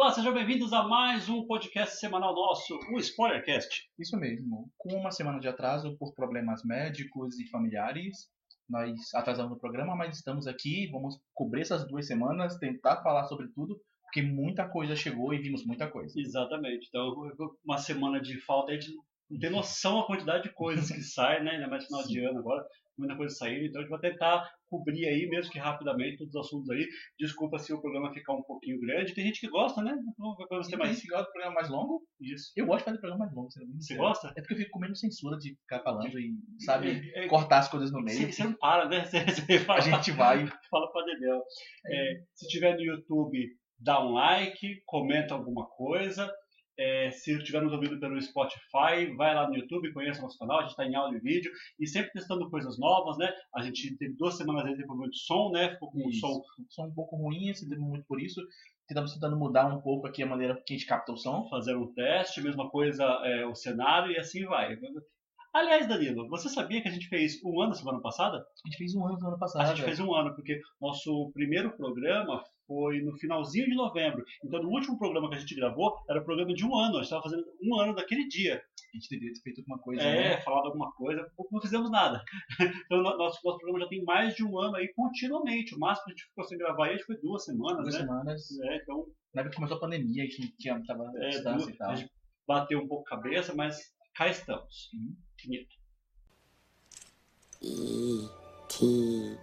Olá, sejam bem-vindos a mais um podcast semanal nosso, o Spoilercast. Isso mesmo. Com uma semana de atraso por problemas médicos e familiares, nós atrasamos o programa, mas estamos aqui, vamos cobrir essas duas semanas, tentar falar sobre tudo, porque muita coisa chegou e vimos muita coisa. Exatamente. Então, uma semana de falta, a gente não tem noção a quantidade de coisas que sai, né? Ainda mais final de ano agora, muita coisa saindo. Então, a gente vai tentar cobrir aí, mesmo que rapidamente, todos os assuntos aí. Desculpa se o programa ficar um pouquinho grande. Tem gente que gosta, né? Então, Você ter mais mais. que gosta do programa mais longo? Isso. Eu gosto de fazer programa mais longo. Você gosta? É porque eu fico com menos censura de ficar falando e, sabe, É, é, cortar as coisas no Você, meio. você não para, né? Você, você fala, A gente vai. fala pra Dedéu. É, se tiver no YouTube, dá um like, comenta alguma coisa. É, se estiver nos ouvindo pelo Spotify, vai lá no YouTube, conheça o nosso canal, a gente está em áudio e vídeo e sempre testando coisas novas, né? A gente teve duas semanas aí de problema de som, né? Ficou com o Isso. som Som um pouco ruim, se deu muito por isso. Estamos tentando mudar um pouco aqui a maneira que a gente capta o som. fazendo um teste, mesma coisa é, o cenário e assim vai. Aliás, Danilo, você sabia que a gente fez um ano semana passada? A gente fez um ano no ano A gente fez um ano, porque nosso primeiro programa foi no finalzinho de novembro. Então, no último programa que a gente gravou, era o programa de um ano. A gente estava fazendo um ano daquele dia. A gente deveria ter feito alguma coisa, É, né? falado alguma coisa, não fizemos nada. Então, no- nosso, nosso programa já tem mais de um ano aí continuamente. O máximo que a gente ficou sem gravar aí acho que foi duas semanas, Duas né? semanas. É, então, Na época que começou a pandemia, a gente não tinha, tava é, distância duas- e tal. a gente bateu um pouco a cabeça, mas cá estamos. Uhum. Finito. E.T.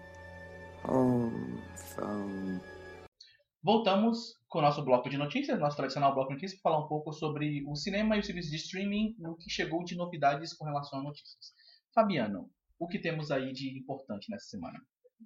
Home Phone. Voltamos com o nosso bloco de notícias, nosso tradicional bloco de notícias, para falar um pouco sobre o cinema e os serviços de streaming, no que chegou de novidades com relação a notícias. Fabiano, o que temos aí de importante nessa semana?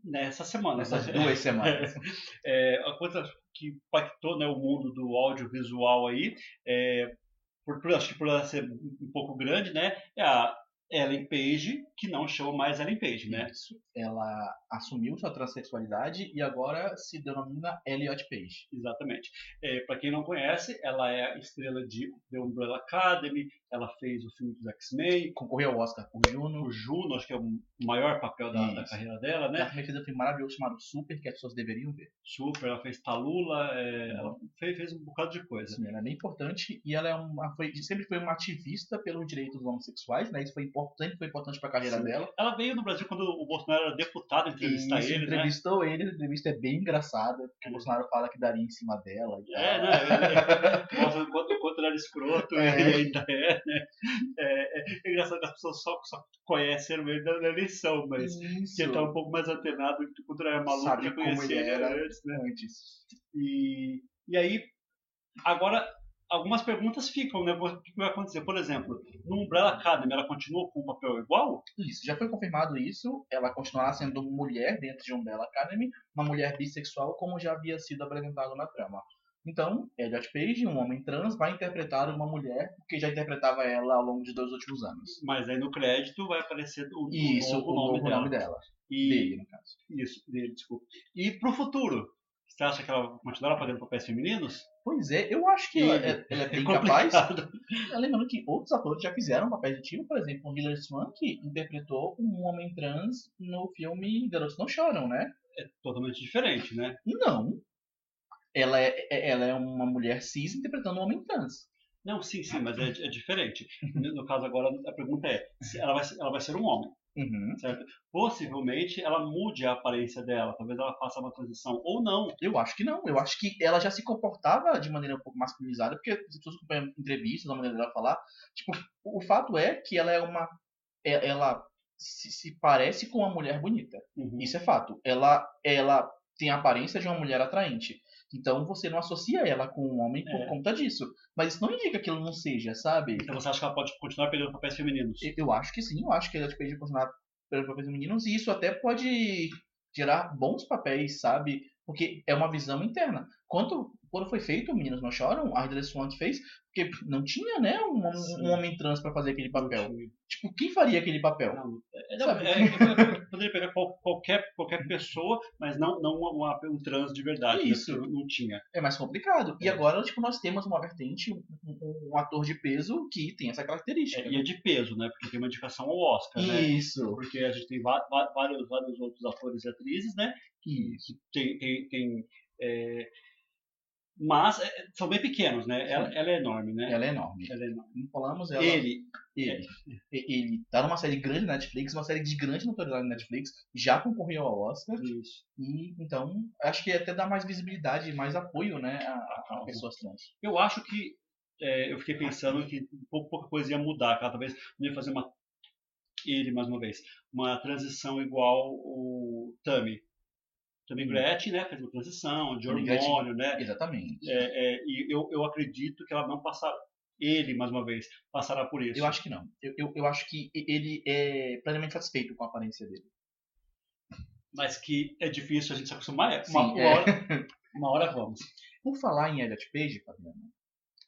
Nessa semana. Nessas né? duas semanas. É, a coisa que impactou né, o mundo do audiovisual aí, é, por, por, acho que por ela ser um pouco grande, né, é a Ellen Page, que não chama mais Ellen Page, né? Isso. Ela assumiu sua transexualidade e agora se denomina Elliot Page. Exatamente. É, para quem não conhece, ela é a estrela de The Umbrella Academy, ela fez o filme dos X-Men, Concorreu ao Oscar por Juno. o Juno, acho que é o maior papel da, da carreira dela, Ela né? também fez um filme maravilhoso chamado Super, que as pessoas deveriam ver. Super, ela fez Talula, é, ela fez, fez um bocado de coisa. Assim, ela é bem importante e ela é uma, foi, sempre foi uma ativista pelos direitos homossexuais, né? Isso foi importante, foi importante para a carreira Sim. dela. Ela veio no Brasil quando o Bolsonaro era deputado entrevistar Isso, ele, né? entrevistou ele, a entrevista é bem engraçada, porque o Bolsonaro fala que daria em cima dela. e É, né? Mostra o quanto, o quanto ele era escroto, É. ele ainda é, né? É, é, é engraçado que as pessoas só, só conheceram ele da, da eleição, mas Isso. que ele tá um pouco mais antenado quando era maluco, Sabe já conhecia ele ele era. antes, né? Antes. E, e aí, agora, algumas perguntas ficam, né? O que vai acontecer? Por exemplo, no Umbrella Academy, ela continua com o papel igual? Isso, já foi confirmado isso. Ela continuará sendo mulher dentro de Umbrella Academy, uma mulher bissexual, como já havia sido apresentado na trama. Então, Elliot Page, um homem trans, vai interpretar uma mulher que já interpretava ela ao longo de dois últimos anos. Mas aí no crédito vai aparecer o, Isso, novo o nome novo dela. nome dela. E, Dele, no caso. Isso, dele, desculpa. E pro futuro? Você acha que ela vai continuar fazendo papéis femininos? Pois é, eu acho que ela, é- ela é bem capaz. Lembrando que outros atores já fizeram papéis de tipo, por exemplo, o Hilary Swank interpretou um homem trans no filme Garotos Não Choram, né? É totalmente diferente, né? Não. Ela é, é- ela é uma mulher cis interpretando um homem trans. Não, sim, sim, mas é, é diferente. No caso agora, a pergunta é, ela vai, ela vai ser um homem, Uhum. certo? Possivelmente ela mude a aparência dela, talvez ela faça uma transição, ou não. Eu acho que não. Eu acho que ela já se comportava de maneira um pouco masculinizada, porque as pessoas acompanham entrevistas, a maneira dela falar. Tipo, o fato é que ela é uma. é- Ela se, se parece com uma mulher bonita. Uhum. Isso é fato. Ela, ela tem a aparência de uma mulher atraente. Então você não associa ela com um homem por É. conta disso. Mas isso não indica que ela não seja, sabe? Então você acha que ela pode continuar pegando papéis femininos? Eu- Eu acho que sim, eu acho que ela depende de continuar pelos papéis femininos e isso até pode gerar bons papéis, sabe? Porque é uma visão interna. Quando, quando foi feito o Meninos Não Choram, a Hilary Swank fez, porque não tinha, né, um, um homem trans pra fazer aquele papel. Tipo, quem faria aquele papel? Não, é, Sabe? é, é, poderia pegar qual- qualquer, qualquer pessoa, mas não, não uma, um trans de verdade. né? Isso. Porque Não tinha. É mais complicado. E É. agora, tipo, nós temos uma vertente, um, um- um ator de peso que tem essa característica. É, e é de peso, né? Porque tem uma indicação ao Oscar, né? Isso. Porque a gente tem vários, vários outros atores e atrizes, né? Que, que tem, tem, tem, é, Mas é, são bem pequenos, né? Ela, ela é enorme, né? Ela é enorme. Ela é enorme. Como falamos, ela, Ele, ele, ele tá numa série grande na Netflix, uma série de grande notoriedade na Netflix, já concorreu ao Oscar, isso. e então acho que até dá mais visibilidade mais apoio, né, a, a- pessoas trans. Eu acho que é, eu fiquei pensando que pouca, pouca coisa ia mudar, que ela talvez não ia fazer uma ele mais uma vez, uma transição igual o Tammy. Tammy Gretchen, né, fez uma transição de hormônio, né? Exatamente. É, é, e eu, eu acredito que ela não passará, ele mais uma vez, passará por isso. Eu acho que não. Eu, eu, eu acho que ele é plenamente satisfeito com a aparência dele. Mas que é difícil a gente se acostumar. É, Sim, uma, uma é. hora, uma hora vamos. Por falar em Elliot Page, Fabiana,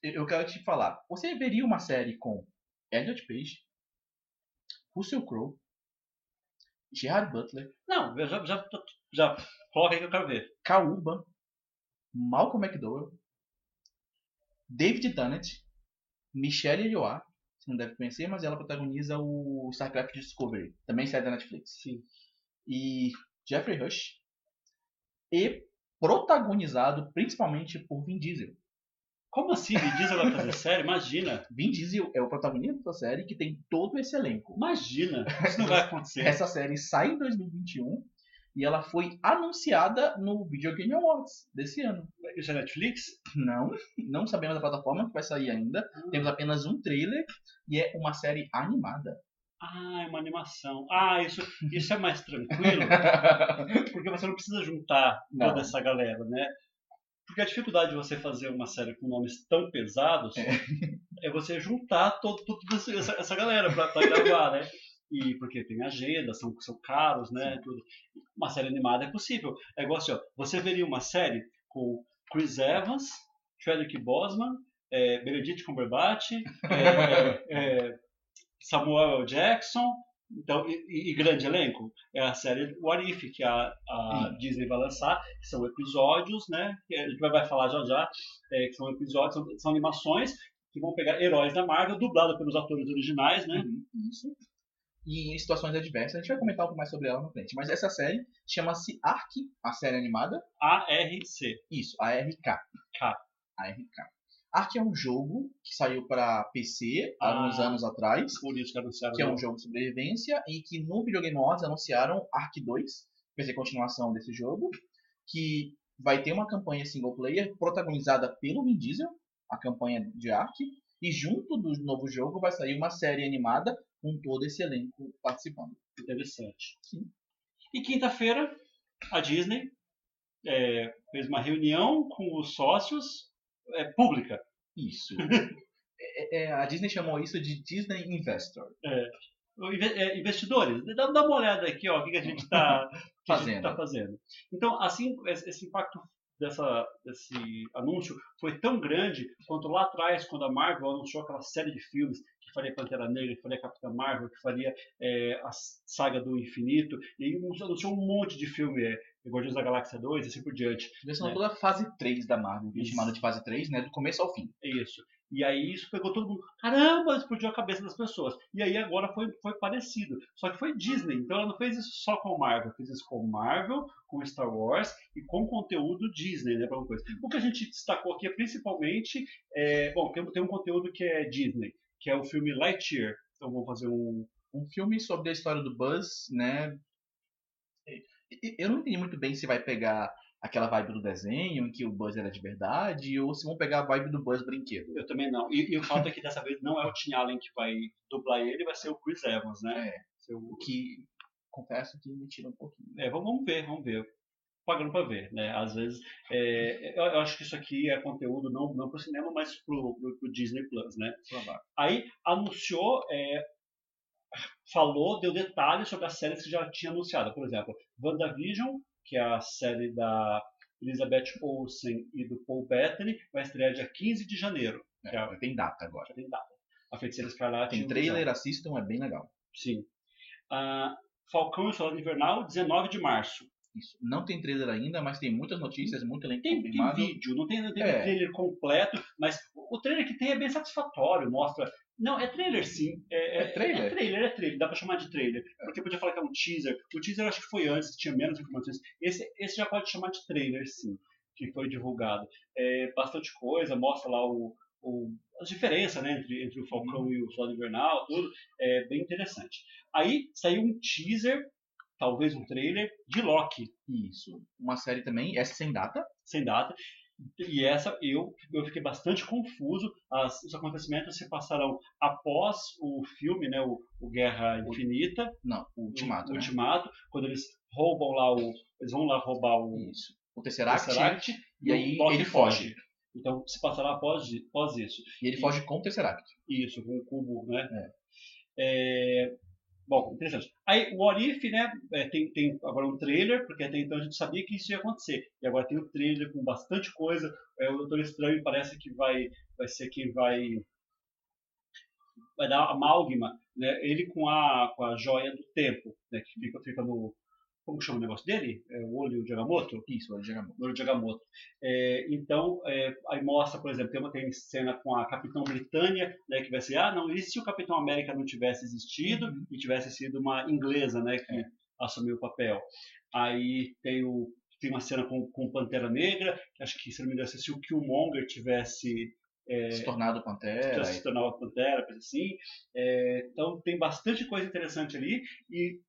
eu eu quero te falar. Você veria uma série com Elliot Page, Russell Crowe, Gerard Butler, Não, eu já, já, já coloca aí que eu quero ver. Kauba, Malcolm McDowell, David Tennant, Michelle Yeoh, você não deve conhecer, mas ela protagoniza o StarCraft Discovery, também sai da Netflix. Sim. E Jeffrey Rush, e protagonizado principalmente por Vin Diesel. Como assim? Me diz ela fazer série? Imagina. Vin Diesel é o protagonista da série que tem todo esse elenco. Imagina. Isso não vai acontecer. Essa série sai em 2021 e ela foi anunciada no Video Game Awards desse ano. Isso é Netflix? Não, não sabemos a plataforma que vai sair ainda. Temos apenas um trailer e é uma série animada. Ah, é uma animação. Ah, isso, isso é mais tranquilo, porque você não precisa juntar Não. toda essa galera, né? Porque a dificuldade de você fazer uma série com nomes tão pesados é, você juntar todo, todo essa, essa galera pra, pra gravar, né? E porque tem agenda, são, são caros, né? Tudo. Uma série animada é possível. É igual assim, ó, você veria uma série com Chris Evans, Chadwick Boseman, é, Benedict Cumberbatch, é, é, Samuel L. Jackson, então, e, e- grande elenco. É a série What If, que a, a. Disney vai lançar, que são episódios, né? Que a gente vai, vai falar já já, é, que são episódios, são, são animações que vão pegar heróis da Marvel, dublado pelos atores originais, né? Uhum, Isso. E em situações adversas, a gente vai comentar um pouco mais sobre ela na frente. Mas essa série chama-se Ark, a série animada. ARC. Isso, ARK. K. ARK. Ark é um jogo que saiu para PC há Ah. uns anos atrás. Por isso que anunciaram. que é um jogo de sobrevivência, e que no Videogame Awards anunciaram Ark 2, que vai ser continuação desse jogo, que vai ter uma campanha single player protagonizada pelo Vin Diesel, a campanha de Ark, e junto do novo jogo vai sair uma série animada com todo esse elenco participando. Interessante. Sim. E quinta-feira, a Disney é, fez uma reunião com os sócios é, pública. Isso. É- é- a Disney chamou isso de Disney Investor. Inve- é, investidores, dá, dá uma olhada aqui, ó, o que, a gente está Fazendo. tá fazendo. Então, assim, esse, esse impacto dessa, desse anúncio foi tão grande quanto lá atrás, quando a Marvel anunciou aquela série de filmes que faria Pantera Negra, que faria Capitã Marvel, que faria é, a saga do infinito, e anunciou um monte de filme, é, Guardiões da Galáxia 2 e assim por diante. Mencionou É. toda a fase 3 da Marvel, que é Isso. chamada de fase 3, né? Do começo ao fim. É isso. E aí isso pegou todo mundo. Caramba, explodiu a cabeça das pessoas. E aí agora foi, foi parecido. Só que foi Disney. Então ela não fez isso só com Marvel. Fez isso com Marvel, com Star Wars e com conteúdo Disney, né? pra uma coisa. O que a gente destacou aqui é principalmente. é, bom, tem, tem um conteúdo que é Disney, que é o filme Lightyear. Então vamos fazer um. um filme sobre a história do Buzz, né? Eu não entendi muito bem se vai pegar aquela vibe do desenho, em que o Buzz era de verdade, ou se vão pegar a vibe do Buzz brinquedo. Eu também não. E, e o fato é que dessa vez não é o Tim Allen que vai dublar ele, vai ser o Chris Evans, né? É. O- que, confesso que me tira um pouquinho. É, vamos ver, vamos ver. Pagando pra ver, né? Às vezes, é, eu, eu acho que isso aqui é conteúdo não, não pro cinema, mas pro, pro Disney Plus, né? Aí anunciou, é, falou, deu detalhes sobre as séries que já tinha anunciado. Por exemplo, WandaVision, que é a série da Elizabeth Olsen e do Paul Bettany, vai estrear dia 15 de janeiro. É, Já, tem data agora. já tem data. A Feiticeira Escarlate. Tem o trailer, assistam, é bem legal. Sim. Ah, Falcão e o Soldado Invernal, 19 de março. Isso. Não tem trailer ainda, mas tem muitas notícias, muito elenco Tem, tem confirmado. vídeo, não tem, não tem É. trailer completo, mas o trailer que tem é bem satisfatório, mostra. Não, é trailer sim. É, É trailer? É trailer, é trailer, dá pra chamar de trailer. Porque podia falar que é um teaser. O teaser eu acho que foi antes, tinha menos informações. Esse, esse já pode chamar de trailer sim. que foi divulgado. É bastante coisa, mostra lá o, o, as diferenças né, entre, entre o Falcão e o Soldado Invernal, tudo. É bem interessante. Aí saiu um teaser, talvez um trailer, de Loki. Isso. Uma série também, essa sem data. Sem data. E essa eu, eu fiquei bastante confuso. As, os acontecimentos se passarão após o filme, né, o, o Guerra Infinita. Não, o Ultimato. O né? Ultimato, quando eles roubam lá o. Eles vão lá roubar o Isso. O Tesseract, Tesseract e aí o Loki ele foge. Então se passará após, após isso. E ele foge com o Tesseract. Isso, com o cubo, né? É, Bom, interessante. Aí o What If, né, é, tem, tem agora um trailer, porque até então a gente sabia que isso ia acontecer. E agora tem um trailer com bastante coisa. É, o Doutor Estranho parece que vai, vai ser quem vai vai dar amálgama, né, ele com a, com a joia do tempo, né, que fica, fica no, como chama o negócio dele? É o olho de Agamotto? Isso, o olho de Agamotto. O olho de. É, então, é, aí mostra, por exemplo, tem uma tem cena com a Capitão Britânia, né, que vai ser, ah, não, e se o Capitão América não tivesse existido Uhum. e tivesse sido uma inglesa, né, que É. assumiu o papel. Aí tem o tem uma cena com, com Pantera Negra, que acho que, se não me engano, se o Killmonger tivesse é, Se tornado Pantera. se tornar uma pantera, coisa assim. É, então tem bastante coisa interessante ali e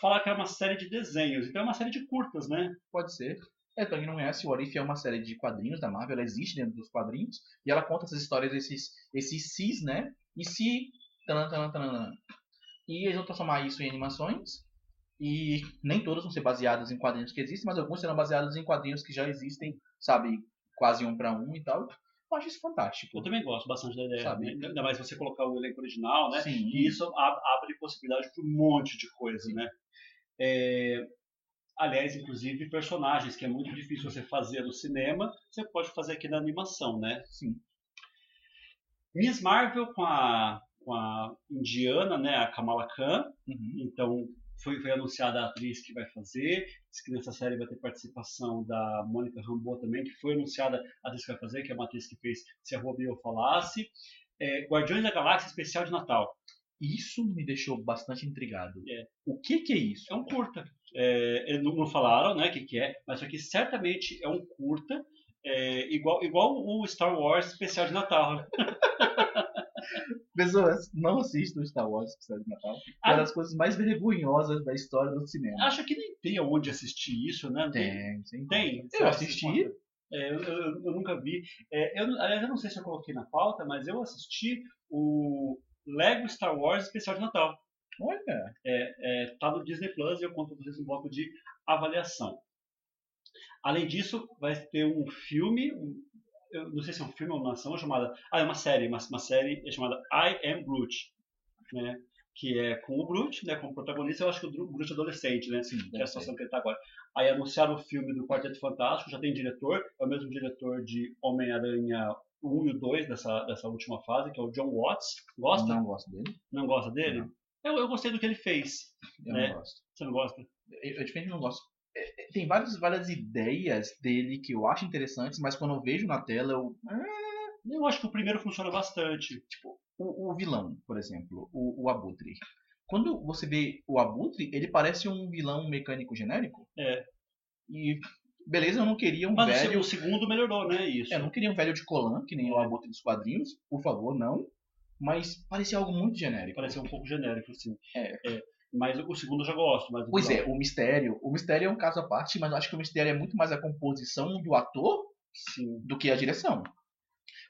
falar que é uma série de desenhos, então é uma série de curtas, né? Pode ser. É, pra quem não conhece, o What If é uma série de quadrinhos da Marvel, ela existe dentro dos quadrinhos, e ela conta essas histórias desses esses cis, né? E se. Tanan. E eles vão transformar isso em animações, e nem todas vão ser baseadas em quadrinhos que existem, mas alguns serão baseados em quadrinhos que já existem, sabe, quase um para um e tal. Eu acho isso fantástico. Eu também gosto bastante da ideia, Sabe? né? ainda mais você colocar o elenco original, né? Sim. E isso ab- abre possibilidade para um monte de coisa, né? É, aliás, inclusive personagens que é muito difícil você fazer no cinema, você pode fazer aqui na animação, né? Sim. Miss Marvel com a, com a indiana, né? A Kamala Khan. Uhum. Então, foi, foi anunciada a atriz que vai fazer. Diz que nessa série vai ter participação da Mônica Rambeau também, que foi anunciada a atriz que vai fazer, que é uma atriz que fez Se a Rua Bill Falasse. É, Guardiões da Galáxia especial de Natal. Isso me deixou bastante intrigado. É. O que que é isso? É um curta. É, eles não, não falaram né, o que, que é, mas aqui certamente é um curta, é, igual, igual o Star Wars especial de Natal. Pessoas, não assistam Star Wars Especial de Natal. É Ah. uma das coisas mais vergonhosas da história do cinema. Acho que nem tem aonde assistir isso, né? Tem, Tem? Será Eu assisti. É, eu, eu- eu nunca vi. É, eu, aliás, eu não sei se eu coloquei na pauta, mas eu assisti o Lego Star Wars especial de Natal. Olha, É, tá no Disney Plus e eu conto com vocês um bloco de avaliação. Além disso, vai ter um filme, um- eu não sei se é um filme ou uma ação chamada. Ah, é uma série, uma, uma série chamada I Am Groot, né? Que é com o Groot, né? Como protagonista, eu acho que o Groot é adolescente, né? sim, que é a situação que ele está agora. Aí anunciaram o filme do Quarteto Fantástico, já tem diretor, é o mesmo diretor de Homem-Aranha 1 e o 2 dessa, dessa última fase, que é o John Watts. Gosta? Não, Não gosto dele. gosta dele? Eu, eu gostei do que ele fez. Eu né? não gosto. Você não gosta? Eu, eu diferente não gosto. É, é, Tem várias, várias ideias dele que eu acho interessantes, mas quando eu vejo na tela, eu. Eu acho que o primeiro funciona bastante. Tipo, o, o vilão, por exemplo, o, o Abutre. Quando você vê o Abutre, ele parece um vilão mecânico genérico. É. E beleza, eu não queria um Mas velho. o segundo melhorou, né? Isso. Eu não queria um velho de Colan, que nem o Abutre dos quadrinhos, por favor, não. Mas parecia algo muito genérico. Pareceu um pouco genérico, assim. É. Mas o segundo eu já gosto. Mas Pois é, o mistério. O mistério é um caso à parte, mas eu acho que o mistério é muito mais a composição do ator Sim. do que a direção.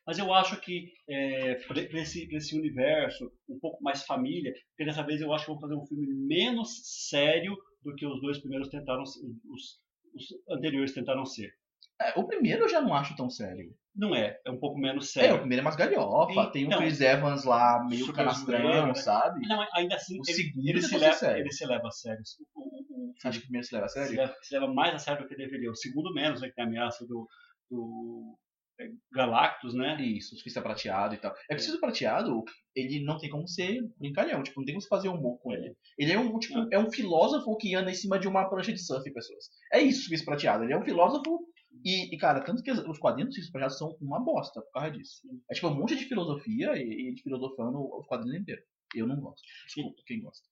Mas eu acho que é, para esse, esse universo um pouco mais família, porque dessa vez eu acho que vão fazer um filme menos sério do que os dois primeiros tentaram ser- os, os anteriores tentaram ser. É, o primeiro eu já não acho tão sério. Não é, é um pouco menos É, o sério. primeiro é mais galhofa. tem o Chris Evans lá, meio canastrão, né? sabe? Não, ainda assim, O ele, segundo ele tentou se leva, sério. ele se leva a sério. O, o, o Acho que o primeiro se leva a se, sério. leva, se leva mais a sério do que deveria. O segundo menos, né, que tem a ameaça do, do é, Galactus, né? Isso, o surfista prateado e tal. É preciso prateado, ele não tem como ser brincalhão, tipo, não tem como se fazer humor com ele. Ele é um, tipo, é um filósofo que anda em cima de uma prancha de surf, pessoas. É isso, o surfista prateado. Ele é um filósofo e, e, cara, tanto que os quadrinhos do prateado são uma bosta por causa disso. É tipo um monte de filosofia e, e de filosofando os quadrinhos inteiros. Eu não gosto. Desculpa, quem gosta.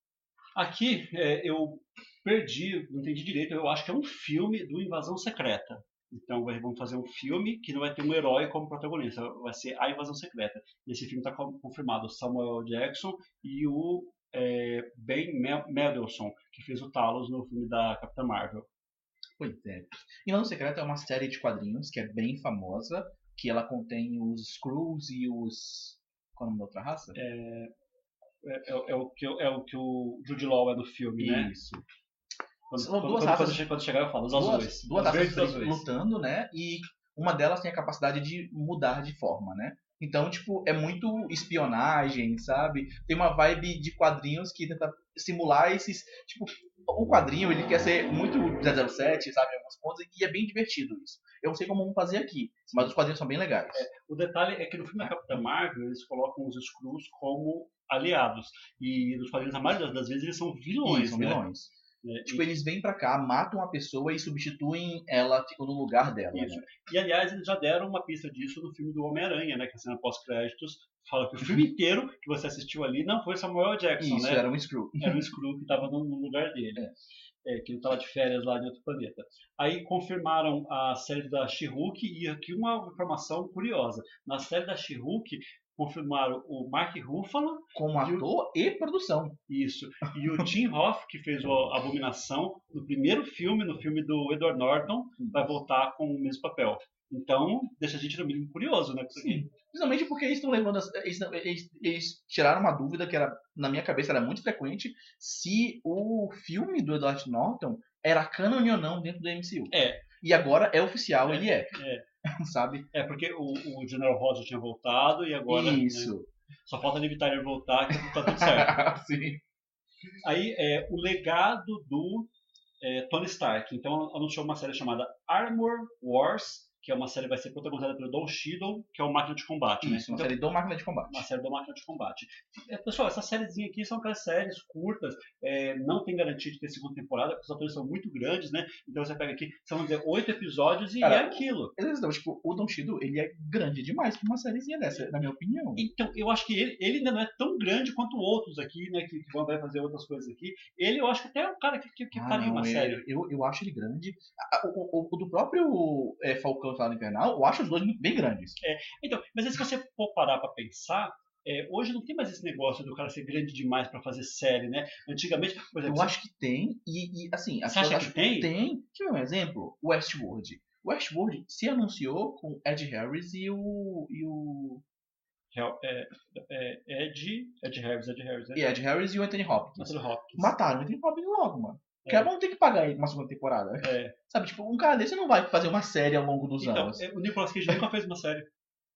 Aqui é, eu perdi, não entendi direito, eu acho que é um filme do Invasão Secreta. Então vão fazer um filme que não vai ter um herói como protagonista, vai ser A Invasão Secreta. E esse filme está confirmado, Samuel Jackson e o é, Ben Me- Mendelsohn, que fez o Talos no filme da Capitã Marvel. Pois é. Invasão Secreta é uma série de quadrinhos que é bem famosa, que ela contém os Skrulls e os... Qual é o nome da outra raça? É, é- é o, que, é o que o Jude Law é no filme, né? Isso. Quando, São quando, duas quando, raças- quando che- quando chegar eu falo, os duas, azuis. duas os raças azuis. lutando, né? E uma delas tem a capacidade de mudar de forma, né? Então, tipo, é muito espionagem, sabe? Tem uma vibe de quadrinhos que tenta simular esses. Tipo, o quadrinho ele quer ser muito 007, sabe? Alguns pontos, e é bem divertido isso. Eu não sei como vamos fazer aqui, mas os quadrinhos são bem legais. O detalhe é que no filme da Capitã Marvel eles colocam os Skrulls como aliados. E nos quadrinhos, a maioria das vezes, eles são vilões. Sim, são né? vilões. É, Tipo, eles vêm pra cá, matam a pessoa e substituem ela, ficam no lugar dela. Isso. Né? E aliás, eles já deram uma pista disso no filme do Homem-Aranha, né? Que a cena pós-créditos fala que o filme inteiro que você assistiu ali não foi Samuel Jackson, Isso, né? era um Screw. Era o Skrull que estava no, lugar dele. É, que ele estava de férias lá em outro planeta. Aí confirmaram a série da She-Hulk e aqui uma informação curiosa. Na série da She-Hulk confirmaram o Mark Ruffalo, Como ator e produção. isso, e o Tim Hoff, que fez o Abominação no primeiro filme, no filme do Edward Norton, vai voltar com o mesmo papel. Então, deixa a gente no mínimo curioso, né? Sim. Principalmente porque eles estão levando. as- Eles, eles- eles tiraram uma dúvida que era, na minha cabeça, era muito frequente se o filme do Edward Norton era canon ou não dentro do MCU. É. E agora é oficial, É, ele é. é. Sabe? É, porque o, o General já tinha voltado e agora né, Isso. só falta evitar ele voltar que tá tudo certo. Sim. Aí é o legado do é, Tony Stark. Então anunciou uma série chamada Armor Wars, que é uma série que vai ser protagonizada pelo Don Cheadle, que é o máquina de combate. né? Isso, uma Então, série do Máquina de Combate. uma série do máquina de combate. É, pessoal, essas sériezinhas aqui são aquelas séries curtas, é, não tem garantia de ter segunda temporada, porque os atores são muito grandes, né? Então você pega aqui, são vamos dizer, oito episódios e Cara, é aquilo. Então, tipo, o Don Shido, ele é grande demais pra uma sériezinha dessa, na minha opinião. Então, eu acho que ele, ele ainda não é tão grande quanto outros aqui, né? Que, que vão vai fazer outras coisas aqui. Ele, eu acho que até é um cara que, que, que Ah, faria uma série. Eu, eu acho ele grande. O, o- o do próprio é, Falcão Salário Invernal, eu acho os dois muito bem grandes. Então, mas se você for parar pra pensar, é, hoje não tem mais esse negócio do cara ser grande demais pra fazer série, né? Antigamente, por exemplo, Eu acho que tem, e, e, assim, as Você acha que tem? Tem. Deixa eu ver um exemplo. Westworld. Westworld se anunciou com Ed Harris e o. E o. É, é, Ed, Ed Harris, Ed Harris, né? E Ed Harris e o Anthony Hopkins. Anthony Hopkins. Mataram o Anthony Hopkins logo, mano. Porque É. vão ter que pagar ele uma segunda temporada. É. Sabe, tipo, um cara desse não vai fazer uma série ao longo dos Então, anos. é, o Nicolas Cage nunca fez uma série.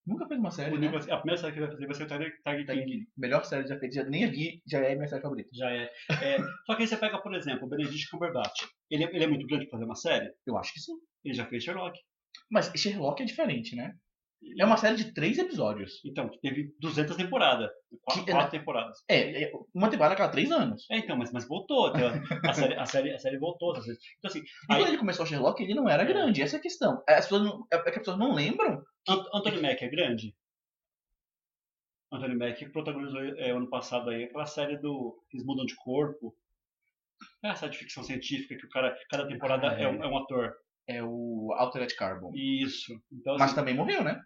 Nunca fez uma série. O né? Nicolas- a primeira série que ele vai fazer vai ser o Tiger, Tiger King. aqui. Melhor série já feita. Já, nem a vi, já é minha série favorita. Já é. É, Só que aí você pega, por exemplo, o Benedict Cumberbatch. Ele, é- ele é muito grande pra fazer uma série. Eu acho que sim. Ele já fez Sherlock. Mas Sherlock é diferente, né? É uma série de três episódios. Então, que teve 200 temporadas. Quatro, Que- quatro temporadas. É, é uma temporada a cada três anos. É, então, mas, mas voltou. então, A série, a, série, a série voltou. Então, assim, E aí, quando ele começou a Sherlock, ele não era grande. Essa é a questão. As pessoas não, é que as pessoas não lembram. Ant- Anthony Mack é grande? Anthony Mack protagonizou é, ano passado aí aquela série do. que Eles mudam de corpo. É essa de ficção científica que o cara, cada temporada Ah, é. é. um, é um ator. É o Altered Carbon. Isso. Então, assim, Mas também morreu, né?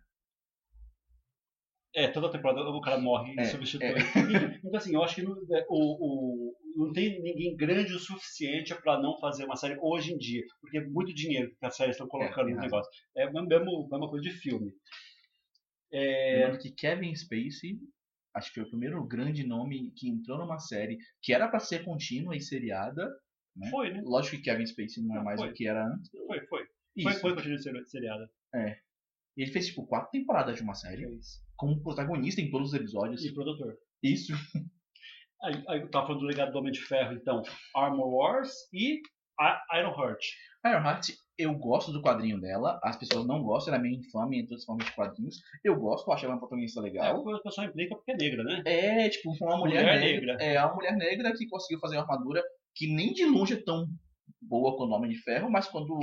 É, toda temporada o cara morre É, e substitui. Então, então, assim, eu acho que não, é, o, o, não tem ninguém grande o suficiente para não fazer uma série hoje em dia. Porque é muito dinheiro que as séries estão colocando tem no negócio. É a mesma, coisa de filme. É, Lembrando que Kevin Spacey, acho que foi o primeiro grande nome que entrou numa série que era pra ser contínua e seriada. Né? foi, né? Lógico que Kevin Spacey não é mais foi. o que era antes. Foi, foi. Foi, Isso. foi continua de ser seriada. Ele fez tipo quatro temporadas de uma série, como protagonista em todos os episódios. E produtor. Isso. Aí, aí eu tava falando do legado do Homem de Ferro, então. Armor Wars e Iron Heart. Ironheart, eu gosto do quadrinho dela. As pessoas não gostam, ela é meio infame entre os fãs de quadrinhos. Eu gosto, eu acho ela uma protagonista É, legal. o pessoal implica porque é negra, né? É, tipo, uma mulher, Mulher negra. negra. É, uma mulher negra que conseguiu fazer uma armadura que nem de longe é tão boa quanto o Homem de Ferro, mas quando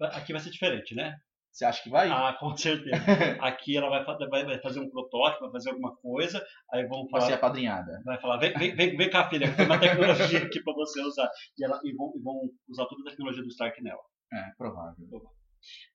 Aqui vai ser diferente, né? você acha que vai, Ah, com certeza. Aqui ela vai, vai, vai fazer um protótipo, vai fazer alguma coisa, aí vão vai falar, ser apadrinhada. vai falar, vem, vem, vem, vem cá, filha, tem uma tecnologia aqui pra você usar. E, ela, e, vão, e vão usar toda a tecnologia do Stark nela. É, provável.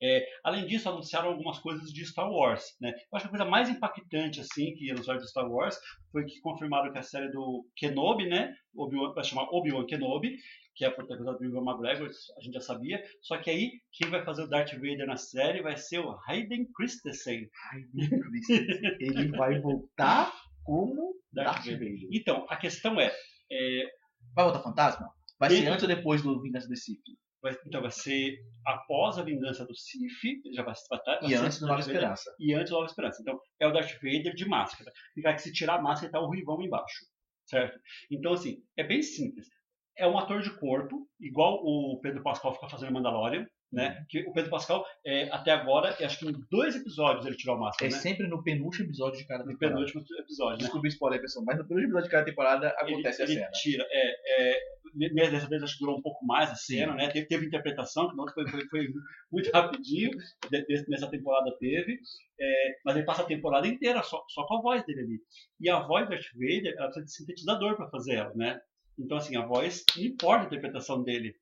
É, além disso, anunciaram algumas coisas de Star Wars. Né? Eu acho que a coisa mais impactante assim que anunciaram de Star Wars foi que confirmaram que a série do Kenobi, né, Obi vai chamar Obi-Wan Kenobi, que é a protagonista do Ivan McGregor, a gente já sabia. Só que aí, quem vai fazer o Darth Vader na série vai ser o Hayden Christensen. Hayden Christensen. Ele vai voltar como Darth Darth Vader. Vader. Então, a questão é, é, Vai voltar fantasma? Vai ser antes ou depois do Vingança do Sith? Vai, então vai ser após a vingança do ele já vai, estar- vai E antes do Nova Esperança. E antes do Nova Esperança. Então, é o Darth Vader de máscara. Fica que se tirar a máscara, tá o Ruivão embaixo. Certo? Então, assim, é bem simples. É um ator de corpo, igual o Pedro Pascal fica fazendo Mandalorian. Né? Que o Pedro Pascal, é, até agora, acho que em dois episódios ele tirou a É máscara, né? sempre no penúltimo episódio de cada No temporada. penúltimo episódio, né? Desculpa o spoiler, pessoal, mas no penúltimo episódio de cada temporada Ele, acontece ele a cena. tira. É, é, dessa vez acho que durou um pouco mais a Sim. cena, né? Teve, teve interpretação, que não foi, foi, foi muito rapidinho, nessa temporada teve. É, mas ele passa a temporada inteira só, só com a voz dele ali. E a voz do Darth Vader, ela precisa de sintetizador para fazer ela, né? Então, assim, a voz não importa a interpretação dele.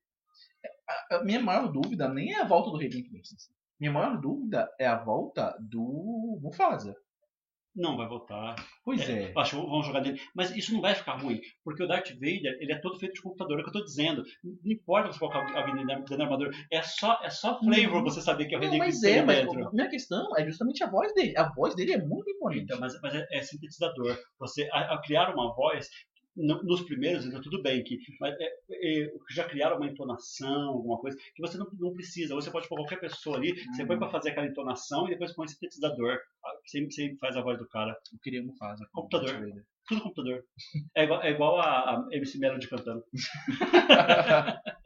A minha maior dúvida nem é a volta do Hayden Christensen. Minha maior dúvida é a volta do Mufasa. Não vai voltar. Pois é. Eu Acho que vão jogar dele. Mas isso não vai ficar ruim, porque o Darth Vader, ele é todo feito de computador, é o que eu tô dizendo. Não importa você colocar alguém dentro da armadura, é só, é só flavor Não. você saber que é o Hayden mas Christensen é, mas dentro. a minha questão é justamente a voz dele. A voz dele é muito imponente. Então, mas, mas é, é sintetizador. Você, a- ao criar uma voz, nos primeiros ainda tudo bem, que, mas é, é, já criaram uma entonação, alguma coisa, que você não, não precisa. Você pode pôr qualquer pessoa ali, você põe para fazer aquela entonação e depois põe sintetizador. Ah, Você, você faz a voz do cara. Eu queria Mufasa. com Computador. Darth Vader. Tudo computador. É igual, é igual a, a MC Melody cantando.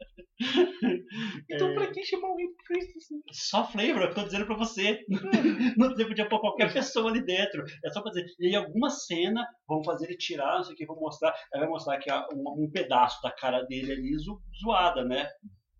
Então É. pra que chamar o Hayden Christensen? Só flavor, eu tô dizendo pra você. Não você podia pôr qualquer pessoa ali dentro. É só pra dizer. E em alguma cena vão fazer ele tirar, não sei o que, vão mostrar. Aí vai mostrar que há um, um pedaço da cara dele ali zo- zoada, né?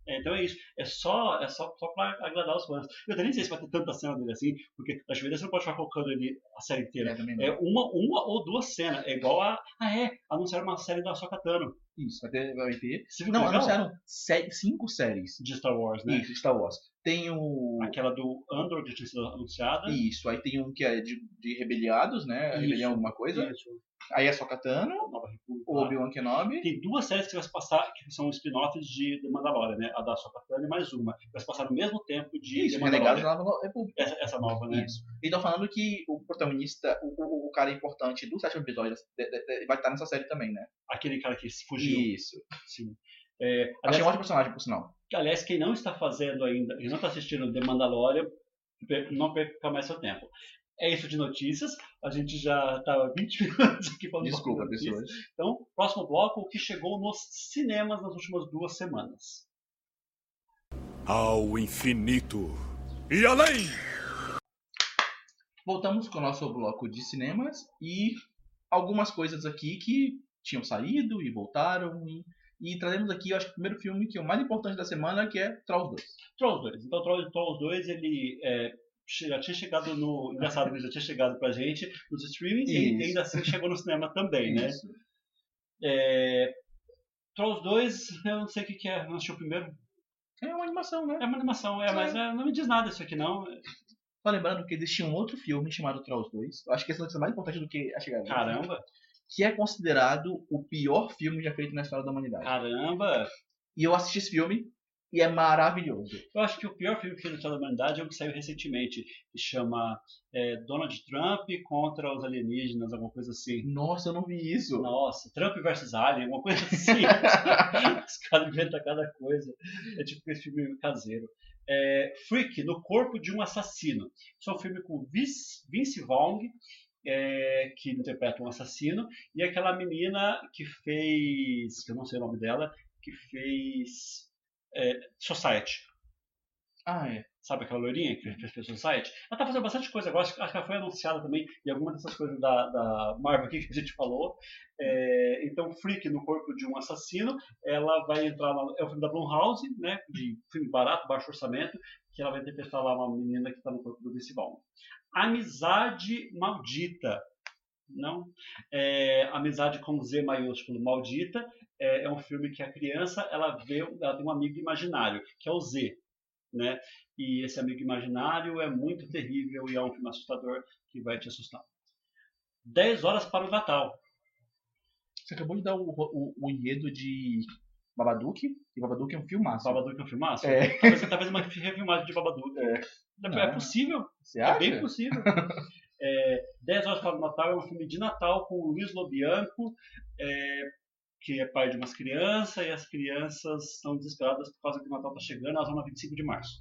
É, então é isso. É só, é só, só pra agradar os fãs. Eu até nem sei se vai ter tanta cena dele assim, porque às vezes você não pode ficar colocando ele a série inteira. É. É uma, uma ou duas cenas. É igual a. Ah, é. Anunciaram uma série da Sokatano. Isso, vai ter. Vai ter. Não, legal? anunciaram sé- cinco séries. De Star Wars, né? Isso, Star Wars. Tem o. Aquela do Andor que tinha sido anunciada. Isso, aí tem um que é de, de rebeliados, né? Isso. Rebelião alguma coisa. Isso. Aí é Sokatano, Nova República. o. Obi-Wan Kenobi. Tem duas séries que vai se passar, que são spin-offs de The Mandalorian, né? A da Sokatana e mais uma. Vai se passar no mesmo tempo de Isso, The Renegados Mandalorian. da Nova República. Essa, essa nova, né? Isso. E estão falando que o protagonista, o, o, o cara importante do sétimo episódio de- de- de- vai estar nessa série também, né? Aquele cara que fugiu. Isso. Sim. É, Achei aliás, um ótimo personagem, por sinal. aliás, quem não está fazendo ainda, quem não está assistindo The Mandalorian, não perca mais seu tempo. É isso de notícias. A gente já está 20 minutos aqui falando Desculpa, de notícias. pessoas. Então, próximo bloco, o que chegou nos cinemas nas últimas duas semanas. Ao infinito e além! Voltamos com o nosso bloco de cinemas e algumas coisas aqui que tinham saído e voltaram. E, e trazemos aqui, eu acho que o primeiro filme que é o mais importante da semana, que é Trolls 2. Trolls 2. Então, Trolls, Trolls 2, ele é, já tinha chegado no. Engraçado ele já tinha chegado pra gente nos streamings e Isso. ainda assim chegou no cinema também, né? Isso. É, Trolls 2, eu não sei o que, que é. Não assisti o primeiro. É uma animação, né? É uma animação, é, mas é, não me diz nada isso aqui, não. Só lembrando que existia um outro filme chamado Trolls 2. Eu acho que essa notícia é mais importante do que a chegada. Caramba, Que é considerado o pior filme já feito na história da humanidade. caramba. E eu assisti esse filme e é maravilhoso. Eu acho que o pior filme que fez da humanidade é o que saiu recentemente, que chama é, Donald Trump contra os alienígenas, alguma coisa assim. Nossa, eu não vi isso. Nossa, Trump versus Alien, alguma coisa assim. Os caras inventam cada coisa. É tipo esse filme caseiro. É, Freak, no corpo de um assassino. Isso é um filme com Vince, Vince Vaughn, é, que interpreta um assassino, e aquela menina que fez, que eu não sei o nome dela, que fez é, Society. Ah, é. Sabe aquela loirinha que fez Society? Ela tá fazendo bastante coisa agora, acho, acho que ela foi anunciada também em alguma dessas coisas da, da Marvel aqui que a gente falou. É, então, Freak no corpo de um assassino, ela vai entrar na, é o filme da Blumhouse, né, de filme barato, baixo orçamento, que ela vai interpretar lá uma menina que está no corpo do Vince Vaughn. Amizade Maldita. Não? É, Amizade com Z maiúsculo, Maldita. É, é um filme que a criança ela vê, ela tem um amigo imaginário, que é o Z. Né? E esse amigo imaginário é muito terrível e é um filme assustador que vai te assustar. 10 horas para o Natal. Você acabou de dar o, o, o enredo de Babadook, e Babadook é um filmaço. Babadook é um filmaço? É. Talvez, talvez uma refilmagem de Babadook. É. É, Ah. possível. Você É acha? bem possível. É, 10 Horas para o Natal é um filme de Natal com o Luiz Lobianco, é, que é pai de umas crianças, e as crianças estão desesperadas por causa que o Natal está chegando, elas vão na 25 de março.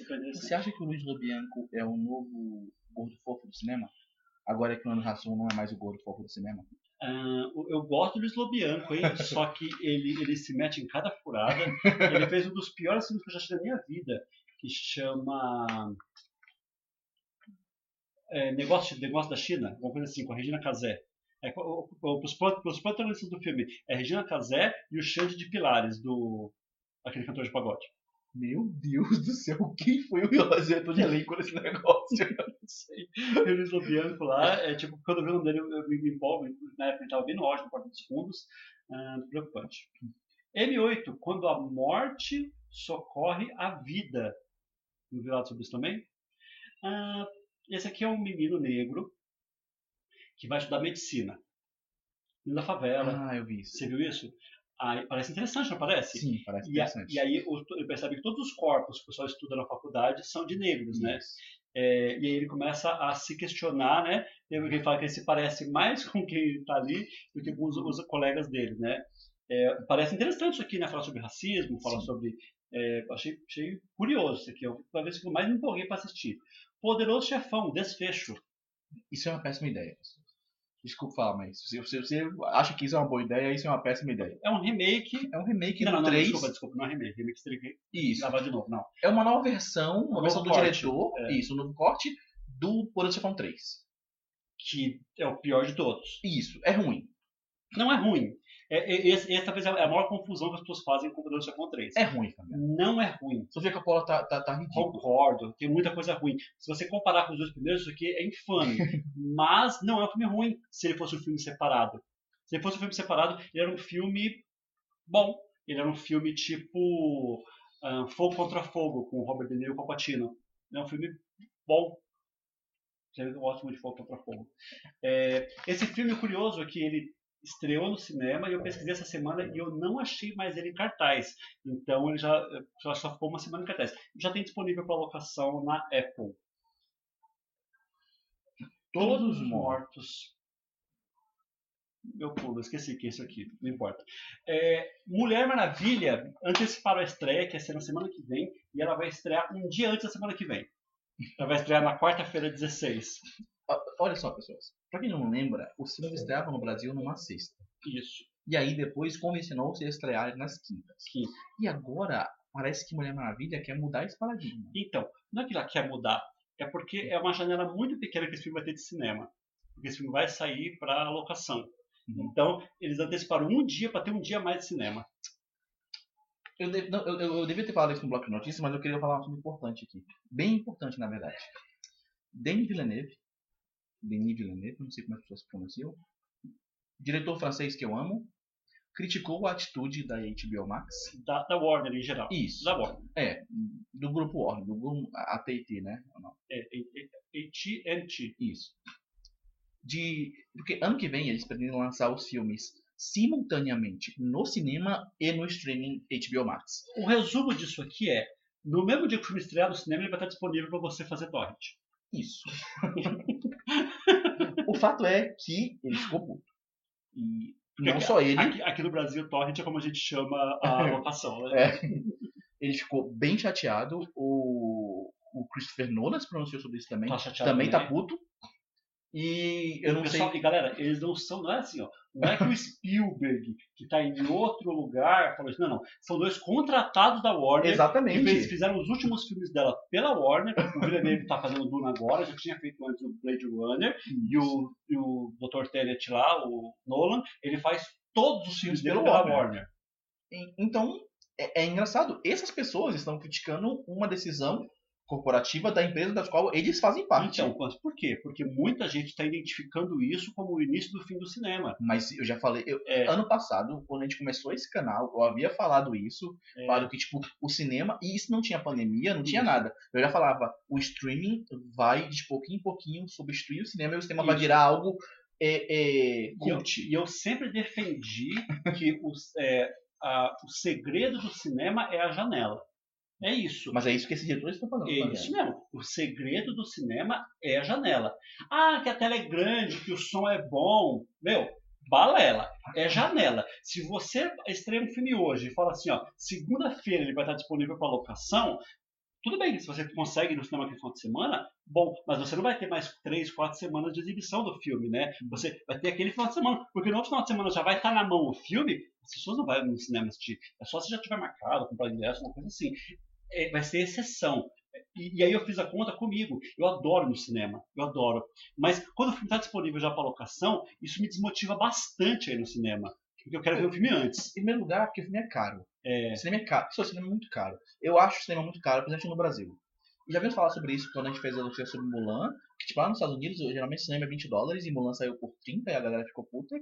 Interessante. Você acha que o Luiz Lobianco é o novo gordo fofo do cinema? Agora que o Ano Rassum não é mais o gordo fofo do cinema? Ah, eu gosto do Luiz Lobianco, hein? só que ele, ele se mete em cada furada. Ele fez um dos piores filmes que eu já assisti na minha vida, que chama é, negócio, negócio da China, alguma coisa assim, com a Regina Casé. É, os, os protagonistas do filme é Regina Casé e o Xande de Pilares, do aquele cantor de pagode. Meu Deus do céu, quem foi o diretor de elenco nesse negócio? Não sei. E o Luiz Lobianco lá, é tipo, quando eu vi o nome dele, eu eu me empolgo. Na época a gente tava bem no auge, no Porta dos Fundos. ah, preocupante. M8, quando a morte socorre a vida. Não viu nada sobre isso também? Ah, esse aqui é um menino negro que vai estudar medicina. Na favela. Ah, eu vi isso. Você viu isso? Aí, parece interessante, não parece? Sim, parece E, a- interessante. e aí ele percebe que todos os corpos que o pessoal estuda na faculdade são de negros, né? É, e aí ele começa a se questionar, né? Que fala que ele se parece mais com quem está ali do que com os, os colegas dele, né? É, parece interessante isso aqui, né? Falar sobre racismo, falar Sim. sobre... é, achei, achei curioso isso aqui. Eu, talvez que eu mais me empolguei para assistir. Poderoso Chefão, Desfecho. Isso é uma péssima ideia. Desculpa falar, mas se você, você acha que isso é uma boa ideia, isso é uma péssima ideia. É um remake... É um remake não, do não, não, 3. desculpa, desculpa, não é remake. Remake teria que Isso. gravar de novo, não. É uma nova versão, uma Um versão do corte, diretor. é. Isso, um novo corte do Poderoso Chefão 3. Que é o pior de todos. Isso, é ruim. Não é ruim. É, é, esse, esse talvez é a maior confusão que as pessoas fazem com o Poderoso Chefão 3. É ruim também. Não é ruim. Sofia Coppola tá, tá, tá ridículo. Concordo, tem muita coisa ruim. Se você comparar com os dois primeiros, isso aqui é infame. Mas não é um filme ruim se ele fosse um filme separado. Se ele fosse um filme separado, ele era um filme bom. Ele era um filme tipo ah, Fogo contra Fogo, com Robert De Niro e o Palpatino. É um filme bom. Gosto muito de Fogo contra Fogo. É, esse filme curioso é que ele estreou no cinema e eu pesquisei essa semana e eu não achei mais ele em cartaz. Então ele já, já só ficou uma semana em cartaz. Já tem disponível para locação na Apple. Todos os mortos. Meu pulo, esqueci que é isso aqui, não importa. É, Mulher Maravilha anteciparam a estreia, que vai ser na semana que vem, e ela vai estrear um dia antes da semana que vem. Ela vai estrear na quarta-feira, 16. Olha só, pessoas. Pra quem não lembra, os filmes estreavam no Brasil numa sexta. Isso. E aí depois convencionou-se a estrear nas quintas. Quinta. E agora parece que Mulher Maravilha quer mudar esse paradigma. Então, não é que ela quer mudar, é porque é uma janela muito pequena que esse filme vai ter de cinema. Porque esse filme vai sair para locação. Uhum. Então, eles anteciparam um dia para ter um dia mais de cinema. Eu, de- não, eu, eu- eu devia ter falado isso no bloco de notícias, mas eu queria falar um assunto importante aqui. Bem importante, na verdade. Denis Villeneuve. Denis Villeneuve, não sei como as pessoas pronunciam. Diretor francês que eu amo. Criticou a atitude da HBO Max. Da, da Warner em geral. Isso. Da Warner. É, do grupo Warner, do grupo AT&T, né? Não. É, é, AT&T. Isso. De, porque ano que vem eles pretendem lançar os filmes simultaneamente no cinema e no streaming HBO Max. O resumo disso aqui é, no mesmo dia que o filme estrear no cinema, ele vai estar disponível para você fazer torrent. Isso. o fato é que ele ficou puto. E não só ele, Aqui, aqui no Brasil, torrent é como a gente chama a locação, né? É. ele ficou bem chateado. O, o Christopher Nolan se pronunciou sobre isso também. Tá chateado também tá também. puto. E eu não Pessoal, sei. E galera, eles não são, não é assim, ó. Não é que o Spielberg, que tá em outro lugar, falou isso. Não, não. São dois contratados da Warner. Que fez- Exatamente. fizeram os últimos filmes dela pela Warner. O Villeneuve tá fazendo Duna agora, já tinha feito antes o Blade Runner. E o, e o Dr. Tenet lá, o Nolan, ele faz todos os filmes dele pela Warner. Warner. Então, é, é engraçado. Essas pessoas estão criticando uma decisão corporativa da empresa da qual eles fazem parte. Então, por quê? Porque muita gente está identificando isso como o início do fim do cinema. Mas eu já falei, eu- É. ano passado, quando a gente começou esse canal, eu havia falado isso, É, que, tipo, o cinema, e isso não tinha pandemia, não tinha Isso. nada. Eu já falava, o streaming vai, de pouquinho em pouquinho, substituir o cinema e o cinema vai Isso. virar algo é, é, E eu, cult. e eu sempre defendi que os, é, a- o segredo do cinema é a janela. É isso. Mas é isso que esses diretores estão falando. É isso mesmo. O segredo do cinema é a janela. Ah, que a tela é grande, que o som é bom. Meu, balela. É janela. Se você estreia um filme hoje e fala assim, ó, segunda-feira ele vai estar disponível para locação, tudo bem, se você consegue ir no cinema aquele final de semana, bom, mas você não vai ter mais três, quatro semanas de exibição do filme, né? Você vai ter aquele final de semana, porque no outro final de semana já vai estar na mão o filme, as pessoas não vão no cinema assistir. É só se já tiver marcado, comprar ingresso, uma coisa assim. É, vai ser exceção. E, e aí eu fiz a conta comigo. Eu adoro no cinema, eu adoro. Mas quando o filme está disponível já para locação, isso me desmotiva bastante aí no cinema. Porque eu quero ver o filme antes. Em primeiro lugar, porque o filme é caro. É, O cinema é caro. Isso, o cinema é muito caro. Eu acho o cinema muito caro, principalmente no Brasil. Já vimos falar sobre isso quando a gente fez a notícia sobre Mulan, tipo, lá nos Estados Unidos, geralmente o cinema é 20 dólares e Mulan saiu por 30 e a galera ficou puta.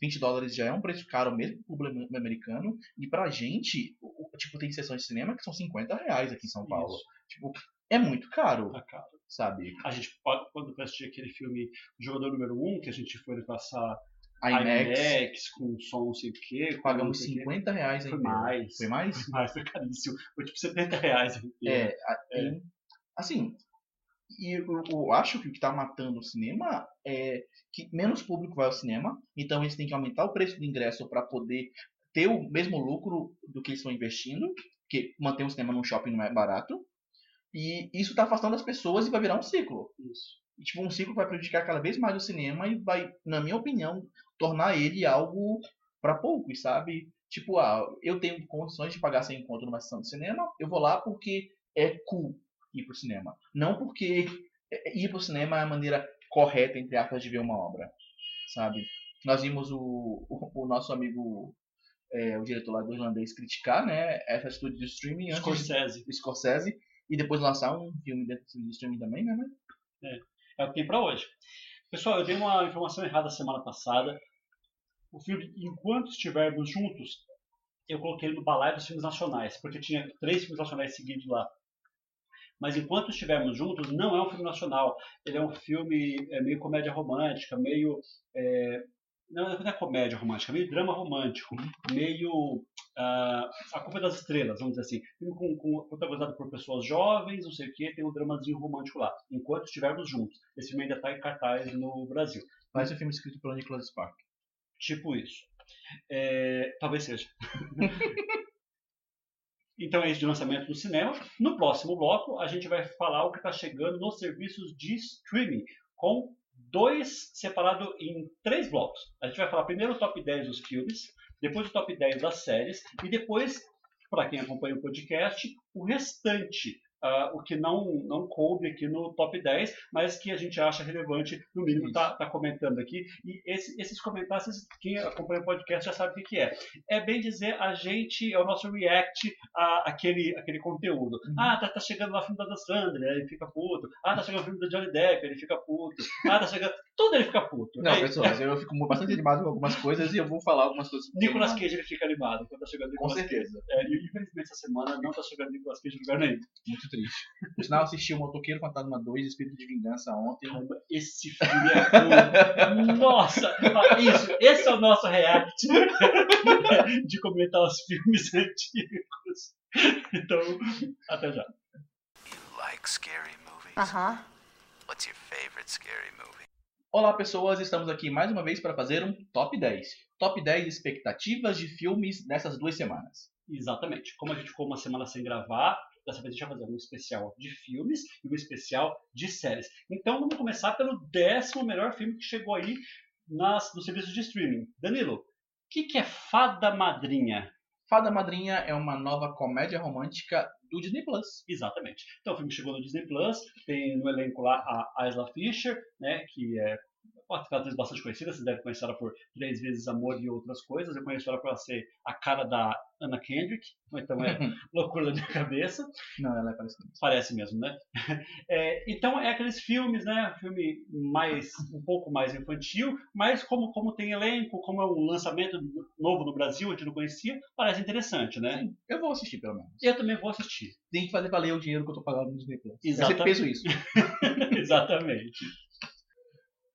20 dólares já é um preço caro mesmo pro público americano. E pra gente, o- tipo, tem sessões de cinema que são 50 reais aqui em São Paulo. Isso. Tipo, é muito caro, tá caro. sabe? A gente pode, quando vai assistir aquele filme Jogador Número 1, um, que a gente foi passar IMAX, IMAX com som não sei o quê. pagamos não sei o quê. 50 reais Foi ainda. mais. Foi mais? Foi mais, foi caríssimo. Foi tipo 70 reais. É, tem- assim, e eu, eu acho que o que tá matando o cinema é que menos público vai ao cinema, então eles têm que aumentar o preço do ingresso para poder ter o mesmo lucro do que eles estão investindo, porque manter um cinema num shopping não é barato. E isso tá afastando as pessoas e vai virar um ciclo. Isso. E, tipo, um ciclo vai prejudicar cada vez mais o cinema e vai, na minha opinião, tornar ele algo para poucos, sabe? Tipo, ah, eu tenho condições de pagar sem conto numa sessão de cinema, eu vou lá porque é cool ir pro cinema. Não porque é- ir pro cinema é a maneira correta, entre aspas, de ver uma obra, sabe? Nós vimos o, o, o nosso amigo, é, o diretor lá do irlandês, criticar, né, essa atitude de streaming de Scorsese. Scorsese e depois lançar um filme dentro do streaming também, né? né? É o que tem pra hoje. Pessoal, eu dei uma informação errada semana passada. O filme Enquanto Estivermos Juntos, eu coloquei ele no balaio dos filmes nacionais, porque tinha três filmes nacionais seguidos lá. Mas Enquanto Estivermos Juntos não é um filme nacional. Ele é um filme é, meio comédia romântica, meio. é, não, não é comédia romântica, meio drama romântico, meio. ah, a Culpa das Estrelas, vamos dizer assim. Filme com, com, protagonizado por pessoas jovens, não sei o que, tem um dramazinho romântico lá. Enquanto estivermos juntos. Esse filme ainda está em cartaz no Brasil. Parece um filme escrito pelo Nicholas Spark. Tipo isso. É, talvez seja. então é isso de lançamento no cinema. No próximo bloco, a gente vai falar o que está chegando nos serviços de streaming, com dois separado em três blocos. A gente vai falar primeiro o top 10 dos filmes, depois o top 10 das séries, e depois, para quem acompanha o podcast, o restante. Ah, o que não, não coube aqui no top 10, mas que a gente acha relevante, no mínimo, tá, tá comentando aqui. E esse- esses comentários, quem acompanha o podcast já sabe o que, que é. É bem dizer, a gente, é o nosso react a aquele, aquele conteúdo. Uhum. Ah, tá, tá chegando lá o filme da Dan Sandler, ele fica puto. Ah, tá chegando o filme do Johnny Depp, ele fica puto. Ah, tá chegando... Tudo ele fica puto. Não, Aí, pessoas, eu fico bastante animado com algumas coisas e eu vou falar algumas coisas. Nicolas Cage ele fica animado quando tá chegando Com Nicolas Cage. certeza. É, e infelizmente essa semana não tá chegando Nicolas Cage em lugar nenhum. Muito triste. Por sinal, assisti o Motoqueiro Fantasma 2, Espírito de Vingança ontem. Caramba, esse filme é. Nossa! Ah, Isso, esse é o nosso react de comentar os filmes antigos. Então, até já. You like scary movies? Uh huh. What's your favorite scary movie? Olá, pessoas, estamos aqui mais uma vez para fazer um top 10. Top 10 expectativas de filmes nessas duas semanas. Exatamente. Como a gente ficou uma semana sem gravar, dessa vez a gente vai fazer um especial de filmes e um especial de séries. Então vamos começar pelo décimo melhor filme que chegou aí nas, no serviço de streaming. Danilo, o que, que é Fada Madrinha? Fada Madrinha é uma nova comédia romântica do Disney Plus. Exatamente. Então o filme chegou no Disney Plus, tem no elenco lá a Isla Fisher, né, que é uma atriz bastante conhecida, vocês devem conhecer ela por Três Vezes Amor e outras coisas. Eu conheço ela por ela ser a cara da Anna Kendrick, então é loucura da minha cabeça. Não, ela é parecida. Parece mesmo, né? É, então é aqueles filmes, né? Filme mais um pouco mais infantil, mas como, como tem elenco, como é um lançamento novo no Brasil, a gente não conhecia, parece interessante, né? Sim, eu vou assistir pelo menos. Eu também vou assistir. Tem que fazer valer o dinheiro que eu tô pagando no Disney Plus. Eu Exatamente. sempre penso isso. Exatamente.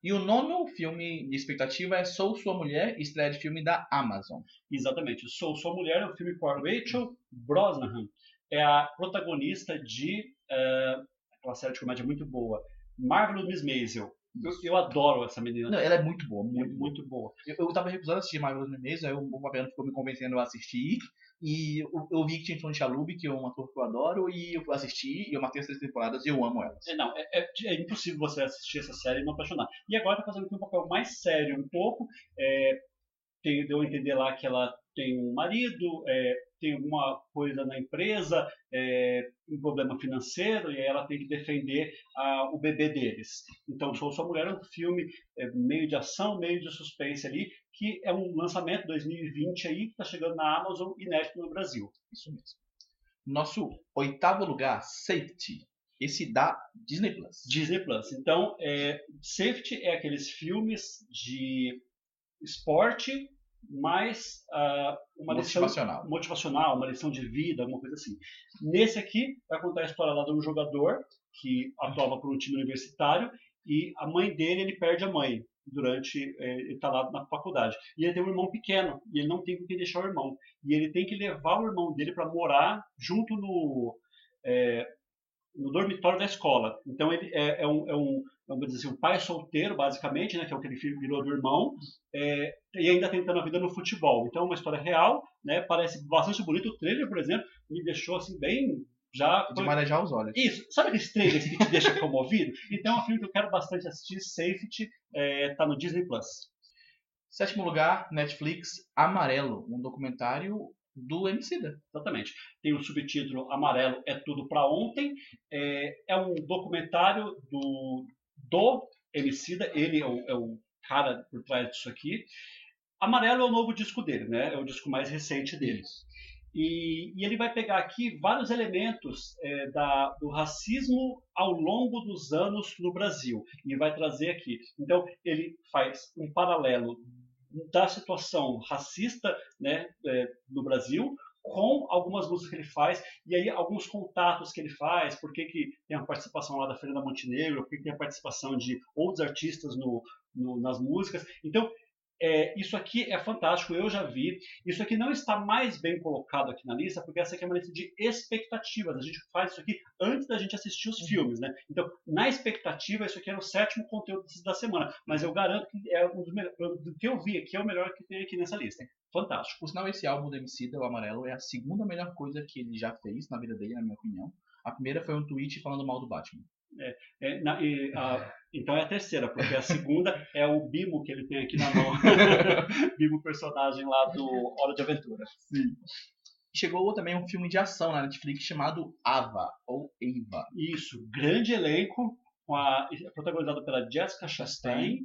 E o nono filme de expectativa é Sou Sua Mulher, estreia de filme da Amazon. Exatamente. Sou Sua Mulher é um filme com a Rachel Brosnahan. É a protagonista de é, aquela série de comédia muito boa, Marvelous Miss Maisel. Eu, eu adoro essa menina. Não, ela é muito boa, muito, muito, muito boa. Eu, eu tava recusando assistir Marvelous Miss Maisel, aí o Fabiano ficou me convencendo a assistir. E eu, eu vi que tinha Tony Shalhoub, que é um ator que eu adoro, e eu assisti, e eu matei as três temporadas e eu amo elas. É, não, é, é, é impossível você assistir essa série e não apaixonar. E agora tá fazendo um papel mais sério um pouco. É, tem, deu a entender lá que ela tem um marido, é, tem alguma coisa na empresa, é, um problema financeiro, e ela tem que defender a, o bebê deles. Então, Sou Sua Mulher é um filme é, meio de ação, meio de suspense ali, que é um lançamento 2020 aí, que está chegando na Amazon e Netflix no Brasil. Isso mesmo. Nosso oitavo lugar, Safety. Esse da Disney Plus. Disney Plus. Então, é, Safety é aqueles filmes de esporte, mais uh, uma Motivacional. lição motivacional, uma lição de vida, alguma coisa assim. Nesse aqui, vai contar a história lá de um jogador que atuava por um time universitário e a mãe dele, ele perde a mãe durante ele está lá na faculdade. E ele tem um irmão pequeno e ele não tem com quem deixar o irmão. E ele tem que levar o irmão dele para morar junto no eh, no dormitório da escola. Então ele é, é um, é um vamos dizer assim, um pai solteiro basicamente né que é o que ele virou do irmão é, e ainda tentando a vida no futebol. Então é uma história real né parece bastante bonito. O trailer por exemplo me deixou assim bem já De marejar os olhos. isso, sabe aqueles trailers que te deixam comovido? Então é um filme que eu quero bastante assistir, Safety, é, tá no Disney Plus. Sétimo lugar, Netflix, Amarelo, um documentário do Emicida. Exatamente. Tem o subtítulo Amarelo é Tudo Pra Ontem. É, é um documentário do, do Emicida, ele é o, é o cara por trás disso aqui. Amarelo é o novo disco dele, né? É o disco mais recente dele. E, e, ele vai pegar aqui vários elementos é, da, do racismo ao longo dos anos no Brasil e vai trazer aqui. Então ele faz um paralelo da situação racista né, é, no Brasil com algumas músicas que ele faz e aí alguns contatos que ele faz, por que, tem a participação lá da Fernanda Montenegro, por que tem a participação de outros artistas no, no, nas músicas. Então é, isso aqui é fantástico, eu já vi. Isso aqui não está mais bem colocado aqui na lista, porque essa aqui é uma lista de expectativas. A gente faz isso aqui antes da gente assistir os filmes, né? Então, na expectativa, isso aqui era o sétimo conteúdo da semana. Mas eu garanto que é um dos melhores. Do que eu vi aqui, é o melhor que tem aqui nessa lista. Fantástico. Por sinal, esse álbum do MC, o Amarelo, é a segunda melhor coisa que ele já fez na vida dele, na minha opinião. A primeira foi um tweet falando mal do Batman. É, é, na, e, a, então é a terceira, porque a segunda é o Bimo que ele tem aqui na mão. Bimo, personagem lá do Hora de Aventura. Sim. Chegou também um filme de ação na Netflix chamado Ava, ou Eva. Isso, grande elenco, a, protagonizado pela Jessica Chastain,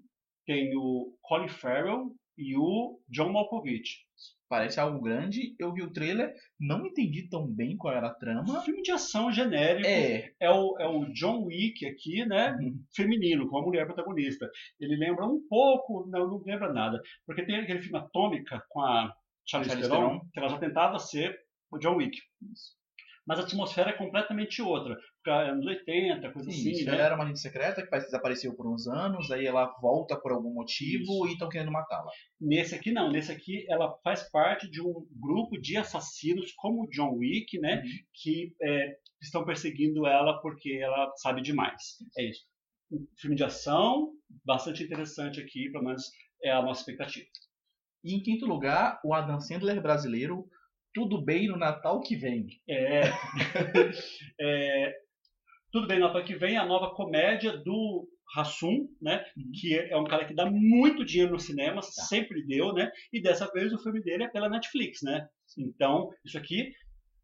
tem o Colin Farrell e o John Malkovich. Parece algo grande. Eu vi o trailer, não entendi tão bem qual era a trama. Filme de ação genérico. É. É o, é o John Wick aqui, né? Uhum. Feminino, com a mulher protagonista. Ele lembra um pouco, não, não lembra nada. Porque tem aquele filme Atômica com a Charlize Theron, que ela já tentava ser o John Wick. Mas a atmosfera é completamente outra. Porque é anos 80, coisa assim, Isso, né? ela era uma agente secreta que desapareceu por uns anos, aí ela volta por algum motivo Isso. e estão querendo matá-la. Nesse aqui não, nesse aqui ela faz parte de um grupo de assassinos como o John Wick, né? Uhum. Que é, estão perseguindo ela porque ela sabe demais. É isso. Um filme de ação, bastante interessante aqui, pelo menos é a nossa expectativa. E em quinto lugar, o Adam Sandler brasileiro, Tudo Bem no Natal que vem. É, é, tudo bem, Natal que vem, a nova comédia do Hassum, né? Que é um cara que dá muito dinheiro no cinema, sempre deu, né? E dessa vez o filme dele é pela Netflix, né? Então, isso aqui,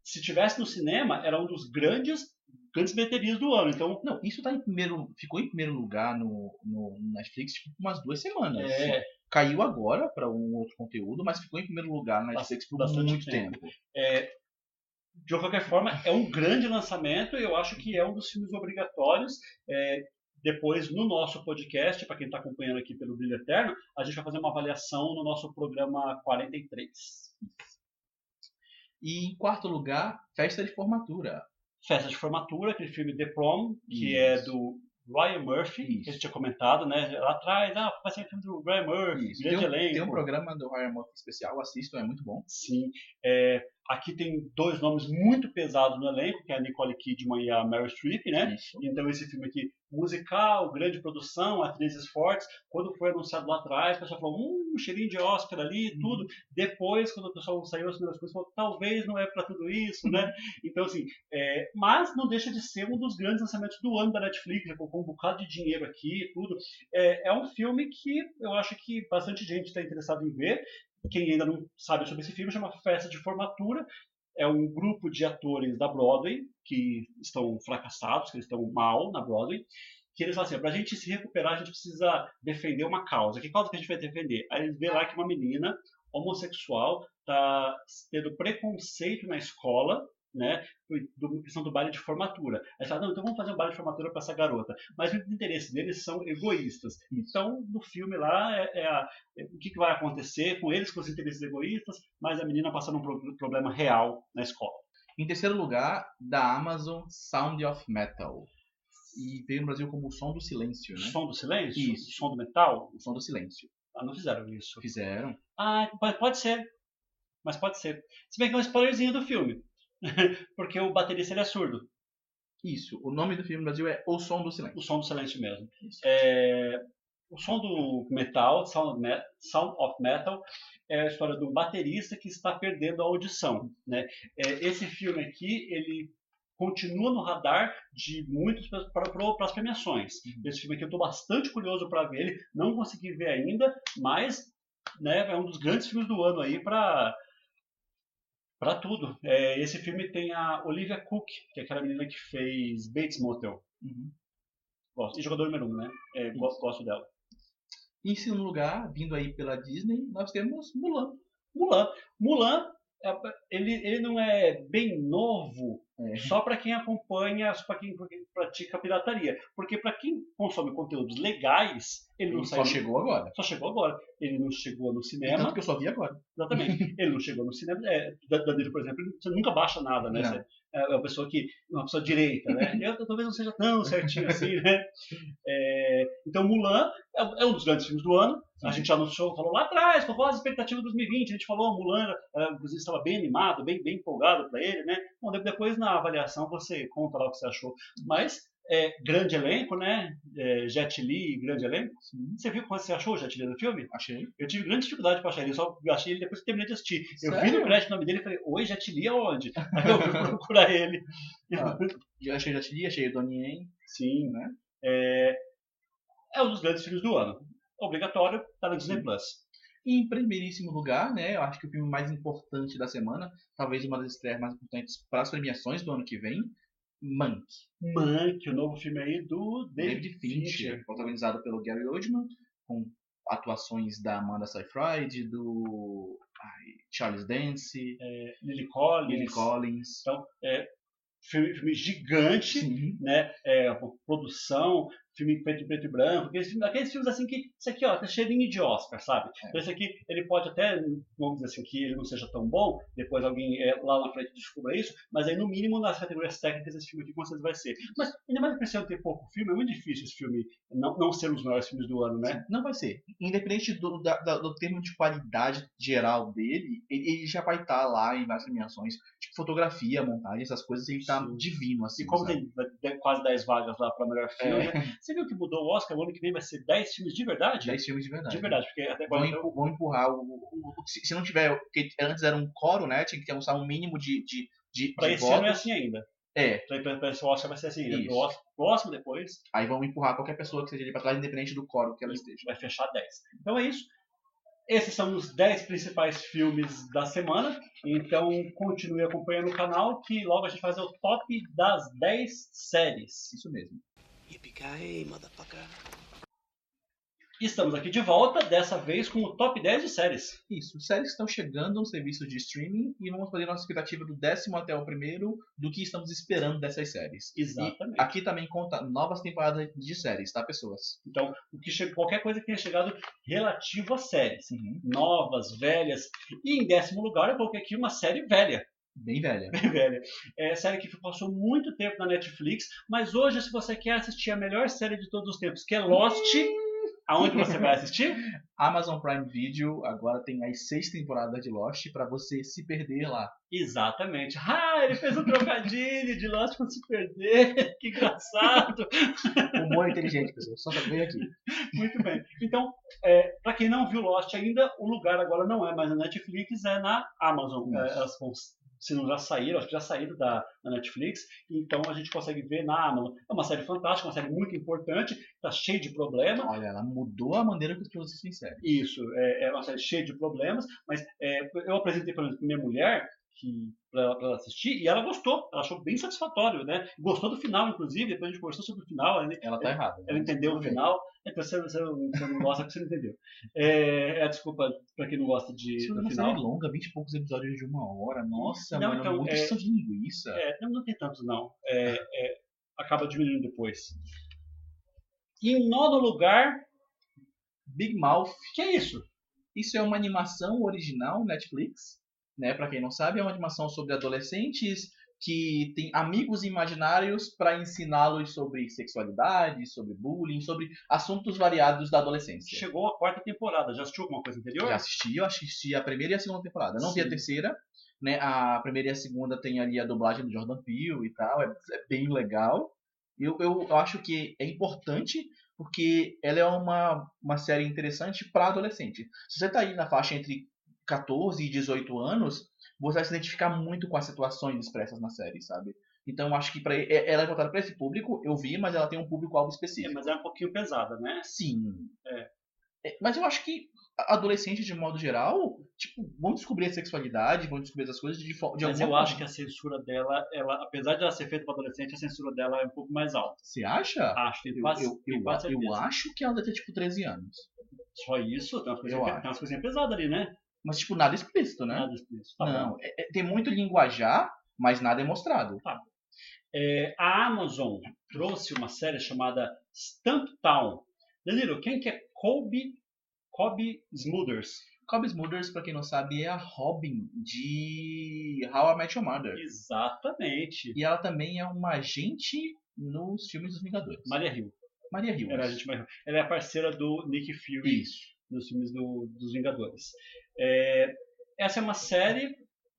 se tivesse no cinema, era um dos grandes grandes bilheterias do ano. Então, Não, isso tá em primeiro. Ficou em primeiro lugar no, no Netflix tipo, por umas duas semanas. é, Caiu agora para um outro conteúdo, mas ficou em primeiro lugar no Netflix por Bastante muito tempo. tempo. de qualquer forma, é um grande lançamento e eu acho que é um dos filmes obrigatórios. É, depois, no nosso podcast, para quem está acompanhando aqui pelo Brilho Eterno, a gente vai fazer uma avaliação no nosso programa 43. E em quarto lugar, Festa de Formatura. Festa de Formatura, aquele filme The Prom, que Isso. é do Ryan Murphy, que a Isso. gente tinha comentado, né? Lá atrás, ah, vai ser filme do Ryan Murphy, Isso. Tem grande um, elenco. tem um programa do Ryan Murphy especial, assistam, é muito bom. Sim. É, aqui tem dois nomes muito pesados no elenco, que é a Nicole Kidman e a Meryl Streep, né? Isso. Então esse filme aqui, musical, grande produção, atrizes fortes. Quando foi anunciado lá atrás, o pessoal falou, hum, um cheirinho de Oscar ali, Uhum. tudo. Depois, quando o pessoal saiu as primeiras coisas, falou, talvez não é para tudo isso, né? Então assim, é, mas não deixa de ser um dos grandes lançamentos do ano da Netflix, já colocou um bocado de dinheiro aqui, tudo. É, é um filme que eu acho que bastante gente está interessado em ver. Quem ainda não sabe sobre esse filme chama Festa de Formatura. É um grupo de atores da Broadway que estão fracassados, que estão mal na Broadway. Que eles falam assim: para a gente se recuperar, a gente precisa defender uma causa. Que causa que a gente vai defender? Aí eles vê lá que uma menina homossexual está tendo preconceito na escola, né? Do, questão do baile de formatura. Aí falam, não, então vamos fazer um baile de formatura para essa garota. Mas os interesses deles são egoístas. Então, no filme lá, é, é a- é o que, que vai acontecer com eles, com os interesses egoístas, mas a menina passando um pro- problema real na escola. Em terceiro lugar, da Amazon, Sound of Metal. E veio no Brasil como o Som do Silêncio, O né? som do silêncio? Isso. O som do metal? O Som do Silêncio. Ah, não fizeram isso. Fizeram. Ah, pode, pode ser. Mas pode ser. Se bem que é um spoilerzinho do filme. Porque o baterista ele é surdo. Isso. O nome do filme no Brasil é O Som do Silêncio. O som do silêncio mesmo. É, o som do metal, Sound Sound of Metal, é a história do baterista que está perdendo a audição. Né? É, esse filme aqui, ele continua no radar de muitos para, para, para as premiações. Esse filme aqui eu estou bastante curioso para ver ele, não consegui ver ainda, mas né, é um dos grandes filmes do ano aí para para tudo. É, esse filme tem a Olivia Cook, que é aquela menina que fez Bates Motel. Uhum. Gosto. E jogador número um, né? É, gosto, gosto dela. Em segundo lugar, vindo aí pela Disney, nós temos Mulan. Mulan. Mulan, é, ele, ele não é bem novo É. só para quem acompanha, para quem, quem pratica pirataria. Porque para quem consome conteúdos legais, ele não Ele saiu. só chegou agora. Só chegou agora. Ele não chegou no cinema. Tanto que eu só vi agora. Exatamente. Ele não chegou no cinema. É, da- Danilo, por exemplo, você nunca baixa nada, né? Não. Você é uma pessoa que. uma pessoa direita, né? Eu talvez não seja tão certinho assim, né? É, então, Mulan é, é um dos grandes filmes do ano. A gente anunciou, falou lá atrás, qual as expectativas de 2020? A gente falou, Mulan, inclusive, estava bem animado, bem, bem empolgado para ele, né? Bom, de- depois na avaliação você conta lá o que você achou. Mas, é, grande elenco, né? É, Jet Li, grande elenco. Você viu como você achou o Jet Li no filme? Achei. Eu tive grande dificuldade para achar ele, só achei ele depois que terminei de assistir. Eu vi Sério? no crédito o nome dele e falei, oi, Jet Li aonde? Aí eu fui procurar ele. Ah. Eu achei Jatili, achei Donnie Yen. Sim, né? É, é um dos grandes filmes do ano. Obrigatório, tá na Disney Plus. E em primeiríssimo lugar, né, eu acho que o filme mais importante da semana, talvez uma das estreias mais importantes para as premiações do ano que vem, Mank. Mank, o novo filme aí do David, David Fincher, protagonizado pelo Gary Oldman, com atuações da Amanda Seyfried, do Charles Dance, É, Lily Collins. Lily Collins. Então, é, filme, filme gigante, Sim. né? É, produção, filme preto, preto e branco, aqueles filmes, aqueles filmes assim que, isso aqui, ó, tá cheirinho de Oscar, sabe? É. Então, esse aqui, ele pode até, vamos dizer assim, que ele não seja tão bom, depois alguém é, lá na frente descubra isso, mas aí no mínimo nas categorias técnicas esse filme aqui com certeza vai ser. Mas ainda mais por ter pouco filme, é muito difícil esse filme não, não ser um dos melhores filmes do ano, né? Não vai ser. Independente do, da- do termo de qualidade geral dele, ele, ele já vai estar lá em várias premiações. Tipo, fotografia, montagem, essas coisas, ele tá Sim. divino, assim. E como sabe? tem tem quase 10 vagas lá para melhor filme, É. você viu que mudou o Oscar? O ano que vem vai ser 10 filmes de verdade? 10 filmes de verdade. De verdade, porque até Vão, agora então, empu- vão empurrar o, o- o- se, se não tiver. Porque antes era um coro, né? Tinha que ter um, mínimo de, de, de, Pra de esse ano é votos. assim ainda. É, Pra, esse Oscar vai ser assim. Pro Oscar, próximo depois aí vão empurrar qualquer pessoa que esteja ali pra trás, independente do coro que ela esteja. vai fechar 10. Então é isso. Esses são os 10 principais filmes da semana. Então continue acompanhando o canal que logo a gente vai fazer o top das 10 séries. Isso mesmo. Estamos aqui de volta, dessa vez com o top 10 de séries. Isso. Séries que estão chegando no serviço de streaming e vamos fazer nossa expectativa do décimo até o primeiro do que estamos esperando dessas séries. Exatamente. E aqui também conta novas temporadas de séries, tá, pessoas? Então, o que che- qualquer coisa que tenha chegado relativo a séries. Uhum. Novas, velhas. E em décimo lugar eu coloquei aqui uma série velha. Bem velha. bem velha. É série que passou muito tempo na Netflix, mas hoje, se você quer assistir a melhor série de todos os tempos, que é Lost, aonde você vai assistir? Amazon Prime Video agora tem as seis temporadas de Lost pra você se perder lá. Exatamente. Ah, ele fez um trocadilho de Lost pra se perder. Que engraçado. Humor inteligente, pessoal. Só veio aqui. Muito bem. Então, é, para quem não viu Lost ainda, o lugar agora não é mais na Netflix, é na Amazon. É, elas vão- se não já saíram, acho que já saíram da, da Netflix, então a gente consegue ver na Amazon. É uma série fantástica, uma série muito importante, tá cheia de problema. Olha, ela mudou a maneira que as pessoas assistem série. Isso, é, é uma série cheia de problemas, mas é, eu apresentei para minha mulher que para ela, pra ela assistir e ela gostou, ela achou bem satisfatório, né? Gostou do final, inclusive, depois a gente conversou sobre o final, ela, Ela tá errada. ela entendeu o final, então você, você, você não gosta porque você não entendeu. É, é, desculpa para quem não gosta de, Isso é do uma final. série longa, 20 e poucos episódios de uma hora. Nossa, Não, mano, então, muito é- de linguiça. É, não, não tem tantos não. É, é, acaba diminuindo depois. Em nono lugar, Big Mouth. que é isso? Isso é uma animação original Netflix, né? Para quem não sabe, é uma animação sobre adolescentes que tem amigos imaginários para ensiná-los sobre sexualidade, sobre bullying, sobre assuntos variados da adolescência. Chegou a quarta temporada. Já assistiu alguma coisa anterior? Já assisti, eu assisti a primeira e a segunda temporada. Não vi a Sim. terceira, né? A primeira e a segunda tem ali a dublagem do Jordan Peele e tal, é, é bem legal. Eu, eu acho que é importante porque ela é uma, uma série interessante para adolescente. Se você tá aí na faixa entre 14 e 18 anos, você vai se identificar muito com as situações expressas na série, sabe? Então eu acho que pra, é- ela é voltada para esse público, eu vi, mas ela tem um público-alvo É, específico. mas é um pouquinho pesada, né? Sim. É. É, Mas eu acho que adolescentes, de modo geral, tipo, vão descobrir a sexualidade, vão descobrir as coisas de, de Mas eu acho forma. que a censura dela, ela, apesar de ela ser feita para adolescente, a censura dela é um pouco mais alta. Você acha? Acho, tem eu, quase, eu, eu, acho que ela deve ter, tipo, 13 anos. Só isso, tem umas Eu coisinhas, acho. tem umas coisinhas pesadas ali, né? Mas, tipo, nada explícito, né? Nada explícito. Tá. Não, é- é- tem muito linguajar, mas nada é mostrado. É, a Amazon trouxe uma série chamada Stump Town. Danilo, quem que é Colby, Colby Smulders? Cobb Smulders, pra quem não sabe, é a Robin de How I Met Your Mother. Exatamente. E ela também é uma agente nos filmes dos Vingadores. Maria Hill. Maria Hill. Era a gente Maria Hill. Ela é a parceira do Nick Fury Isso. nos filmes do- dos Vingadores. É, essa é uma série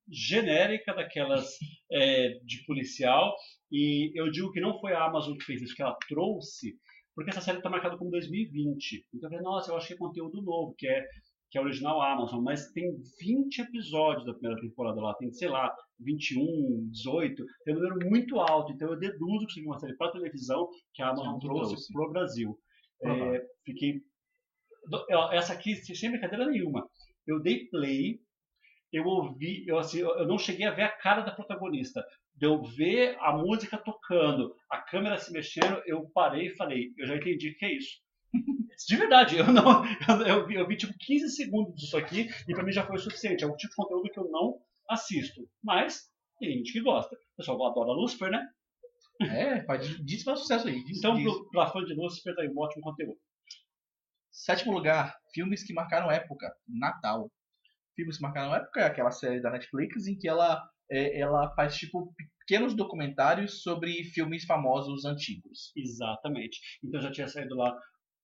genérica daquelas é, de policial e eu digo que não foi a Amazon que fez isso, que ela trouxe, porque essa série está marcada como 2020. Então eu falei, nossa, eu acho que é conteúdo novo, que é que é original Amazon, mas tem 20 episódios da primeira temporada lá, tem, sei lá, 21, 18, tem um número muito alto, então eu deduzo que é uma série para televisão que a Amazon trouxe trouxe. para o Brasil. Provável. É, fiquei. Essa aqui, sem brincadeira nenhuma. Eu dei play, eu ouvi, eu, assim, eu não cheguei a ver a cara da protagonista. De eu ver a música tocando, a câmera se mexendo, eu parei e falei, eu já entendi o que é isso. De verdade, eu não. Eu, eu vi, tipo 15 segundos disso aqui e pra mim já foi o suficiente. É um tipo de conteúdo que eu não assisto. Mas tem gente que gosta. O pessoal adora Lucifer, né? É, faz, diz faz sucesso aí. Diz, Então, pra fã de Lucifer, tá aí um ótimo conteúdo. Sétimo lugar, filmes que marcaram época. Natal. Filmes que marcaram época é aquela série da Netflix em que ela, é, ela faz tipo pequenos documentários sobre filmes famosos antigos. Exatamente. Então já tinha saído lá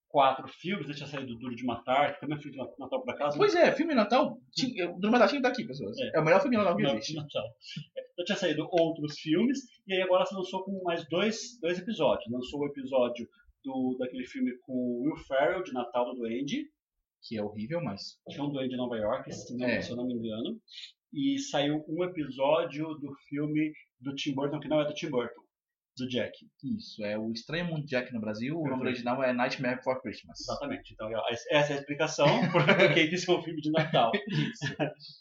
quatro filmes, já tinha saído Duro de Matar, que também é filme de Natal por acaso. Pois é, filme Natal. Tinha, o Drama tinha que estar aqui, pessoas. É. É. o melhor filme Natal que existe. Natal. Já tinha saído outros filmes, e aí agora se lançou com mais dois, dois episódios. Lançou o episódio do, daquele filme com o Will Ferrell, de Natal do Duende, Que é horrível, mas. que é um Duende de Nova York, se não, É. se eu não me engano. E saiu um episódio do filme do Tim Burton, que não é do Tim Burton. Do Jack. Isso, é o Estranho Mundo Jack no Brasil. O nome Perfeito. original é Nightmare Before Christmas. Exatamente. Então, essa é a explicação por que isso é um filme de Natal. Isso.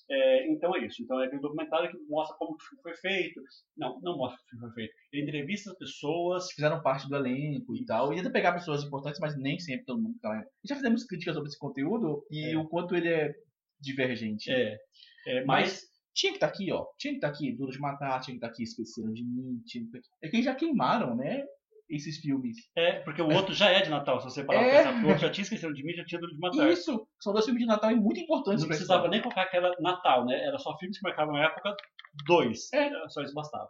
É, então é isso. Então é aquele documentário que mostra como o filme foi feito. Não, não mostra como o filme foi feito. Ele entrevista as pessoas. Fizeram parte do elenco e tal. Ia pegar pessoas importantes, mas nem sempre todo mundo tá lá. E já fizemos críticas sobre esse conteúdo e É. o quanto ele é divergente. É, é, mas Tinha que estar aqui, ó. Tinha que estar aqui Duro de Matar, tinha que estar aqui Esqueceram de Mim, tinha que estar aqui. É que já queimaram, né? Esses filmes. é porque o outro já é de Natal, se você parar pra É. pensar. O outro já tinha esquecido de mim, já tinha duro de matar. Isso! São dois filmes de Natal e muito importantes Não pra precisava nem colocar que era Natal, né? Era só filmes que marcavam a época dois. É. Só isso bastava.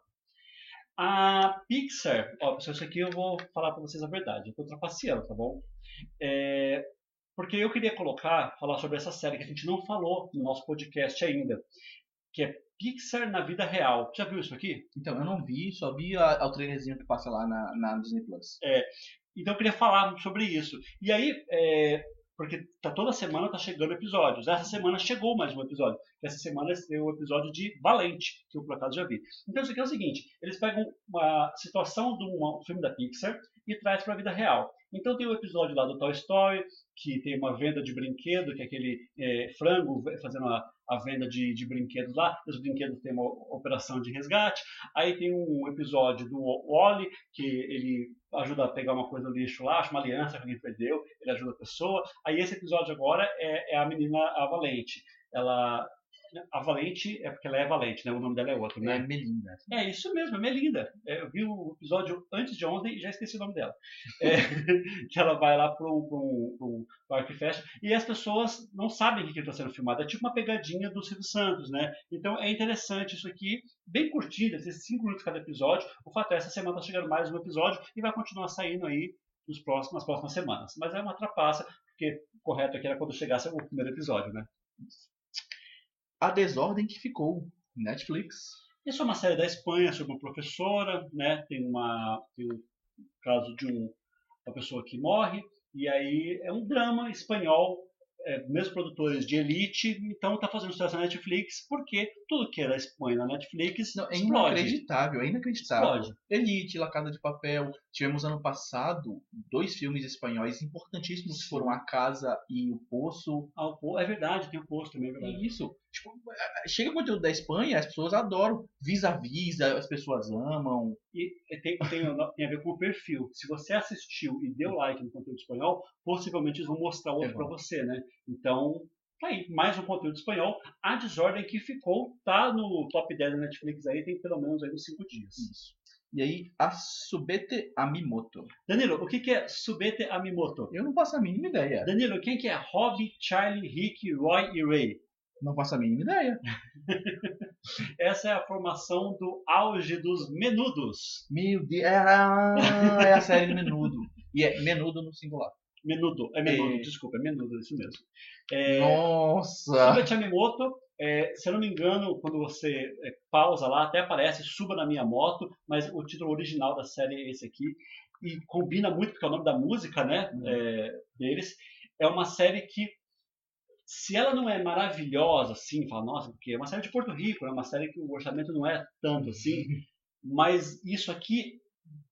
A Pixar, ó, pessoal, isso aqui eu vou falar pra vocês a verdade. Eu tô trapaceando, tá bom? É, porque eu queria colocar, falar sobre essa série que a gente não falou no nosso podcast ainda, que é Pixar na vida real. Já viu isso aqui? Então, eu não vi, só vi a, o trailerzinho que passa lá na, na Disney Plus. Então eu queria falar sobre isso. E aí, é, porque tá, toda semana tá chegando episódios. Essa semana chegou mais um episódio. Essa semana é o episódio de Valente, que eu por acaso já vi. Então isso aqui é o seguinte: eles pegam uma situação de um um filme da Pixar e traz para a vida real. Então tem o episódio lá do Toy Story, que tem uma venda de brinquedo, que é aquele é, frango fazendo a, a venda de, de brinquedos lá. Os brinquedos têm uma operação de resgate. Aí tem um episódio do Wally, que ele ajuda a pegar uma coisa no lixo lá, acha uma aliança que alguém perdeu, ele ajuda a pessoa. Aí esse episódio agora é, é a menina a Valente. Ela. A Valente é porque ela é Valente, né? O nome dela é outro, É né? Melinda. É isso mesmo, é Melinda. É, eu vi o episódio antes de ontem e já esqueci o nome dela. É, que ela vai lá para um Parque Fest e as pessoas não sabem o que está sendo filmado. É tipo uma pegadinha do Silvio Santos, né? Então é interessante isso aqui, bem curtido, esses cinco minutos cada episódio. O fato é, essa semana está chegando mais um episódio e vai continuar saindo aí nos próximos, nas próximas semanas. Mas é uma trapaça, porque o correto aqui era quando chegasse o primeiro episódio, né? A Desordem que Ficou. Netflix. Isso é uma série da Espanha sobre uma professora, né? Tem uma tem um caso de um, uma pessoa que morre e aí é um drama espanhol, é, mesmo produtores de elite, então tá fazendo sucesso na Netflix porque tudo que é da Espanha na Netflix Não, é explode. inacreditável, é inacreditável. Explode. Elite, La Casa de Papel. Tivemos ano passado dois filmes espanhóis importantíssimos que foram A Casa e O Poço. Ah, o po- é verdade, tem o posto também, é verdade. Isso. Tipo, é, chega conteúdo da Espanha, as pessoas adoram. Vis-a-vis, as pessoas amam. E tem, tem, tem a ver com o perfil. Se você assistiu e deu like no conteúdo espanhol, possivelmente eles vão mostrar outro É para você, né? Então, tá aí, mais um conteúdo espanhol. A desordem que ficou, tá no top 10 da Netflix aí, tem pelo menos aí uns 5 dias. Isso. E aí, a Subete Amimoto. Danilo, o que, que é Subete Amimoto? Eu não faço a mínima ideia. Danilo, quem que é Robbie, Charlie, Rick, Roy e Ray? Não faço a mínima ideia. Essa é a formação do auge dos menudos. Meu Deus. Ah, é a série do Menudo. E é Menudo no singular. Menudo, é menudo, É. desculpa, é menudo, é isso mesmo. É, Nossa! Suba Chamimoto, é, se eu não me engano, quando você é, pausa lá, até aparece Suba na Minha Moto, mas o título original da série é esse aqui. E combina muito, porque é o nome da música né, Uhum. é, deles. É uma série que, se ela não é maravilhosa, assim, fala, nossa, porque é uma série de Porto Rico, é uma série que o orçamento não é tanto assim, mas isso aqui,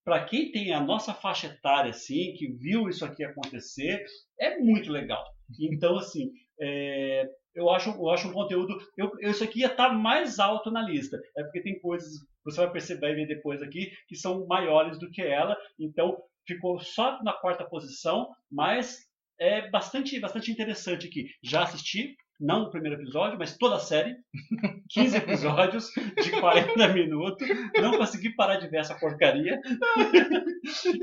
para quem tem a nossa faixa etária, assim, que viu isso aqui acontecer, é muito legal. Então, assim, é, eu, acho, eu acho um conteúdo. Eu, isso aqui ia estar mais alto na lista. É porque tem coisas, você vai perceber e ver depois aqui, que são maiores do que ela. Então, ficou só na quarta posição, mas é bastante, bastante interessante aqui. Já assisti, não o primeiro episódio, mas toda a série. 15 episódios de 40 minutos. Não consegui parar de ver essa porcaria.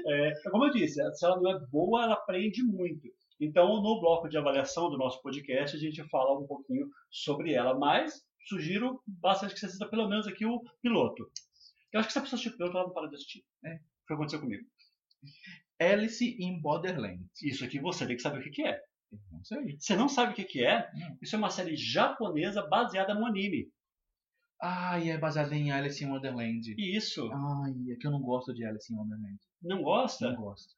É, como eu disse, se ela não é boa, ela aprende muito. Então, no bloco de avaliação do nosso podcast, a gente fala um pouquinho sobre ela, mas sugiro bastante que você assista pelo menos aqui o piloto. Eu acho que se a pessoa assistir o piloto, ela não para de assistir. É, foi o que aconteceu comigo. Alice in Borderland. Isso aqui você tem que saber o que, que é. Não sei. Você não sabe o que, que é? Não. Isso é uma série japonesa baseada no anime. Ai, é baseada em Alice in Wonderland. E isso, Ai, é que eu não gosto de Alice in Wonderland. não gosta? Não gosto.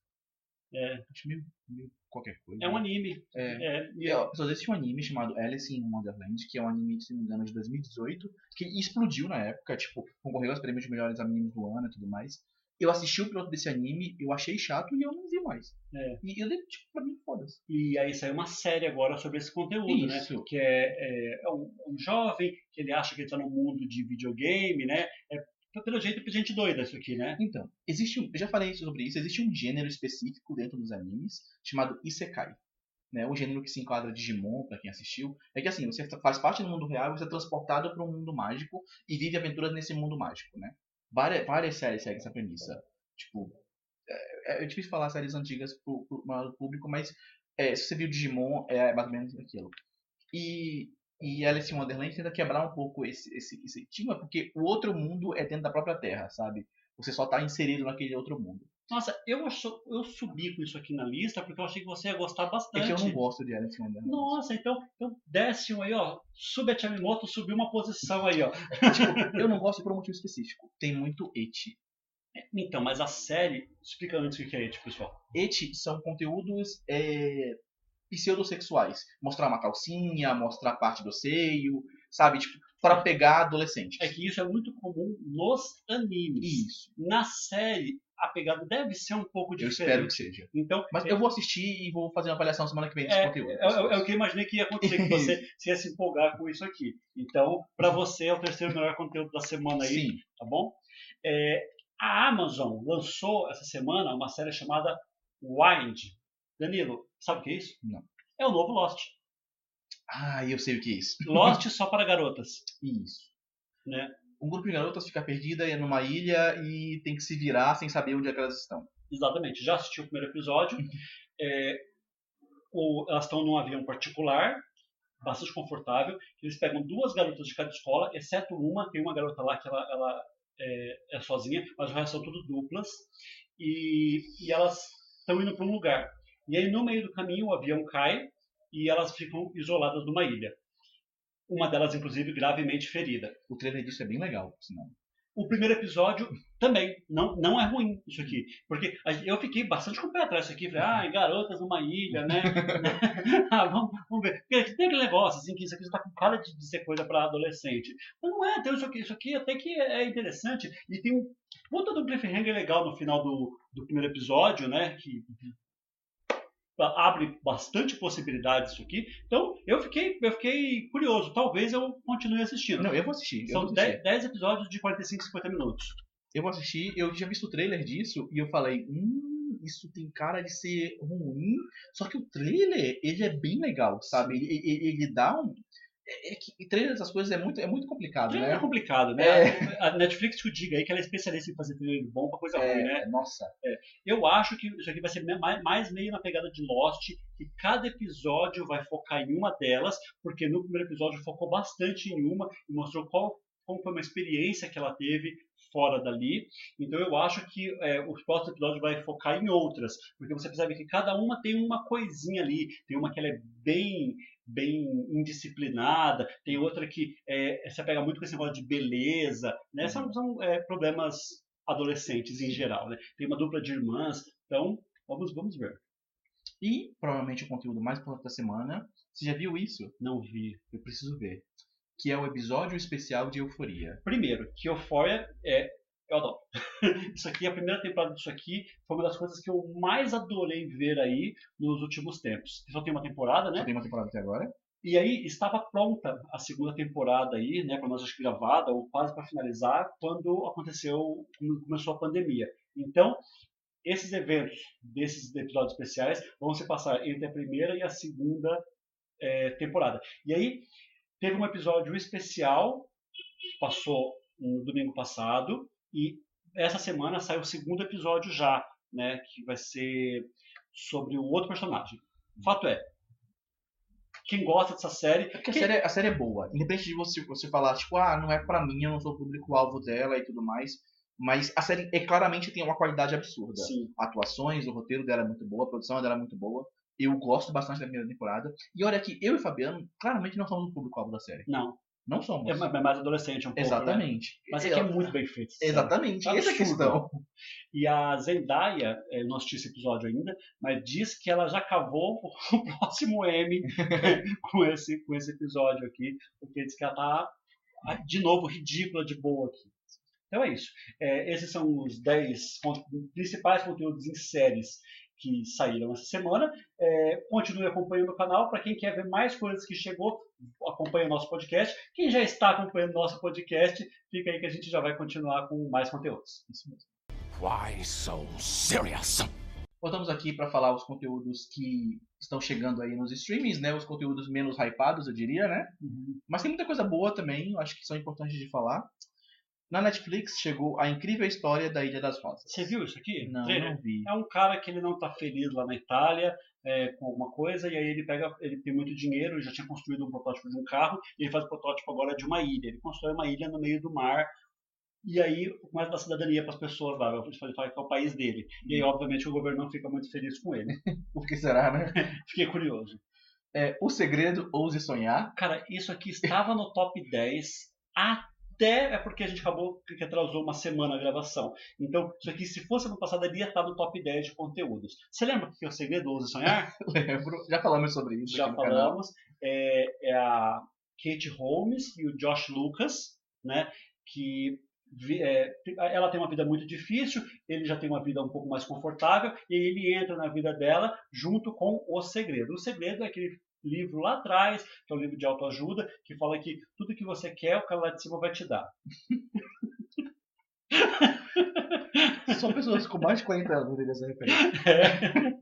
É. Acho meio, meio qualquer coisa. É um anime. É. É, e E, ó, pessoas, existe um anime chamado Alice in Wonderland, que é um anime, se não me engano, de 2018, que explodiu na época, tipo, concorreu aos prêmios de melhores animes do ano e tudo mais. Eu assisti o piloto desse anime, eu achei chato e eu não vi mais. É. E eu, tipo, pra mim, foda-se. E aí saiu uma série agora sobre esse conteúdo, né? Isso. Que é, é, é um, um jovem que ele acha que ele tá no mundo de videogame, né? É, pelo jeito, gente doida isso aqui, né? Então, existe um, eu já falei sobre isso, existe um gênero específico dentro dos animes chamado Isekai. Né, o gênero que se enquadra Digimon, pra quem assistiu, é que assim, você faz parte do mundo real, você é transportado para um mundo mágico e vive aventuras nesse mundo mágico, né? Várias, várias séries seguem essa premissa. Tipo, é, é difícil falar séries antigas pro, pro maior público, mas é, se você viu Digimon, é menos aquilo. E, e Alice in Wonderland tenta quebrar um pouco esse, esse, esse estigma, porque o outro mundo é dentro da própria Terra, sabe? Você só tá inserido naquele outro mundo. Nossa, eu, acho, eu subi com isso aqui na lista porque eu achei que você ia gostar É bastante. que eu não gosto de in Wonderland. Nossa, então, então desce um aí, ó. Sube a Chamimoto, subiu uma posição aí, ó. tipo, eu não gosto por um motivo específico. Tem muito eti. Então, mas a série, explica antes o que é It, pessoal. Eti são conteúdos é, pseudossexuais. Mostrar uma calcinha, mostrar parte do seio, sabe? Tipo, para pegar adolescente. É que isso é muito comum nos animes. Isso. Na série, a pegada deve ser um pouco Eu diferente. espero que seja. Então, Mas eu vou assistir e vou fazer uma avaliação semana que vem desse É, conteúdo. é, é- é o que eu imaginei que ia acontecer, que você, você ia se empolgar com isso aqui. Então, para você é o terceiro melhor conteúdo da semana aí, Sim. tá bom? É, a Amazon lançou essa semana uma série chamada Wind. Danilo, sabe o que é isso? Não. É o novo Lost. Ah, eu sei o que é isso. Lost só para garotas, Isso. né? Um grupo de garotas fica perdida em uma ilha e tem que se virar sem saber onde é que elas estão. Exatamente. Já assisti o primeiro episódio. É, o- elas estão num avião particular, bastante confortável. Eles pegam duas garotas de cada escola, exceto uma. Tem uma garota lá que ela, ela é, é sozinha, mas o resto são tudo duplas. E, e elas estão indo para um lugar. E aí, no meio do caminho, o avião cai e elas ficam isoladas numa ilha. Uma delas, inclusive, gravemente ferida. O trailer disso é bem legal, sinal. O primeiro episódio também não, não é ruim isso aqui. Porque eu fiquei bastante com o pé atrás disso aqui. Falei, ah, garotas numa ilha, né? ah, vamos, vamos ver. Porque tem aquele negócio, assim, que isso aqui já tá com cara de, ser coisa para adolescente. Mas não é, então isso aqui, isso aqui até que é, é interessante. E tem um puta do cliffhanger legal no final do, do primeiro episódio, né? Que abre bastante possibilidades isso aqui. Então, eu fiquei, eu fiquei curioso. Talvez eu continue assistindo. Não, eu vou assistir. São vou assistir. 10, 10 episódios de 45, 50 minutos. Eu vou assistir, eu tinha visto o trailer disso e eu falei, hum, isso tem cara de ser ruim. Só que o trailer, ele é bem legal, sabe? Ele, ele, ele dá um. É, é que trailer dessas coisas é muito, é muito complicado, É né? complicado, né? É. A a Netflix que diga aí que ela é especialista em fazer trailer bom pra coisa ruim, né? É, nossa. Eu acho que isso aqui vai ser mais, mais meio na pegada de Lost, que cada episódio vai focar em uma delas, porque no primeiro episódio focou bastante em uma e mostrou qual, como foi uma experiência que ela teve fora dali. Então eu acho que é, os próximos episódios vai focar em outras, porque você percebe que cada uma tem uma coisinha ali. Tem uma que ela é bem bem indisciplinada, tem outra que é, se apega muito com esse negócio de beleza, né? São, são é, problemas adolescentes em geral, né? Tem uma dupla de irmãs, então vamos, vamos ver. E provavelmente o conteúdo mais importante da semana. Você já viu isso? Não vi. Eu preciso ver. Que é o episódio especial de Euforia. Primeiro, que Euphoria é. Eu adoro. Isso aqui, a primeira temporada disso aqui, foi uma das coisas que eu mais adorei ver aí nos últimos tempos. Só tem uma temporada, né? Só tem uma temporada até agora. E aí estava pronta a segunda temporada aí, né, pelo menos acho que gravada ou quase para finalizar, quando aconteceu, começou a pandemia. Então, esses eventos desses episódios especiais vão se passar entre a primeira e a segunda eh, temporada. E aí teve um episódio especial que passou no domingo passado e essa semana sai o segundo episódio já, né, que vai ser sobre o outro personagem. Fato é, quem gosta dessa série, É porque a quem- série, a série é boa. Independente de você, você falar, tipo, ah, não é pra mim, eu não sou o público-alvo dela e tudo mais. Mas a série é, claramente tem uma qualidade absurda. Sim. Atuações, o roteiro dela é muito boa, a produção dela é muito boa. Eu gosto bastante da primeira temporada. E olha que eu e Fabiano claramente não somos o público-alvo da série. Não, Não somos. é é mais adolescente um pouco, né? Exatamente. Mas é que é muito bem feito. Exatamente. Essa é a questão. E a Zendaya, eh, não assisti esse episódio ainda, mas diz que ela já cavou o próximo M com esse, com esse episódio aqui, porque diz que ela tá, ah, de novo, ridícula de boa aqui. Então é isso. É, esses são os 10 con- principais conteúdos em séries que saíram essa semana. É, continue acompanhando o canal. Para quem quer ver mais coisas que chegou, acompanhe o nosso podcast. Quem já está acompanhando o nosso podcast, fica aí que a gente já vai continuar com mais conteúdos. Isso mesmo. Why so serious? Voltamos aqui para falar os conteúdos que estão chegando aí nos streamings, né? Os conteúdos menos hypados, eu diria, né? Mas tem muita coisa boa também, eu acho que são importantes de falar. Na Netflix chegou a incrível história da Ilha das Rosas. Você viu isso aqui? Não, Trailer? não vi. É um cara que ele não tá feliz lá na Itália é, com alguma coisa, e aí ele pega, ele tem muito dinheiro, ele já tinha construído um protótipo de um carro, e ele faz o protótipo agora de uma ilha. Ele constrói uma ilha no meio do mar, e aí começa a dar cidadania para as pessoas lá, ele fala que é o país dele. E aí, obviamente, o governo não fica muito feliz com ele. Por que será, né? Fiquei curioso. É, o Segredo, Ouse Sonhar. Cara, isso aqui estava no top 10 até. É porque a gente acabou que atrasou uma semana a gravação. Então, isso aqui, se fosse no passado, ele ia estar no top 10 de conteúdos. Você lembra o que é o segredo Ouse Sonhar? Lembro. Já falamos sobre isso Já aqui no canal. falamos. É, é a Kate Holmes e o Josh Lucas, né? Que é, ela tem uma vida muito difícil, ele já tem uma vida um pouco mais confortável, e ele entra na vida dela junto com O Segredo. O Segredo é aquele livro lá atrás, que é um livro de autoajuda, que fala que tudo que você quer, o cara lá de cima vai te dar. São pessoas com mais de 40 anos entendem essa referência.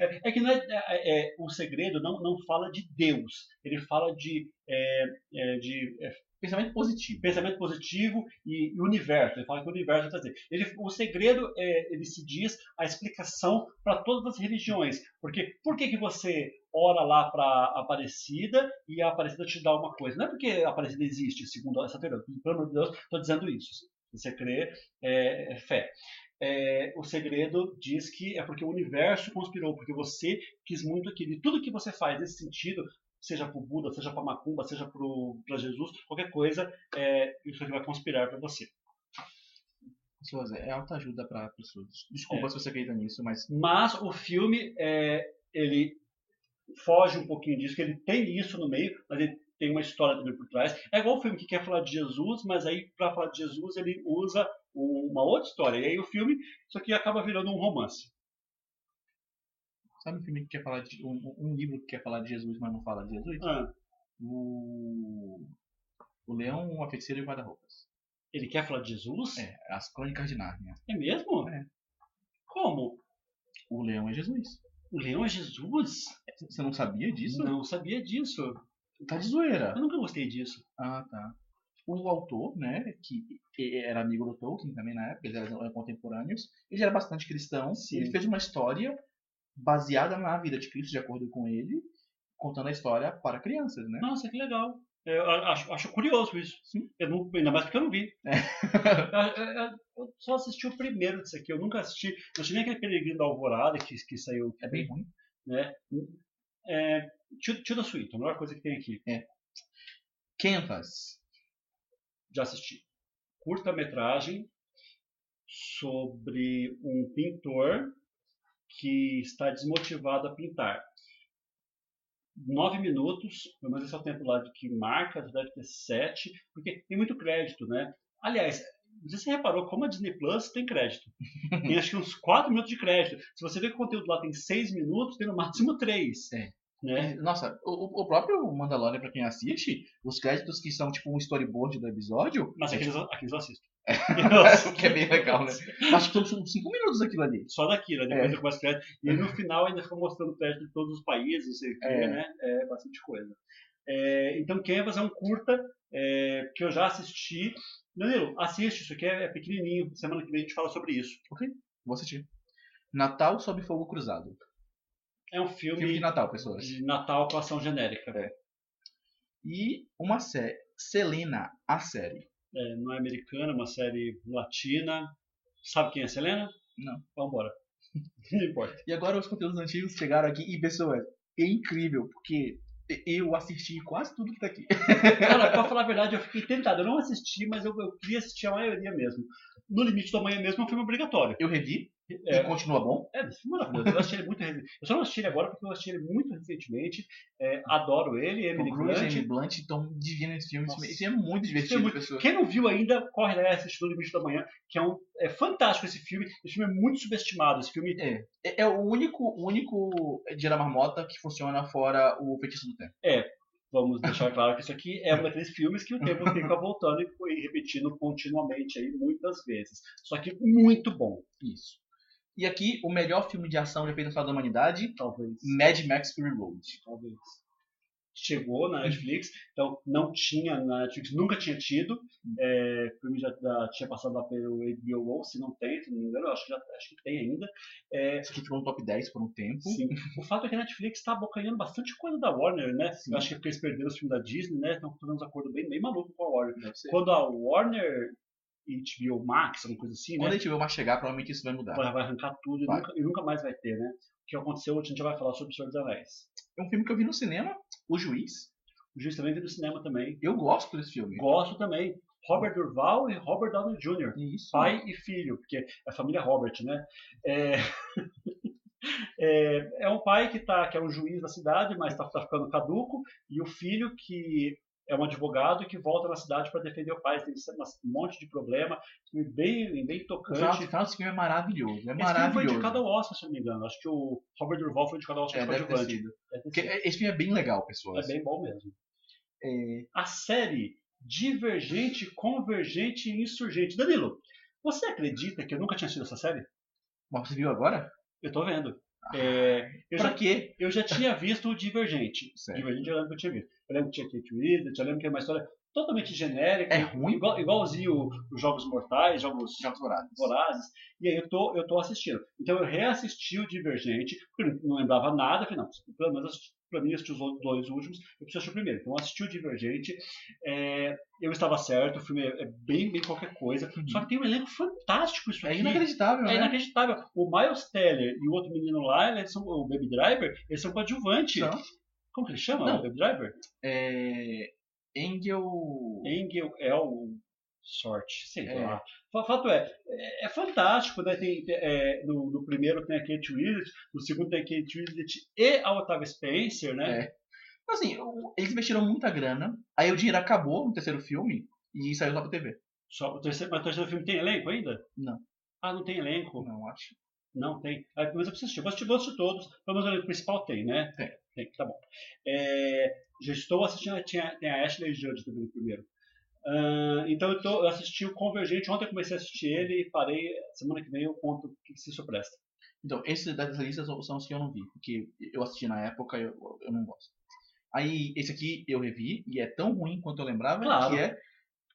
É, é que não é, é- é- o segredo não, não fala de Deus, ele fala de, é, é, de é, Pensamento positivo. pensamento positivo e, e universo. Ele fala que o universo vai fazer. Ele, o segredo, é, ele se diz a explicação para todas as religiões. Porque por que, que você ora lá para Aparecida e a Aparecida te dá uma coisa? Não é porque a Aparecida existe, segundo essa teoria. Pelo amor de Deus, estou dizendo isso. Se você crê, é, é fé. É, o segredo diz que é porque o universo conspirou, porque você quis muito aquilo. E tudo que você faz nesse sentido, seja para o Buda, seja para Macumba, seja para Jesus, qualquer coisa, é, isso aqui vai conspirar para você. Pessoas, é autoajuda para pessoas. Desculpa É. se você acredita nisso, mas Mas o filme, é, ele foge um pouquinho disso, que ele tem isso no meio, mas ele tem uma história também por trás. É igual o filme que quer falar de Jesus, mas aí para falar de Jesus ele usa um- uma outra história. E aí o filme, isso aqui acaba virando um romance. sabe um filme que quer falar de. Um, um livro que quer falar de Jesus, mas não fala de Jesus? Ah, O. O Leão, a Feiticeira e o Guarda-Roupas. ele quer falar de Jesus? É, As Crônicas de Nárnia. É mesmo? É. Como? O Leão é Jesus. O leão é Jesus? Você não sabia disso? Não sabia disso. Tá de zoeira. Eu nunca gostei disso. Ah, tá. O autor, né, que era amigo do Tolkien também na época, eles eram contemporâneos, ele era bastante cristão, Sim. ele fez uma história baseada na vida de Cristo, de acordo com ele, contando a história para crianças, né? Nossa, que legal. Eu acho, acho curioso isso. Sim. Eu não, ainda mais porque eu não vi. É. eu, eu- eu só assisti o primeiro disso aqui. Eu nunca assisti. Eu assisti nem aquele Peregrino da Alvorada que, que saiu. É bem ruim. Né? É, Tio, da Suíte, a melhor coisa que tem aqui. Canvas. Já assisti. Curta-metragem sobre um pintor que está desmotivado a pintar. Nove minutos, pelo menos esse é o tempo lá de que marca, deve ter sete, porque tem muito crédito, né? Aliás, não sei se você reparou como a Disney Plus tem crédito. Tem acho que uns quatro minutos de crédito. Se você vê que o conteúdo lá tem seis minutos, tem no máximo três. É. Né? Nossa, o, o próprio Mandalorian, pra quem assiste, os créditos que são tipo um storyboard do episódio, Mas é, aqueles, aqueles eu assisto. o que é bem legal, né? Acho que são 5 minutos aquilo ali. Só daquilo, depois É. eu começo crédito. E no final ainda ficou mostrando crédito de todos os países, não sei o que, É. né? É bastante coisa. É, então, Canvas é um curta é, que eu já assisti. Danilo, assiste, isso aqui é, é pequenininho. Semana que vem a gente fala sobre isso. Vou assistir. Natal sob fogo cruzado. É um filme, Filme de Natal, pessoas. de Natal com ação genérica. E uma série. Selena, a série. É, não é americana, é uma série latina. Sabe quem é Selena? Não. Vambora. Não importa. E agora os conteúdos antigos chegaram aqui e, pessoas, é incrível, porque eu assisti quase tudo que tá aqui. Cara, pra falar a verdade, eu fiquei tentado. Eu não assisti, mas eu, eu queria assistir a maioria mesmo. No Limite do Amanhã mesmo é um filme obrigatório. Eu revi, É. E continua bom? É, esse filme é maravilhoso. Eu assisti ele muito Eu só não assisti ele agora porque eu assisti ele muito recentemente. É, adoro ele, Emily Tom Blunt. Emily Blunt estão divino nesse filme. Nossa. Esse filme é muito divertido, é muito-. Quem não viu ainda, corre lá e assiste No Limite da Manhã, que é um é fantástico esse filme. Esse filme é muito subestimado. Esse filme É, é, é o único, o único Dia da Marmota que funciona fora o Feitiço do Tempo. Vamos deixar claro que isso aqui é um daqueles filmes que o tempo fica voltando e foi repetindo continuamente aí muitas vezes. Só que muito bom. Isso. E aqui, o melhor filme de ação já feito na história da humanidade, Talvez. Mad Max Fury Road. Talvez. Chegou na Netflix, então não tinha na Netflix, nunca tinha tido. É, o filme já, já tinha passado lá pelo HBO Go, se não tem, se não me engano, eu acho que, já, acho que tem ainda. É, Esse aqui ficou no top 10 por um tempo. Sim. O fato é que a Netflix está abocanhando bastante coisa da Warner, né? Sim. Eu acho que é porque eles perderam os filmes da Disney, né? Estão fazendo uns acordos bem, bem malucos com a Warner. Quando a Warner HBO Max, alguma coisa assim, Quando né? a gente mais chegar, provavelmente isso vai mudar. Vai, vai arrancar tudo e Vai. nunca, e nunca mais vai ter, né? O que aconteceu, hoje a gente já vai falar sobre o Senhor dos Anéis. É um filme que eu vi no cinema, O Juiz. O Juiz também veio do cinema também. Eu gosto desse filme. Gosto também. Robert Durval e Robert Downey Jr. Isso. pai e filho, porque é a família Robert, né? É, é, é um pai que, tá, que é um juiz da cidade, mas está ficando caduco, e o filho que é um advogado que volta na cidade para defender o pai. Tem um monte de problema, filme bem, bem tocante. final, o final desse filme é maravilhoso. É Esse filme maravilhoso. foi indicado ao Oscar, se eu não me engano. Acho que o Robert Durval foi indicado ao Oscar É, de coadjuvante. esse filme é bem legal, pessoas. É bem bom mesmo. É, A série Divergente, Convergente e Insurgente. Danilo, você acredita que eu nunca tinha assistido essa série? Mas você viu agora? Eu tô vendo. É, eu, pra já, quê? eu já tinha visto o Divergente. Certo. Divergente eu lembro que eu tinha visto. Eu lembro que tinha Kate Winslet, eu lembro que é uma história totalmente genérica. É ruim? Igual, igualzinho os Jogos Mortais, Jogos Jogos Vorazes. Vorazes. E aí eu tô, eu tô assistindo. Então eu reassisti o Divergente, porque eu não lembrava nada. Falei, não, pelo menos assisti- pra mim assistir os dois últimos, eu preciso assistir o primeiro. Então eu assisti o Divergente. é, eu estava certo, o filme é, é bem, bem qualquer coisa. Só que tem um elenco fantástico isso É aqui. inacreditável, É né? inacreditável. O Miles Teller e o outro menino lá, eles são, o Baby Driver, eles são coadjuvantes. São. Como que ele chama? Não. O Baby Driver? É... Engel... Engel El Sorte, sei É. lá. O fato é, é, é fantástico, né? Tem, é, no, no primeiro tem a Kate Winslet, no segundo tem a Kate Winslet e a Octavia Spencer, né? É. Assim, o- eles investiram muita grana, aí o dinheiro acabou no terceiro filme e saiu lá pra TV. Só, o terceiro, mas o terceiro filme tem elenco ainda? Não. Ah, não tem elenco? Não, acho. Não tem. Ah, mas eu preciso assistir. Assistir, vou assistir todos. Pelo menos o elenco principal tem, né? Tem. Tem, tá bom. É, já estou assistindo, tinha, tem a Ashley Judd também no primeiro. Ah, então eu, tô, eu assisti o Convergente, ontem eu comecei a assistir ele e parei. Semana que vem eu conto o que que se isso presta. Então, esses dessas listas são os que eu não vi, porque eu assisti na época e eu, eu não gosto. Aí, esse aqui eu revi, e é tão ruim quanto eu lembrava, Claro. que é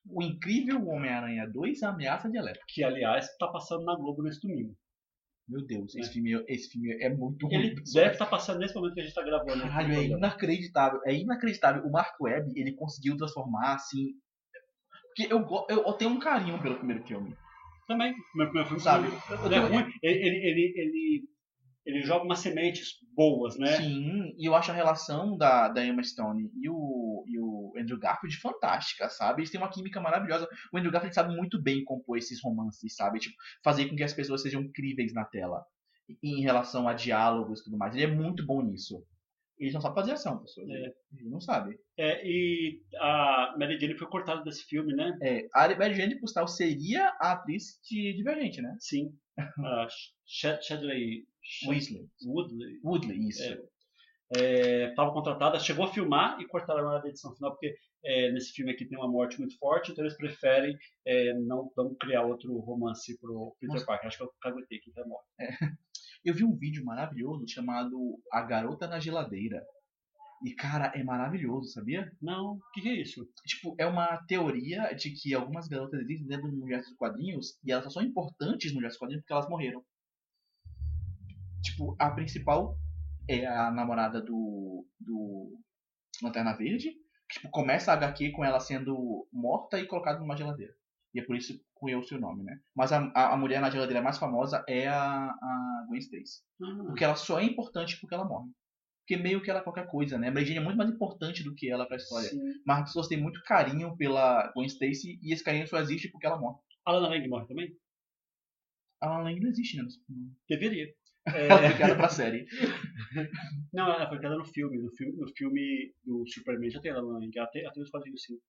o incrível Homem-Aranha 2, A Ameaça de Elétrica. Que, aliás, está passando na Globo nesse domingo. Meu Deus, É. esse, filme, esse filme é muito ruim. Ele deve estar passando nesse momento que a gente está gravando. esse Caralho, é inacreditável. É inacreditável. O Mark Webb, ele conseguiu transformar, assim... Porque eu, eu, eu tenho um carinho pelo primeiro filme. Também. Meu primeiro filme Sabe? Ele é ruim. Ele, ele, ele, ele, ele joga umas sementes boas, né? Sim, e eu acho a relação da, da Emma Stone e o, e o Andrew Garfield fantástica, sabe? Eles têm uma química maravilhosa. O Andrew Garfield sabe muito bem compor esses romances, sabe? Tipo, fazer com que as pessoas sejam críveis na tela. Em relação a diálogos e tudo mais. Ele é muito bom nisso. Ele não sabe fazer ação, pessoal. É. Não sabe. É, e a Mary Jane foi cortada desse filme, né? É, a Mary Jane, por seria a atriz de Divergente, né? Sim. A Sh- Shadley Weasley. Woodley Woodley, isso. É. estava contratada, chegou a filmar e cortaram ela da edição final, porque é, nesse filme aqui tem uma morte muito forte, então eles preferem é, não, não criar outro romance pro Peter Nossa. Parker. Acho que eu caguetei aqui, tá morto. Eu vi um vídeo maravilhoso chamado A Garota na Geladeira. E, cara, é maravilhoso, sabia? Não, o que, que é isso? Tipo, é uma teoria de que algumas garotas existem dentro do universo dos quadrinhos e elas só são importantes no universo dos quadrinhos porque elas morreram. Tipo, a principal é a namorada do, do Lanterna Verde, que tipo, começa a HQ com ela sendo morta e colocada numa geladeira. E é por isso que conheceu o nome, né? Mas a, a, a mulher na geladeira mais famosa é a, a Gwen Stacy. Ah, Porque ela só é importante porque ela morre. Porque meio que ela é qualquer coisa, né? A Mary Jane é muito mais importante do que ela pra história. sim. Mas as pessoas têm muito carinho pela Gwen Stacy e esse carinho só existe porque ela morre. A Lana Lang morre também? Alan Lang não existe, né? Deveria. Ela É, foi criada pra série. não, ela foi criada no filme. No filme, no filme do Superman já tem a Lana Lang. Ela tem, ela tem os quadrinhos sim.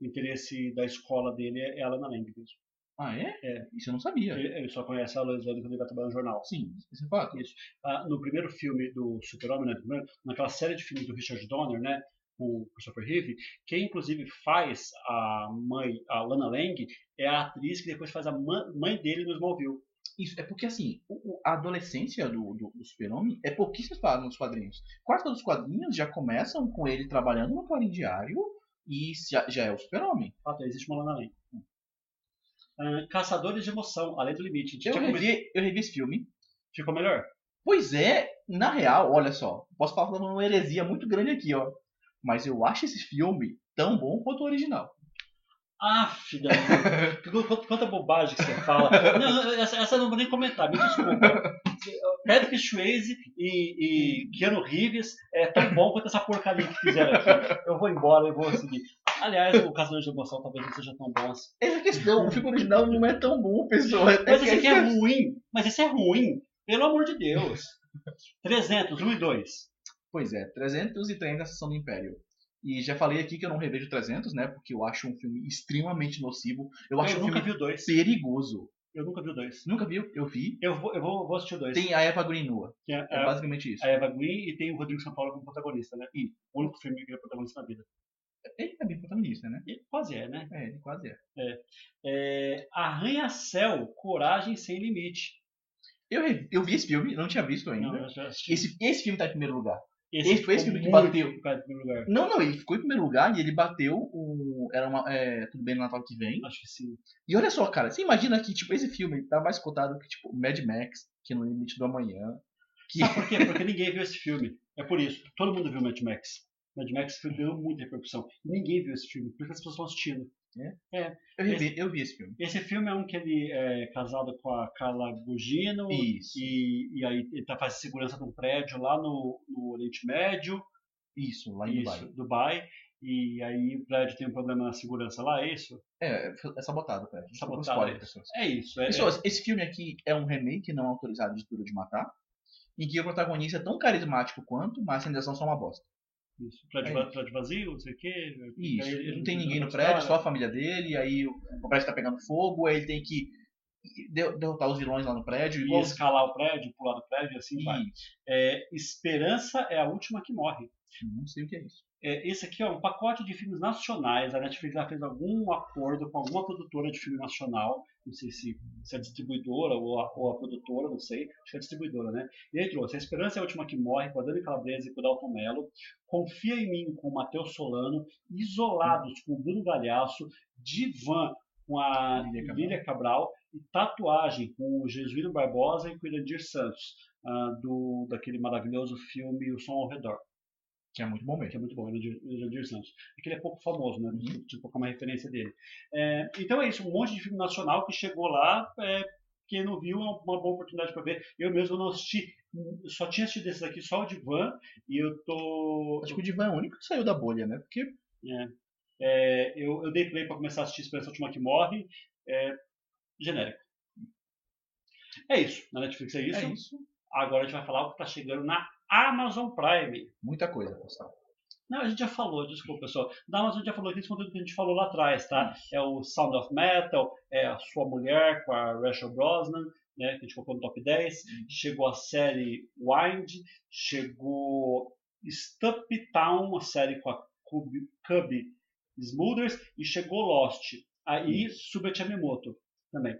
O interesse da escola dele é a Lana Lang mesmo. Ah, é? É. Isso eu não sabia. Ele, ele só conhece a Lois Lane quando ele vai trabalhar no jornal. Sim, esse é fato. Isso. Ah, no primeiro filme do Super-Homem, né, naquela série de filmes do Richard Donner, né, com o Christopher Reeve, quem inclusive faz a mãe, a Lana Lang, é a atriz que depois faz a mã- mãe dele no Smallville. Isso, é porque assim, a adolescência do, do, do super-homem é pouquíssimo explorada nos quadrinhos. Quase todos os quadrinhos já começam com ele trabalhando no Clarim Diário e já, já é o super-homem. Fato, existe uma Lana Lang. Ah, Caçadores de Emoção, Além do Limite. Eu comentou- revi, eu revi esse filme. Ficou melhor? Pois é, na real, olha só, posso falar uma heresia muito grande aqui, ó. Mas eu acho esse filme tão bom quanto o original. Ah, filha. quanta, bobagem que você fala. Não, essa, essa eu não vou nem comentar, me desculpa. Patrick Swayze e, e Keanu Reeves é tão bom quanto essa porcaria que fizeram aqui. Eu vou embora, eu vou seguir. Aliás, o Caçador de Emoção talvez não seja tão bom assim. Essa é questão, o filme original não é tão bom, pessoal. Mas que esse aqui é ruim. Mas esse é ruim. Pelo amor de Deus. 300, 1 e 2. Pois é, 330 na Sessão do Império. E já falei aqui que eu não revejo 300, né? Porque eu acho um filme extremamente nocivo. Eu acho Eu um nunca filme vi o 2. perigoso. Eu nunca vi o 2. Nunca viu? Eu vi. Eu vou, eu vou, vou assistir o 2. Tem a Eva Green nua. Tem a, É a, basicamente isso. a Eva Green e tem o Rodrigo São Paulo como protagonista, né? E- O único filme que ele é protagonista na vida. Ele é bem protagonista, né? E quase é, né? É, ele quase é. É, Arranha-Céu, Coragem Sem Limite. Eu, eu vi esse filme, não tinha visto ainda. Não. Esse, esse filme tá em primeiro lugar. Esse, esse foi esse que bateu. primeiro lugar. Não, não, ele ficou em primeiro lugar e ele bateu o. Era uma. É, tudo bem no Natal que vem. Acho que sim. E olha só, cara, você imagina que, tipo, esse filme tá mais cotado que, tipo, Mad Max, que é no Limite do Amanhã. Que... Sabe por quê? Porque ninguém viu esse filme. É por isso. Todo mundo viu Mad Max. Mad Max deu muita repercussão. Ninguém viu esse filme. Por isso as pessoas estão assistindo. Eu, revi, eu vi esse filme. Esse filme é um que ele é casado com a Carla Gugino. Isso. E, e aí ele tá fazendo segurança de um prédio lá no, no Oriente Médio. Isso, lá em Isso, Dubai. Dubai. E aí o prédio tem um problema na segurança lá, é isso? É, é sabotado. Sabotado, Spoiler, é. pessoas. É isso. É, Pessoas, esse filme aqui é um remake não autorizado de Duro de Matar, em que o protagonista é tão carismático quanto, mas a rendição só uma bosta. Isso. Prédio, É prédio vazio, não sei o quê. Isso, Aí ele- não tem ninguém no prédio, só a família dele, aí o, o prédio tá pegando fogo, aí ele tem que de- derrotar os vilões lá no prédio. E escalar o prédio, pular do prédio, e assim vai. Ih, É, Esperança é a última que morre. não sei o que é isso. É, esse aqui é um pacote de filmes nacionais. A Netflix já fez algum acordo com alguma produtora de filme nacional. Não sei se, se é distribuidora ou a, ou a produtora, não sei. Acho que é a distribuidora, né? E aí trouxe A Esperança é a Última que Morre, com a Dani Calabresa e com o Dalton Mello. Confia em Mim, com o Matheus Solano. Isolados, com o Bruno Galhaço. Divan, com a Lília Cabral. E Tatuagem, com o Jesuíno Barbosa e com o Irandir Santos. ah, do, daquele maravilhoso filme O Som ao Redor Que é muito bom que mesmo. é muito bom, o Edir Santos. É que ele é pouco famoso, né? Uhum. Tipo, como uma referência dele. É, então é isso, um monte de filme nacional que chegou lá, é, quem não viu é uma boa oportunidade para ver. Eu mesmo não assisti, só tinha assistido esses aqui, só o Divan, e eu tô... Acho que o Divan é o único que saiu da bolha, né? Porque é, eu, eu dei play para começar a assistir Esperança Última que Morre, é, genérico. É isso, na Netflix é isso. é isso. Agora a gente vai falar o que está chegando na Amazon Prime. Muita coisa, pessoal. Não, a gente já falou, desculpa, pessoal. Da Amazon já falou aqui, esse conteúdo que a gente falou lá atrás, tá? É o Sound of Metal, é a Sua Mulher com a Rachel Brosnan, né? Que a gente colocou no top 10. Chegou a série Wind, chegou Stump Town, a série com a Cub- Cubby Smulders, e chegou Lost. Aí Subet Yamamoto também.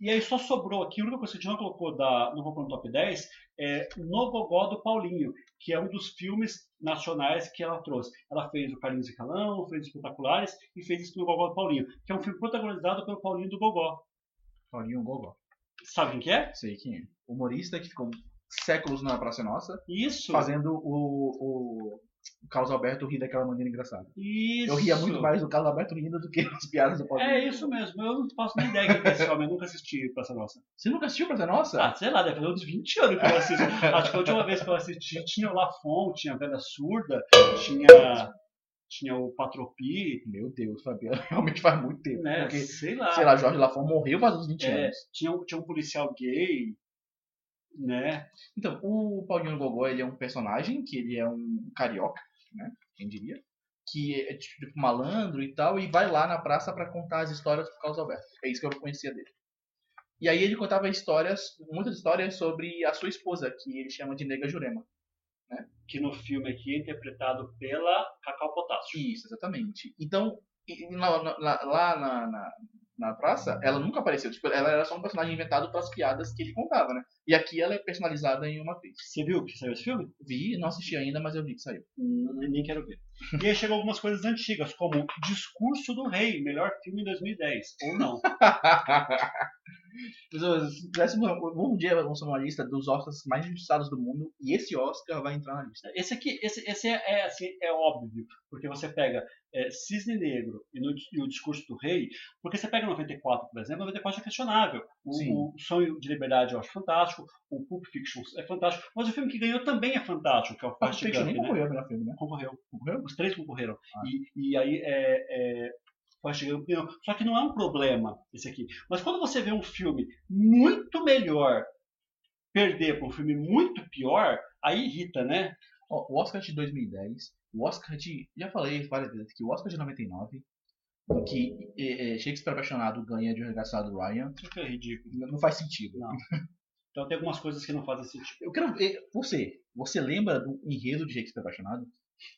E aí só sobrou aqui, a única coisa que a gente não colocou, da, não colocou no top 10 é No Gogó do Paulinho, que é um dos filmes nacionais que ela trouxe. Ela fez o Carlinhos e Calão, fez Espetaculares e fez isso no Gogó do Paulinho, que é um filme protagonizado pelo Paulinho do Gogó. Paulinho Gogó. Sabe quem que é? Sei quem é. Humorista que ficou séculos na Praça Nossa, Isso. fazendo o, o, o Carlos Alberto rir daquela maneira engraçada. Isso. Eu ria muito mais do Carlos Alberto rindo do que as piadas do Paulinho. É isso mesmo, eu não faço nem ideia que é esse homem, eu nunca assisti Praça Nossa. Você nunca assistiu Praça Nossa? Ah, sei lá, deve fazer uns 20 anos que eu assisto. Acho que a última vez que eu assisti tinha o Lafon, tinha a Velha Surda, tinha tinha o Patropi, Meu Deus, Fabiano, realmente faz muito tempo. né? Porque, sei lá. sei lá, Jorge Lafon morreu faz uns 20 É, anos. tinha, um- tinha um policial gay, né? Então, o Paulinho Gogó, ele é um personagem que ele é um carioca, né? Quem diria? Que é tipo malandro e tal, e vai lá na praça pra contar as histórias pro Carlos Alberto. É isso que eu conhecia dele. E aí ele contava histórias, muitas histórias sobre a sua esposa, que ele chama de Nega Jurema. Que no filme aqui é interpretado pela Cacau Potássio. Isso, exatamente. Então, lá, na- na- lá na, na, na praça, ela nunca apareceu. Tipo, ela era só um personagem inventado pelas piadas que ele contava, né? E aqui ela é personalizada em uma atriz. Você viu que saiu esse filme? Vi, não assisti ainda, mas eu vi que saiu. Hum, nem quero ver. E aí chegou algumas coisas antigas, como Discurso do Rei, melhor filme em 2010. Ou não. Um dia vamos fazer uma lista dos Oscars mais injustiçados do mundo e esse Oscar vai entrar na lista. Esse aqui, esse, esse é, é, assim, é óbvio, porque você pega é, Cisne Negro e, no- e o Discurso do Rei, porque você pega 94, por exemplo, 94 é questionável. O, o Sonho de Liberdade eu acho fantástico, o Pulp Fiction é fantástico, mas o filme que ganhou também é fantástico, que é o Pulp Forrest Fiction Gump, nem né? concorreu ao melhor filme, né? Concorreu. Concorreu? Os três concorreram. Ah. E, e aí é, é, Forrest Gump ganhou. Só que não é um problema esse aqui. Mas quando você vê um filme muito melhor perder para um filme muito pior, aí irrita, né? Ó, o Oscar de 2010, o Oscar de. Já falei várias vezes que o Oscar de 99, em que é, é, Shakespeare Apaixonado ganha de um Arregaçado Ryan, Isso é ridículo. não faz sentido. Não. Então tem algumas coisas que não fazem sentido. Eu quero ver. Você, você lembra do enredo de Shakespeare Apaixonado?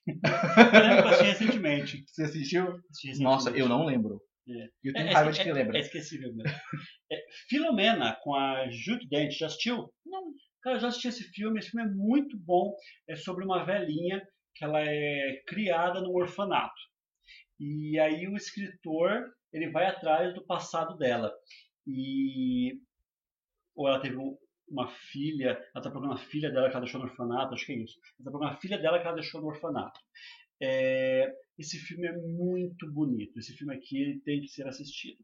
Eu lembro que eu assisti recentemente. Você assistiu? Assisti recentemente. Nossa, eu não lembro. É. Eu É, tenho é, raiva é, de quem lembra. É esquecível mesmo. É, Filomena, com a Judy Dent, já assistiu? Não. Cara, eu já assisti esse filme. Esse filme é muito bom. É sobre uma velhinha que ela é criada num orfanato. E aí o escritor, ele vai atrás do passado dela. E... Ou ela teve um- uma filha, ela está procurando a filha dela que ela deixou no orfanato, acho que é isso. Ela está procurando a filha dela que ela deixou no orfanato. É, esse filme é muito bonito. Esse filme aqui tem que ser assistido.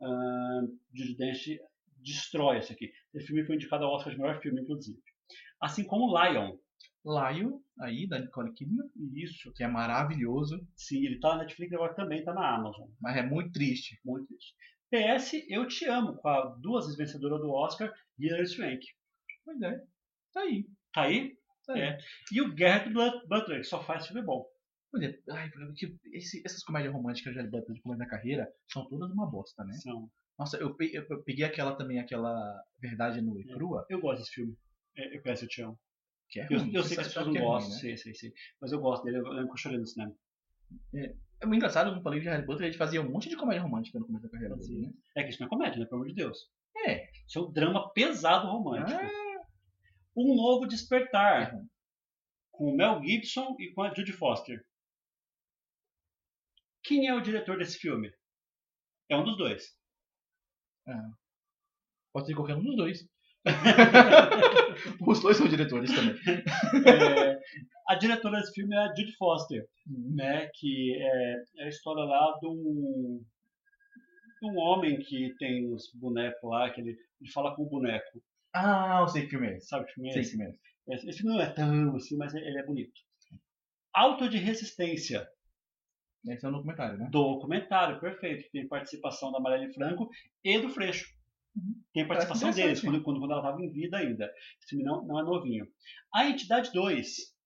Uh, Judy Dench destrói esse aqui. Esse filme foi indicado ao Oscar de melhor filme, inclusive. Assim como Lion. Lion, aí, da Nicole Kidman, Isso. que é maravilhoso, Sim, ele tá na Netflix agora também, tá na Amazon. mas é muito triste. Muito triste. PS, Eu Te Amo, com a duas vezes vencedora do Oscar, Hilary Swank. Pois é. Tá aí. Tá aí? Tá aí. É. E o Garrett Butler, que só faz filme bom. Pois é, ai, porque esse- essas comédias românticas de Butler de começo da carreira são todas uma bosta, né? São- Nossa, eu, pe- eu- eu peguei aquela também, aquela Verdade Nua e É. Eu Eu gosto desse filme. É, Eu PS, Eu Te Amo. que é Eu, ruim. eu Você sei que as pessoas não é ruim, gostam, né? sei, sei, sei. Mas eu gosto dele, eu lembro que eu chorei no cinema. É muito engraçado, no falei de Harry Potter, ele fazia um monte de comédia romântica no começo da carreira dele, né? É que isso não é comédia, né? Pelo amor de Deus. É. Isso é um drama pesado romântico. Ah, Um Novo Despertar, é ruim. com o Mel Gibson e com a Judy Foster. Quem é o diretor desse filme? É um dos dois. Pode ser qualquer um dos dois. Os dois são diretores também. É, a diretora desse filme é a Judy Foster, né? Que é, é a história lá de um, homem que tem os bonecos lá, que ele, ele fala com o boneco. Ah, eu sei que filme é esse. Sabe que filme é Sei esse? que filme é esse. Esse filme não é tão assim, mas ele é bonito. Auto de Resistência, Esse é um documentário, né? documentário, perfeito. Tem participação da Marielle Franco e do Freixo. Tem participação deles, quando, quando ela estava em vida ainda. Esse filme não, não é novinho. A Entidade 2.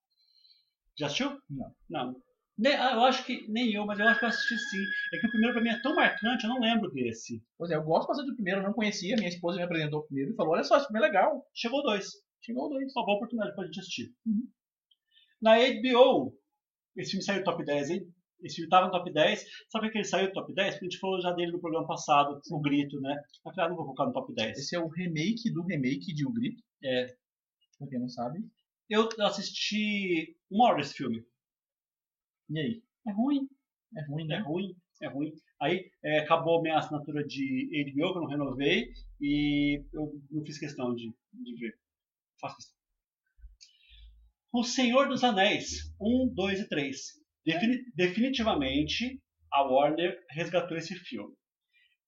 Já assistiu? Não. Não. Ne- ah, eu acho que nem eu, mas eu acho que eu assisti sim. É que o primeiro pra mim é tão marcante, eu não lembro desse. Pois é, eu gosto bastante do primeiro, eu não conhecia, minha esposa me apresentou o primeiro e falou, olha só, esse filme é legal. Chegou dois. Chegou dois. Uma boa oportunidade pra gente assistir. Uhum. Na HBO, esse filme saiu do top 10, hein? Esse filme tava no top 10. Sabe que ele saiu do top 10? Porque a gente falou já dele no programa passado, o Grito, né? Eu falei, ah, não vou colocar no top 10. Esse é o remake do remake de O Grito. É. Pra quem não sabe. Eu assisti uma hora desse filme. E aí? É ruim, É ruim, é né? ruim, é ruim. Aí é, acabou minha assinatura de HBO, que eu não renovei, e eu não fiz questão de, de ver. Faço questão. O Senhor dos Anéis, 1, 2 e 3. Defini- definitivamente, a Warner resgatou esse filme.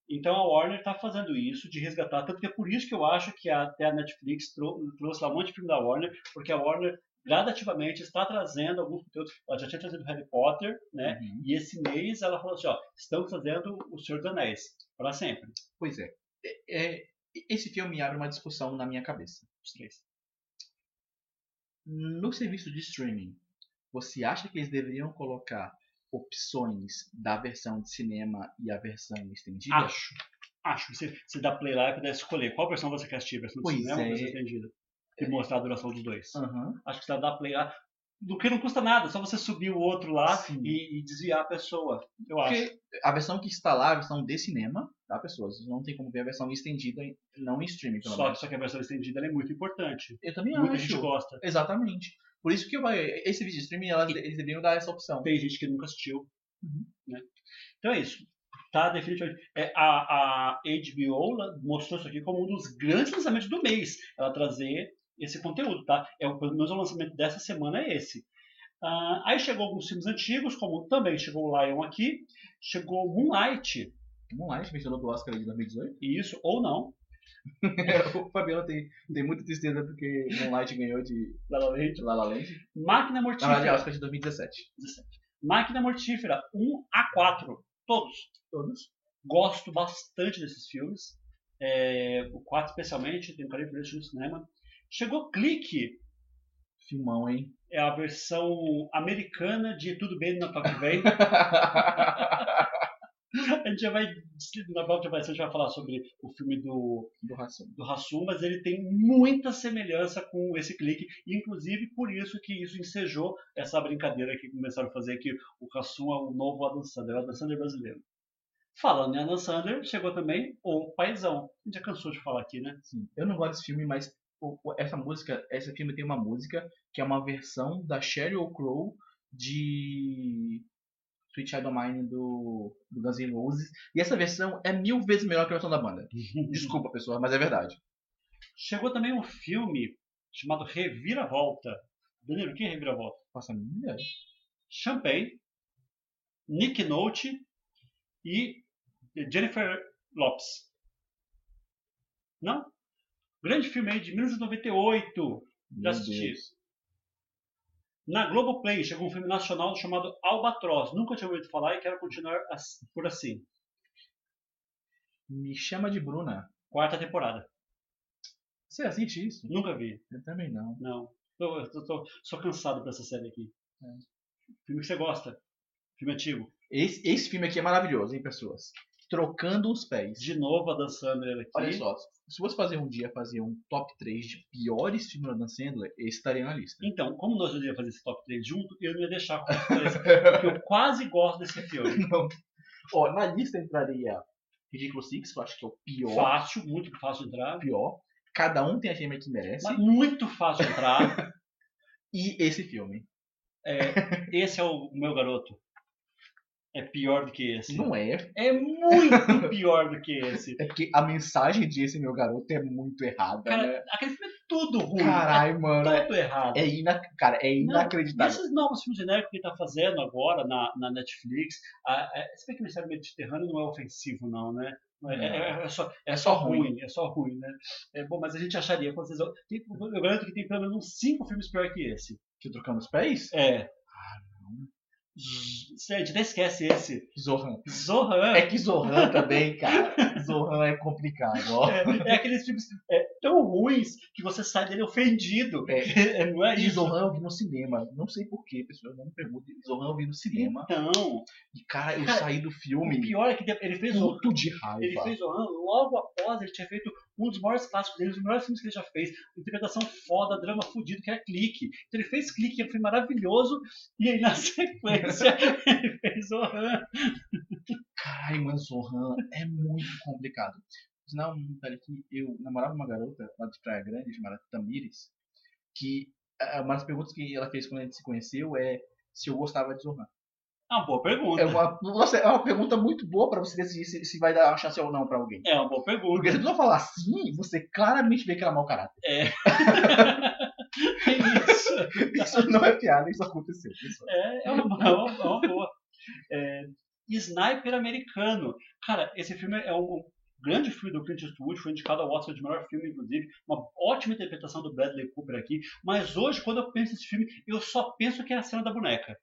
Então a Warner está fazendo isso, de resgatar, tanto que é por isso que eu acho que até a Netflix trou- trouxe lá um monte de filme da Warner, porque a Warner gradativamente está trazendo alguns conteúdos. Ela já tinha trazido Harry Potter, né? Uhum. E esse mês ela falou assim, ó, estamos fazendo o Senhor dos Anéis para sempre. Pois é. É- é- Esse filme abre uma discussão na minha cabeça. Os três. No serviço de streaming, você acha que eles deveriam colocar opções da versão de cinema e a versão estendida? Acho. Acho. Você, você dá play lá e puder escolher qual versão você quer assistir, versão Pois cinema ou a é. versão estendida. E mostrar a duração dos dois. Aham. Acho que você dá play lá. Do que não custa nada, só você subir o outro lá e, e desviar a pessoa. Eu acho. Porque a versão que está lá, a versão de cinema, tá, pessoas? Não tem como ver a versão estendida, não em streaming, pelo Só, menos. só que a versão estendida é muito importante. Eu também Muita acho. gente gosta. Exatamente. Por isso que eu, esse vídeo de streaming, elas, eles deveriam dar essa opção. Tem gente que nunca assistiu. Uhum. Né? Então é isso. Tá, definitivamente. É, a, a HBO mostrou isso aqui como um dos grandes lançamentos do mês. Ela trazer esse conteúdo, tá? É, o- pelo menos o lançamento dessa semana é esse. Ah, aí chegou alguns filmes antigos, como também chegou o Lion aqui. Chegou Moonlight. Moonlight, vencedor do Oscar de 2018. Isso, ou não. o Fabiano tem, tem muita tristeza porque Moonlight ganhou de La La Land. de La La Land. Máquina Na verdade, Mortífera. Oscar de 2017. Máquina Mortífera 1 a 4. Todos. Todos. Gosto bastante desses filmes. É, o 4 especialmente, tenho carinho por esse no cinema. Chegou Clique, Filmão, hein? é a versão americana de Tudo Bem Natal que vem. A gente já vai, na volta vai, a gente vai falar sobre o filme do, do Rassum. do Hassum, mas ele tem muita semelhança com esse clique, inclusive por isso que isso ensejou essa brincadeira que começaram a fazer que o Hassum é o novo Adam Sandler, o Adam Sandler brasileiro. Falando em Adam Sandler, chegou também o Paizão. A gente já cansou de falar aqui, né? Sim. Eu não gosto desse filme, mas essa música, esse filme tem uma música que é uma versão da Sheryl Crow de Sweet Child of Mine do, do Guns N' Roses. E essa versão é mil vezes melhor que a versão da banda. Desculpa, pessoal, mas é verdade. Chegou também um filme chamado Reviravolta. Danilo, o que é Reviravolta? Nossa, minha. Champagne, Nick Note e Jennifer Lopes. Não? Grande filme aí de 1998. Já assisti. Na Globoplay chegou um filme nacional chamado Albatroz. Nunca tinha ouvido falar e quero continuar ass- por assim. Me chama de Bruna. Quarta temporada. Você assiste isso? Nunca vi. Eu também não. Não. Tô, tô- tô- sou cansado pra essa série aqui. É. Filme que você gosta. Filme antigo. Esse, esse filme aqui é maravilhoso, hein, pessoas? Trocando os pés. De novo a Dan Sandler aqui. Olha só, se fosse fazer um dia fazer um top 3 de piores filmes da Dan Sandler, esse estaria na lista. Então, como nós íamos fazer esse top 3 junto, eu não ia deixar com porque eu quase gosto desse filme. Não. Ó, na lista entraria Ridículo Six, que eu acho que é o pior. Fácil, muito fácil de entrar. pior. Cada um tem a gêmea que merece. Mas muito fácil de entrar. E esse filme. É, esse é o meu garoto. É pior do que esse. Não é. É muito pior do que esse. É porque a mensagem de esse meu garoto é muito errada, Cara, né? aquele filme é tudo ruim. Caralho, mano. é É, tudo errado. é ina... Cara, é Não, inacreditável. Esses novos filmes genéricos que ele tá fazendo agora na, na Netflix, a, a, se bem que o Mistério Mediterrâneo não é ofensivo, não, né? É, é- é só, é só ruim, é só ruim, né? É, bom, mas a gente acharia, vocês, tem, eu garanto que tem pelo menos uns cinco filmes pior que esse. Que trocando os pés? É. Z- A gente até esquece esse. Zohan. Zohan. É que Zohan também, cara. Zohan é complicado, ó. É, é aqueles filmes é, tão ruins que você sai dele ofendido. É. não é E isso? Zohan eu vi no cinema. Não sei porquê, pessoal. Não me perguntem. Zohan eu vi no cinema. Então, E, cara, eu Cara, saí do o filme pior é que ele fez o puto de raiva. Ele fez Zohan logo após ele tinha feito um dos maiores clássicos dele, um dos melhores filmes que ele já fez. Interpretação foda, drama fudido, que é Clique. Então ele fez Clique, que é filme maravilhoso, e aí na sequência ele fez Zohan. Ai, mano, Zohan é muito complicado. Sinal, um detalhe que eu namorava uma garota lá de Praia Grande, chamada Tamires, que uma das perguntas que ela fez quando a gente se conheceu é se eu gostava de Zohan. É uma boa pergunta. É uma, nossa, é uma pergunta muito boa pra você decidir se, se vai dar uma chance ou não pra alguém. É uma boa Porque pergunta. se tu não falar sim, você claramente vê que ela é mau caráter. É isso. Isso não é piada, isso aconteceu. pessoal. É, é uma, é uma, é uma boa. É, Sniper americano. Cara, esse filme é um grande filme do Clint Eastwood, foi indicado ao Oscar de melhor filme, inclusive. Uma ótima interpretação do Bradley Cooper aqui. Mas hoje, quando eu penso nesse filme, eu só penso que é a cena da boneca.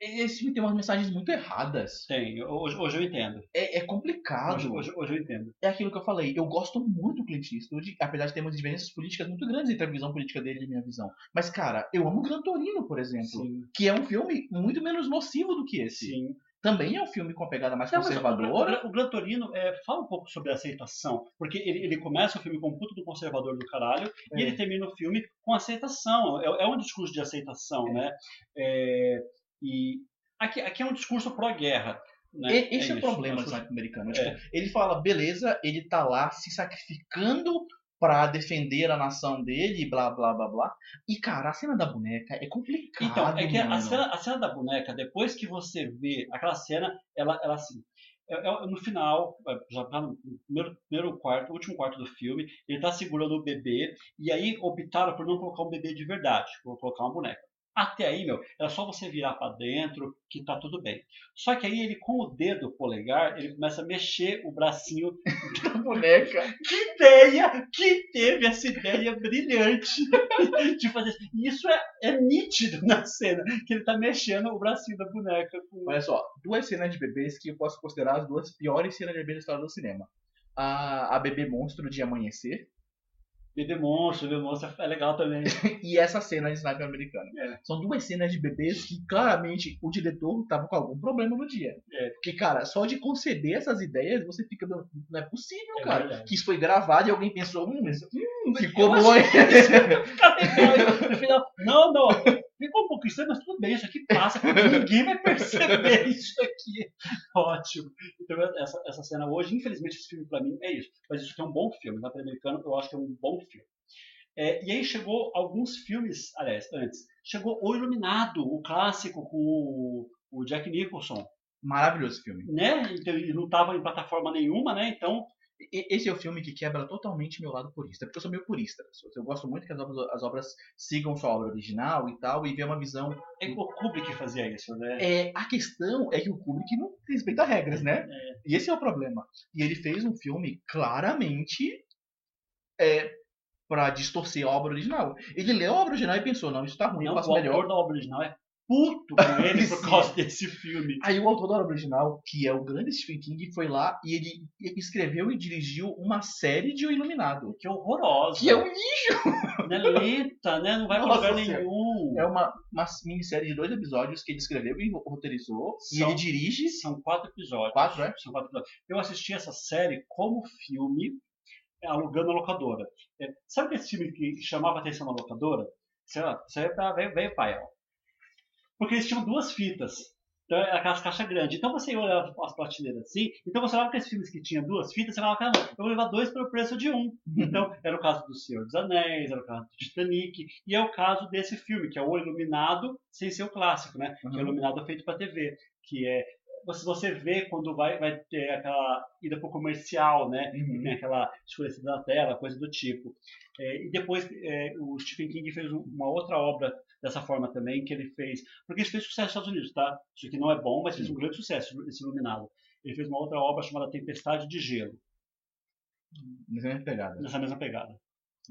Esse filme tem umas mensagens muito erradas. Tem, hoje, hoje eu entendo. É, é complicado. Hoje, hoje, hoje eu entendo. É aquilo que eu falei. Eu gosto muito do Clint Eastwood, apesar de termos diferenças políticas muito grandes entre a visão política dele e a minha visão. Mas, cara, eu amo Gran Torino, por exemplo. Sim. Que é um filme muito menos nocivo do que esse. Sim. Também é um filme com a pegada mais Não, o, conservadora. o, o Gran Torino é, fala um pouco sobre a aceitação, porque ele, ele começa o filme com um puto do conservador do caralho e É. ele termina o filme com aceitação. É, é um discurso de aceitação, né? É, e aqui, aqui é um discurso pró-guerra. Né? Esse é, o isso, problema um do americano. É. Tipo, ele fala, beleza, ele tá lá se sacrificando pra defender a nação dele, blá blá blá blá. E, cara, a cena da boneca é complicada. Então, é que a cena, a cena da boneca, depois que você vê aquela cena, ela, ela assim. é- é no final, é, já tá no primeiro, primeiro quarto, último quarto do filme, ele tá segurando o bebê, e aí optaram por não colocar um bebê de verdade, por colocar uma boneca. Até aí, meu, era só você virar para dentro que tá tudo bem. Só que aí ele, com o dedo polegar, ele começa a mexer o bracinho da boneca. que ideia! Que teve essa ideia brilhante de fazer isso. Isso é, é nítido na cena, que ele tá mexendo o bracinho da boneca. Com... Olha só, duas cenas de bebês que eu posso considerar as duas piores cenas de bebês da história do cinema. A, a bebê monstro de amanhecer Bebê monstro, bebê monstro é legal também. e essa cena de sniper americano. É. São duas cenas de bebês que claramente o diretor tava com algum problema no dia. É. Porque, cara, só de conceber essas ideias, você fica. Não é possível, É cara. verdade. Que isso foi gravado e alguém pensou, hum, Hum, ficou bom. Fica legal. No final, não, não, ficou um pouco estranho, mas tudo bem, isso aqui passa. Ninguém vai perceber isso aqui. Ótimo. Então, essa, essa cena hoje, infelizmente, esse filme pra mim é isso. Mas isso aqui é um bom filme. Na americano, eu acho que é um bom filme. É, e aí chegou alguns filmes, aliás, antes. Chegou O Iluminado, o clássico com o, o Jack Nicholson, Maravilhoso filme. né? Então, ele não estava em plataforma nenhuma, né? Então, Esse é o filme que quebra totalmente meu lado purista, porque eu sou meio purista. Eu gosto muito que as obras, as obras sigam sua obra original e tal, e ver uma visão. é que o Kubrick fazia isso, né? É, a questão é que o Kubrick não respeita regras, né? E esse é o problema. E ele fez um filme claramente é, para distorcer a obra original. Ele leu a obra original e pensou, não, isso tá ruim, eu Não, faço o melhor. autor da obra original é puto com ele por causa desse filme. Aí o autor original, que é o grande Stephen King, foi lá e ele escreveu e dirigiu uma série de O Iluminado. Que horrorosa. Que é um né? Lenta, né? Não vai pra Nossa lugar Senhora. nenhum. É uma, uma minissérie de dois episódios que ele escreveu e roteirizou. E São- ele dirige. São quatro episódios. Quatro, é? São quatro episódios. Eu assisti essa série como filme, é, alugando a locadora. É, sabe esse filme que chamava atenção na locadora? Sei lá, isso aí é pra pai, ó. Porque eles tinham duas fitas. Então, aquelas caixas grandes. Então você olhava as prateleiras assim. Então você olhava aqueles filmes que tinham duas fitas, você falava, caramba, eu vou levar dois pelo preço de um. Então, era o caso do Senhor dos Anéis, era o caso do Titanic, e é o caso desse filme, que é o Iluminado, sem ser o clássico, né? Que é o Uhum. Iluminado feito para TV, que é você, você vê quando vai, vai ter aquela ida pro comercial, né? Uhum. Tem aquela escurecida da tela, coisa do tipo. É, e depois é, o Stephen King fez um- uma outra obra dessa forma também, que ele fez. Porque isso fez sucesso nos Estados Unidos, tá? Isso aqui não é bom, mas fez um grande sucesso, esse Iluminado. Ele fez uma outra obra chamada Tempestade de Gelo, Nessa mesma pegada. nessa mesma pegada.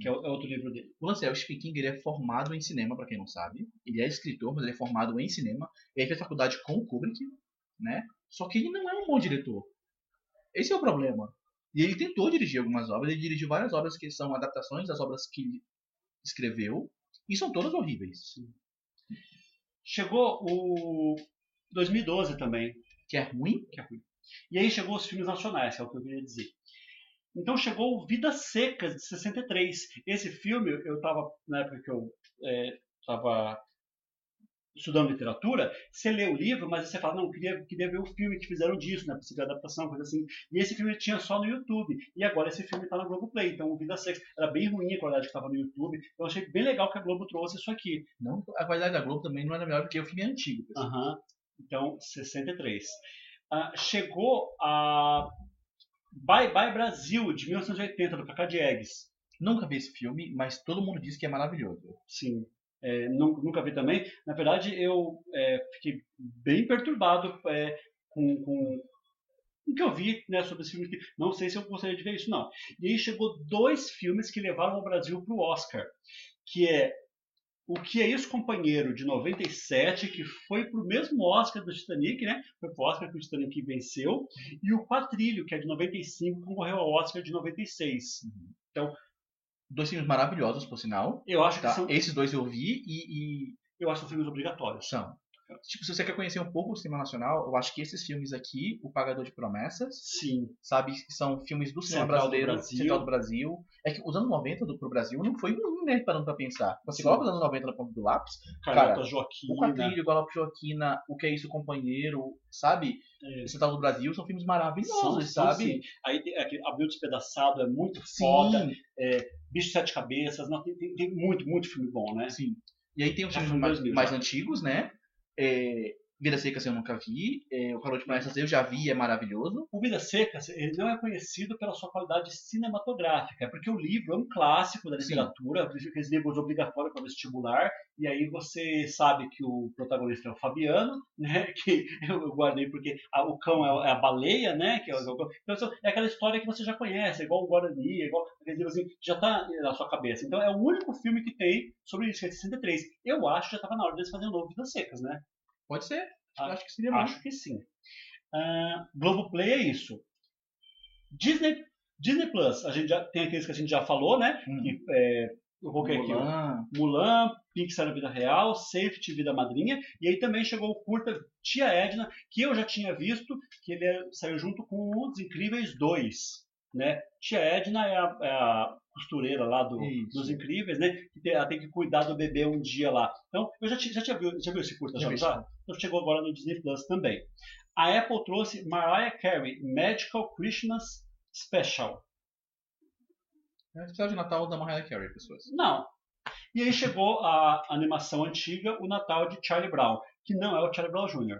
Que é, o- é outro livro dele. O lance é, o ele é formado em cinema, pra quem não sabe. Ele é escritor, mas ele é formado em cinema. Ele fez faculdade com o Kubrick, né? Só que ele não é um bom diretor. Esse é o problema. E ele tentou dirigir algumas obras, ele dirigiu várias obras que são adaptações das obras que ele escreveu, e são todas horríveis. Chegou o 2012 também, Que é ruim, que é ruim. E aí chegou os filmes nacionais, que é o que eu queria dizer. Então chegou Vidas Secas, de 63. Esse filme, eu estava, na época que eu estava estudando literatura, você lê o livro, mas você fala, não, queria, queria ver o filme que fizeram disso, né, possível adaptação, coisa assim. E esse filme tinha só no YouTube. E agora esse filme está no Globoplay. Então o Vidas Secas era bem ruim a qualidade que estava no YouTube. Eu achei bem legal que a Globo trouxe isso aqui. não, a qualidade da Globo também não era melhor porque o filme é antigo. Aham. Então, 63. Ah, chegou a Bye Bye Brasil, de 1980, do Cacá Diegues. Nunca vi esse filme, mas todo mundo diz que é maravilhoso. Sim. É, nu- nunca vi também. Na verdade, eu é, fiquei bem perturbado é, com, com o que eu vi né, sobre esse filme, não sei se eu gostaria de ver isso, não. E aí chegou dois filmes que levaram o Brasil para o Oscar, que é O Que É Isso, Companheiro, de 97, que foi pro mesmo Oscar do Titanic, né? Foi pro Oscar que o Titanic venceu, e o Quatrilho, que é de 95, concorreu ao Oscar de 96. Dois filmes maravilhosos, por sinal. Eu acho que Tá? são, Esses dois eu vi e, e eu acho que são filmes obrigatórios. são. Tipo, se você quer conhecer um pouco o cinema nacional, eu acho que esses filmes aqui, O Pagador de Promessas, Sim. sabe, são filmes do cinema Central do brasileiro, Brasil. Central do Brasil. É que os anos 90 do, pro Brasil não foi ruim, né, parando pra pensar. Você coloca os anos 90 na ponta do lápis, Carlota Cara, Joaquina. o Quatrilho, Galope Joaquina, O Que É Isso, Companheiro, sabe? É. Central do Brasil são filmes maravilhosos, são, sabe? sim. Aí tem aquele Abril Despedaçado é muito Sim, foda. Bicho de Sete Cabeças. Não, tem, tem- tem muito, muito filme bom, né? sim. E aí tem os filmes mais, 2000 mais antigos, né? É, Vida Seca eu nunca vi, é, O de Promessas eu já vi, é maravilhoso. O Vidas Secas ele não é conhecido pela sua qualidade cinematográfica, é porque o livro é um clássico da Sim. literatura, aqueles livros obrigatórios para vestibular, e aí você sabe que o protagonista é o Fabiano, né? Que eu guardei porque a- o cão é a- é a baleia, né? Que é, o- então, é aquela história que você já conhece, é igual o Guarani, é igual aquele livro assim, já está na sua cabeça. Então é o único filme que tem sobre isso, que é de 63. Eu acho que já estava na hora deles fazerem um novo Vidas Secas, né? Pode ser. Ah, eu acho que seria bom. Acho que sim. Ah, Globoplay é isso. Disney, Disney Plus, a gente já tem aqueles que a gente já falou, né? Hum. Que, é, eu coloquei aqui. ó. Mulan, Mulan, Pixar na Vida Real, Safety Vida Madrinha, e aí também chegou o curta Tia Edna, que eu já tinha visto, que ele é- saiu junto com Os Incríveis 2. Né? Tia Edna é a, é a costureira lá do- dos Incríveis, né? Que tem- ela tem que cuidar do bebê um dia lá. Então, eu já, já tinha visto, já viu esse curta? Já Já? Então chegou agora no Disney Plus também. A Apple trouxe Mariah Carey Magical Christmas Special. É o especial de Natal da Mariah Carey, pessoas. Não. E aí chegou a animação antiga, o Natal de Charlie Brown, que não é o Charlie Brown Jr.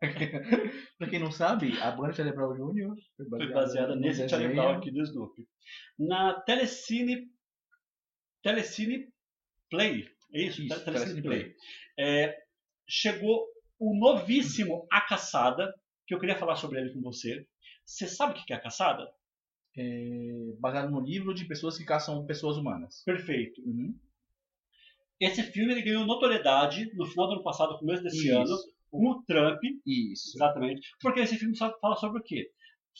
pra quem não sabe, a banda Charlie Brown Jr. foi Foi baseada nesse Charlie. Brown aqui do Snoopy. Na Telecine, Telecine Play, é isso? Isso, Telecine Telecine Play. É, chegou o novíssimo A Caçada, que eu queria falar sobre ele com você. Você sabe o que é A Caçada? É, baseado no livro de pessoas que caçam pessoas humanas. Perfeito. Uhum. Esse filme ele ganhou notoriedade no final do ano passado, começo desse Isso. ano, com o Trump, Isso. exatamente. Porque esse filme fala sobre o quê?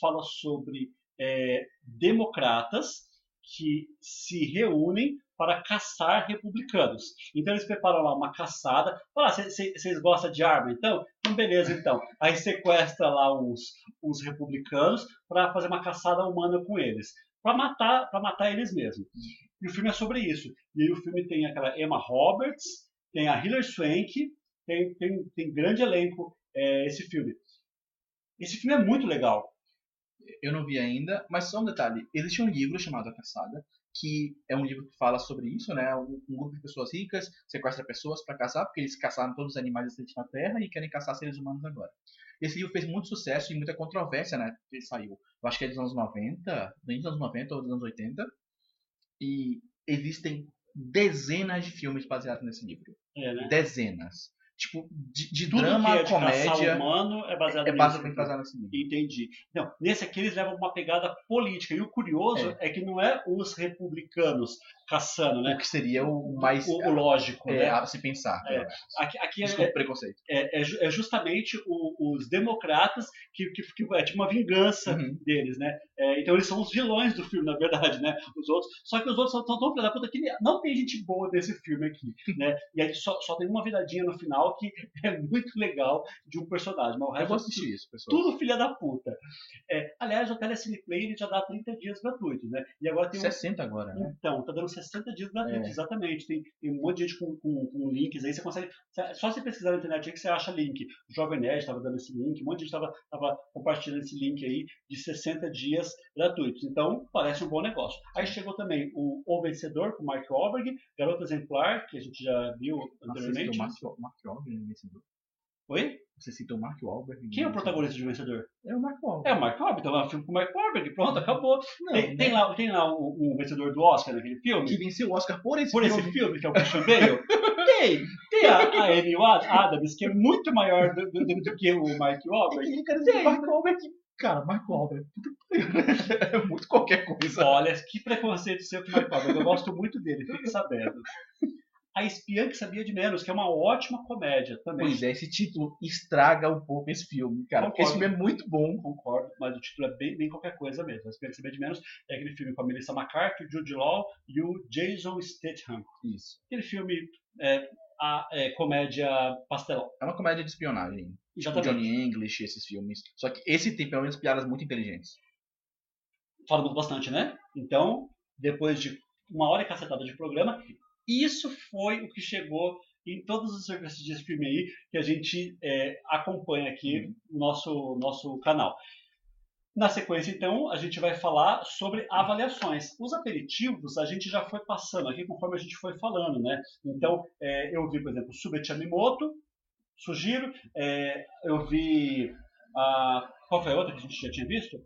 Fala sobre é, democratas que se reúnem para caçar republicanos. Então eles preparam lá uma caçada. Fala, vocês gostam de arma? Então, então beleza, então. Aí sequestra lá uns, uns republicanos para fazer uma caçada humana com eles, para matar, para matar eles mesmos. E o filme é sobre isso. E aí o filme tem aquela Emma Roberts, tem a Hilary Swank, tem, tem, tem grande elenco é, esse filme. Esse filme é muito legal. Eu não vi ainda, mas só um detalhe. Existe um livro chamado A Caçada, que é um livro que fala sobre isso, né? Um, um grupo de pessoas ricas sequestra pessoas para caçar, porque eles caçaram todos os animais existentes na Terra e querem caçar seres humanos agora. Esse livro fez muito sucesso e muita controvérsia, né? Ele saiu. Eu acho que é dos anos 90, dos anos 90 ou dos anos 80. E existem dezenas de filmes baseados nesse livro. É, né? Dezenas. Tipo, de, de Tudo drama, que é de caçar comédia. humano é baseado É nisso. basicamente baseado nesse livro. Entendi. Não, nesse aqui eles levam uma pegada política. E o curioso é, que não é os republicanos caçando, né? O que seria o mais O, o lógico, é, né? a se pensar. É. Aqui, aqui Desculpa é, preconceito. é, é é justamente o- os democratas que, que, que é tipo uma vingança Uhum. deles, né? É, então eles são os vilões do filme, na verdade, né? Os outros. Só que os outros são tão, tão filha da puta que não tem gente boa nesse filme aqui, né? E aí só, só tem uma viradinha no final que é muito legal de um personagem. Mas o Eu resto vou é assistir isso, pessoal. tudo filha da puta. É, aliás, o Telecine Play ele já dá 30 dias gratuitos, né? E agora tem um, 60 agora, né? então, tá dando 60 dias gratuitos, É. exatamente. Tem, tem um monte de gente com, com, com links aí, você consegue. Só você pesquisar na internet aí que você acha link. O Jovem Nerd estava dando esse link, um monte de gente estava tava compartilhando esse link aí de 60 dias gratuitos. Então, parece um bom negócio. Aí chegou também o O Vencedor com o Mark Wahlberg, Garota Exemplar, que a gente já viu anteriormente. Mark, Mark Wahlberg no Vencedor. Oi? Você citou o Mark Wahlberg. Quem é o Vencedor. protagonista de Vencedor? É o Mark É Wahlberg. o Mark Wahlberg, então é um filme com o Mark Wahlberg, pronto, acabou. Não, tem, né? tem lá, tem lá o, o vencedor do Oscar naquele filme? Que venceu o Oscar por esse por filme. esse filme, que é o Christian Bale? tem! Tem a, a Amy Adams, que é muito maior do, do- do que o Mark Wahlberg. Dizer, o Mark Wahlberg Cara, Mark Wahlberg. É muito qualquer coisa. Olha, que preconceito seu com o Mark Wahlberg. Eu gosto muito dele, fique sabendo. A Espiã que Sabia de Menos, que é uma ótima comédia também. Pois é, esse título estraga um pouco esse filme, cara. Porque esse Concordo. filme é muito bom. Concordo, mas o título é bem, bem qualquer coisa mesmo. A Espiã que Sabia de Menos é aquele filme com a Melissa McCarthy, o Jude Law e o Jason Statham. Isso. Aquele filme é, a, é, comédia pastelão. É uma comédia de espionagem. Tipo Exatamente. Johnny English, esses filmes. Só que esse tem pelo menos piadas muito inteligentes. Fala muito bastante, né? Então, depois de uma hora e cacetada de programa, isso foi o que chegou em todos os serviços de streaming aí que a gente é, acompanha aqui no nosso, nosso canal. Na sequência, então, a gente vai falar sobre avaliações. Os aperitivos a gente já foi passando aqui conforme a gente foi falando, né? Então, é, eu vi, por exemplo, Subete Amimoto, sugiro. É, eu vi. A, qual foi a outra que a gente já tinha visto?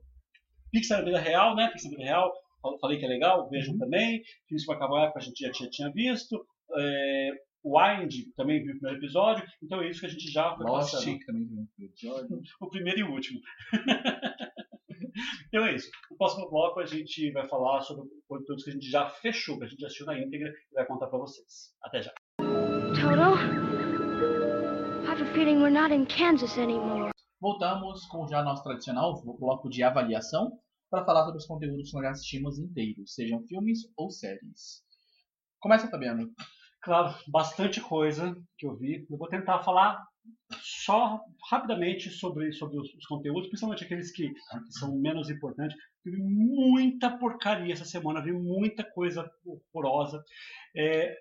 Pixar na Vida Real, né? Pixar na Vida Real, falei que é legal, vejam também. Filmes para acabar a gente já tinha, tinha visto. É, Wind também viu o primeiro episódio. Então é isso que a gente já foi Lost passando. também viu um episódio. O primeiro e o último. então é isso. No próximo bloco a gente vai falar sobre conteúdos que a gente já fechou, que a gente já assistiu na íntegra e vai contar para vocês. Até já. Toto? I have a feeling we're not in Kansas anymore. Voltamos com já nosso tradicional bloco de avaliação para falar sobre os conteúdos que nós assistimos inteiros, sejam filmes ou séries. Começa, Fabiano. Claro, bastante coisa que eu vi. Eu vou tentar falar só rapidamente sobre, sobre os, os conteúdos, principalmente aqueles que, que são menos importantes. Eu vi muita porcaria essa semana, vi muita coisa horrorosa. É,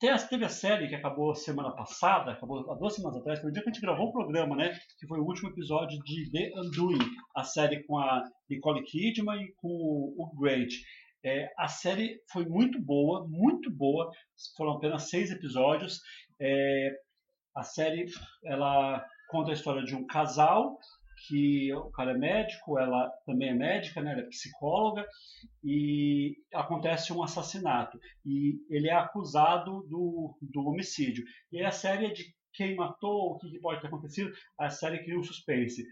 teve a série que acabou semana passada, acabou há duas semanas atrás, foi o dia que a gente gravou o programa, né? Que foi o último episódio de The Undoing, a série com a Nicole Kidman e com o o Grant. É, a série foi muito boa, muito boa. Foram apenas seis episódios. É, a série ela conta a história de um casal que o cara é médico, ela também é médica, né? Ela é psicóloga e acontece um assassinato e ele é acusado do, do homicídio. E a série é de quem matou, o que pode ter acontecido. A série cria um suspense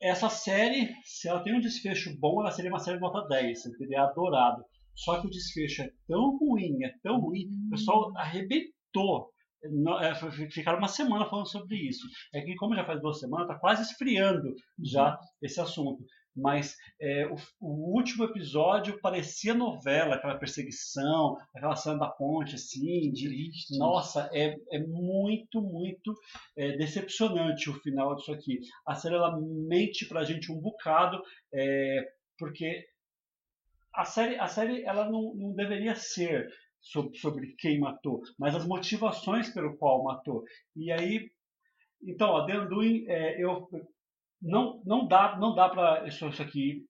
essa série, se ela tem um desfecho bom, ela seria uma série nota 10, eu teria adorado. Só que o desfecho é tão ruim, é tão ruim, o pessoal arrebentou. Não- é, Ficaram uma semana falando sobre isso. É que, como já faz duas semanas, está quase esfriando já esse assunto. Mas é, o, o último episódio parecia novela, aquela perseguição, aquela cena da ponte, assim, de, nossa, é, é muito, muito é, decepcionante o final disso aqui. A série ela mente pra gente um bocado, é, porque a série, a série ela não, não deveria ser sobre, sobre quem matou, mas as motivações pelo qual matou. E aí, então, The Undoing, é, eu não, não dá, não dá para isso, isso aqui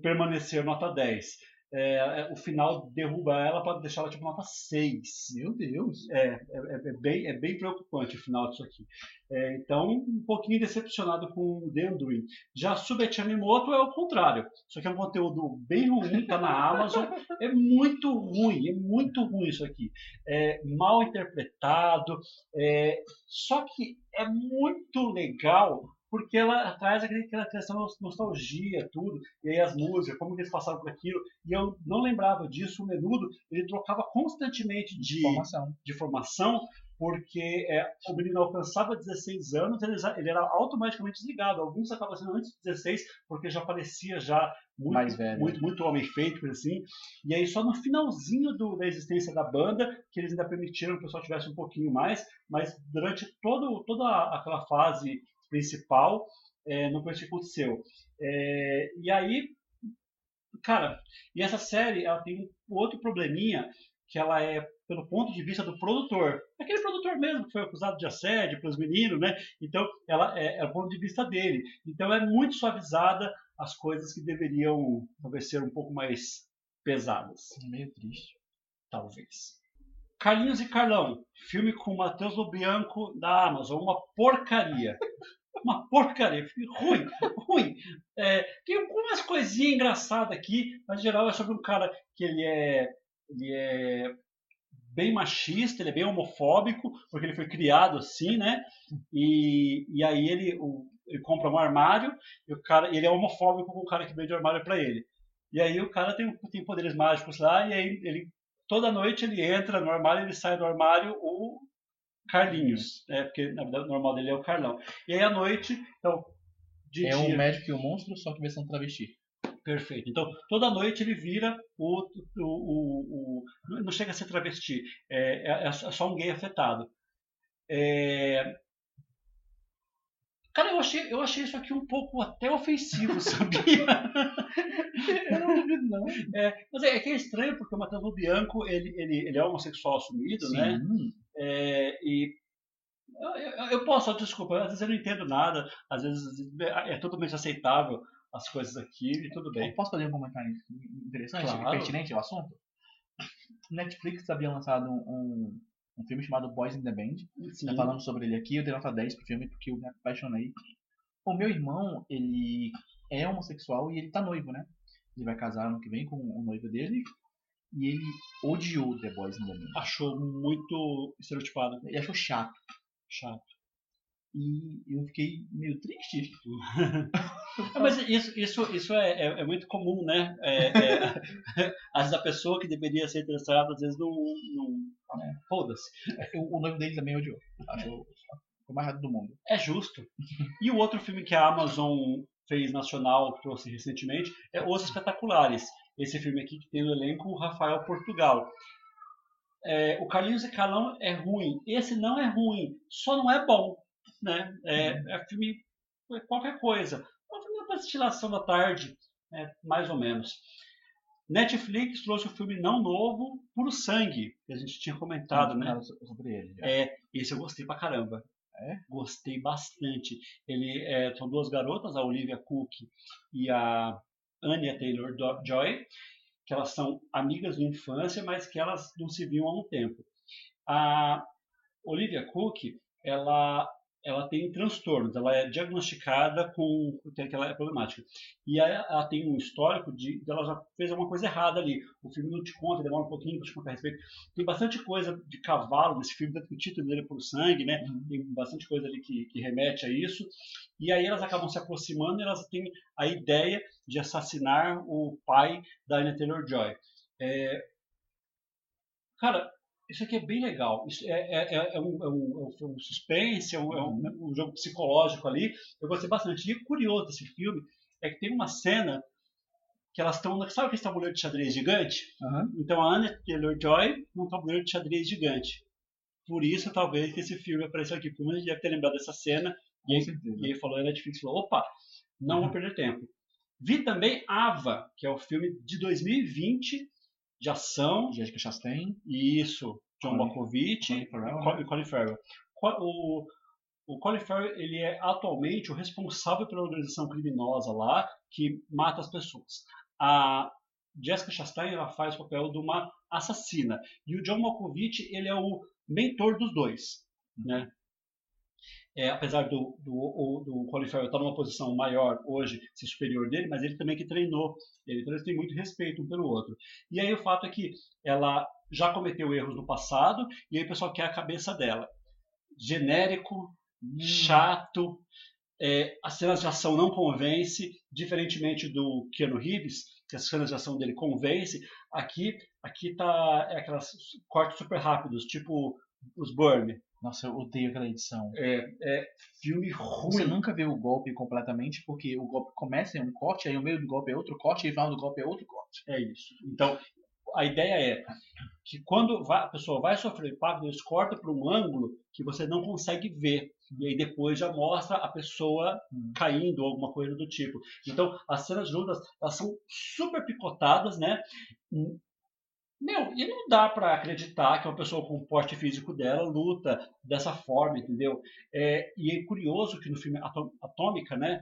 permanecer nota 10. É, é, o final derruba ela para deixar ela tipo nota 6. Meu Deus. É, é, é bem, é bem preocupante o final disso aqui. É, então, um pouquinho decepcionado com o The Undoing. Já Subete Amimoto é o contrário. Isso aqui é um conteúdo bem ruim, tá na Amazon. É muito ruim, é muito ruim isso aqui. É mal interpretado. é, só que é muito legal porque ela traz aquela questão de nostalgia, tudo, e aí as músicas, como eles passaram por aquilo, e eu não lembrava disso, o Menudo, ele trocava constantemente de, Informação. de formação, porque é, o menino alcançava 16 anos, ele, ele era automaticamente desligado. Alguns acabavam sendo antes de 16, porque já parecia já muito, muito, muito homem feito, coisa assim. E aí só no finalzinho do- da existência da banda, que eles ainda permitiram que o pessoal tivesse um pouquinho mais, mas durante todo, toda aquela fase principal, é, isso que aconteceu. É, e aí, cara, e essa série ela tem um outro probleminha, que ela é pelo ponto de vista do produtor. Aquele produtor mesmo que foi acusado de assédio pelos meninos, né? Então, ela é, é o ponto de vista dele. Então, é muito suavizada as coisas que deveriam talvez ser um pouco mais pesadas. Meio triste. Talvez. Carlinhos e Carlão, filme com Matheus Lobianco da Amazon, uma porcaria. Uma porcaria, filme ruim, ruim. É, tem algumas coisinhas engraçadas aqui, mas geral é sobre um cara que ele é, ele é bem machista, ele é bem homofóbico, porque ele foi criado assim, né? E, e aí ele, o, ele compra um armário e o cara ele é homofóbico com o cara que vende o armário para ele. E aí o cara tem, tem poderes mágicos lá e aí ele toda noite ele entra no armário ele sai do armário o Carlinhos, é porque na verdade o normal dele é o Carlão. E aí à noite, então É dia, o médico e o monstro, só que versão travesti. Perfeito. Então, toda noite ele vira o. o, o, o- não chega a ser travesti, é, é- é só um gay afetado. É, Cara, eu achei, eu achei isso aqui um pouco até ofensivo, sabia? Eu não duvido, não. É, mas é, é que é estranho, porque o Matheus Bianco, ele, ele, ele é homossexual assumido, né? Sim. É, e eu, eu- eu posso, desculpa, às vezes eu não entendo nada, às vezes é totalmente aceitável as coisas aqui e tudo bem. Eu posso fazer um comentário interessante Claro. pertinente ao assunto? Netflix havia lançado um, um, filme chamado Boys in the Band. Sim. Tá falando sobre ele aqui, eu dei nota 10 pro filme porque eu me apaixonei. O meu irmão, ele é homossexual e ele tá noivo, né? Ele vai casar ano que vem com o noivo dele. E ele odiou The Boys in the Band. Achou muito estereotipado. Ele achou chato. Chato. E eu fiquei meio triste. É, mas isso, isso, isso é, é, é muito comum, né? É, é, às vezes a pessoa que deveria ser interessada, às vezes não. não é, Foda-se. O, o noivo dele também odiou. Achou o mais errado do mundo. É justo. E o outro filme que a Amazon fez nacional, trouxe recentemente, é Os Espetaculares. Esse filme aqui que tem no elenco o Rafael Portugal. É, o Carlinhos e Calão é ruim. Esse não é ruim, só não é bom. Né? É, é filme é qualquer coisa. É um filme para destilação da tarde, é, mais ou menos. Netflix trouxe o filme não novo, Puro Sangue, que a gente tinha comentado, né? Sobre ele. já. É, esse eu gostei pra caramba. É? Gostei bastante. Ele é, são duas garotas, a Olivia Cook e a Anya Taylor Joy, que elas são amigas de infância, mas que elas não se viam há um tempo. A Olivia Cook, ela ela tem transtornos, ela é diagnosticada com que ela é problemática. E aí ela tem um histórico de, de ela já fez alguma coisa errada ali. O filme não te conta, demora um pouquinho para te contar a respeito. Tem bastante coisa de cavalo nesse filme, o título dele é por sangue, né? Tem bastante coisa ali que, que remete a isso. E aí elas acabam se aproximando e elas têm a ideia de assassinar o pai da Anya Taylor-Joy. É... Cara, isso aqui é bem legal. Isso é, é, é, é um, é um- um suspense, é um, é um- jogo psicológico ali. Eu gostei bastante. E curioso desse filme é que tem uma cena que elas estão. Sabe aquele tabuleiro de xadrez gigante? Aham. Então a Anya Taylor-Joy num tabuleiro de xadrez gigante. Por isso, talvez, que esse filme apareceu aqui. Muita gente deve ter lembrado dessa cena. E aí, e aí falou, a Netflix falou, opa, não vou perder tempo. Vi também Ava, que é o filme de 2020, de ação, Jessica Chastain. isso, John Malkovich e e Colin Farrell. O, o Colin Farrell, ele é atualmente o responsável pela organização criminosa lá, que mata as pessoas. A Jessica Chastain, ela faz o papel de uma assassina. E o John Malkovich, ele é o mentor dos dois, né? É, apesar do, do, do Colin Farrell estar numa posição maior hoje, ser superior dele, mas ele também que treinou. Ele, então eles têm muito respeito um pelo outro. E aí o fato é que ela já cometeu erros no passado e aí o pessoal quer a cabeça dela. Genérico, chato, é, as cenas de ação não convence, diferentemente do Keanu Reeves, que as cenas de ação dele convence. Aqui, aqui tá é aquelas cortes super rápidos, tipo os Burn. Nossa, eu odeio aquela edição. É, é filme Você ruim. nunca vê o golpe completamente, porque o golpe começa em um corte, aí o meio do golpe é outro corte, e o final do golpe é outro corte. É isso. Então, a ideia é que quando a pessoa vai sofrer impacto, eles cortam para um ângulo que você não consegue ver. E aí depois já mostra a pessoa caindo ou alguma coisa do tipo. Então, as cenas lutas, elas são super picotadas, né? Meu, e não dá para acreditar que uma pessoa com o porte físico dela luta dessa forma, entendeu? É, e é curioso que no filme Atô- Atômica, né?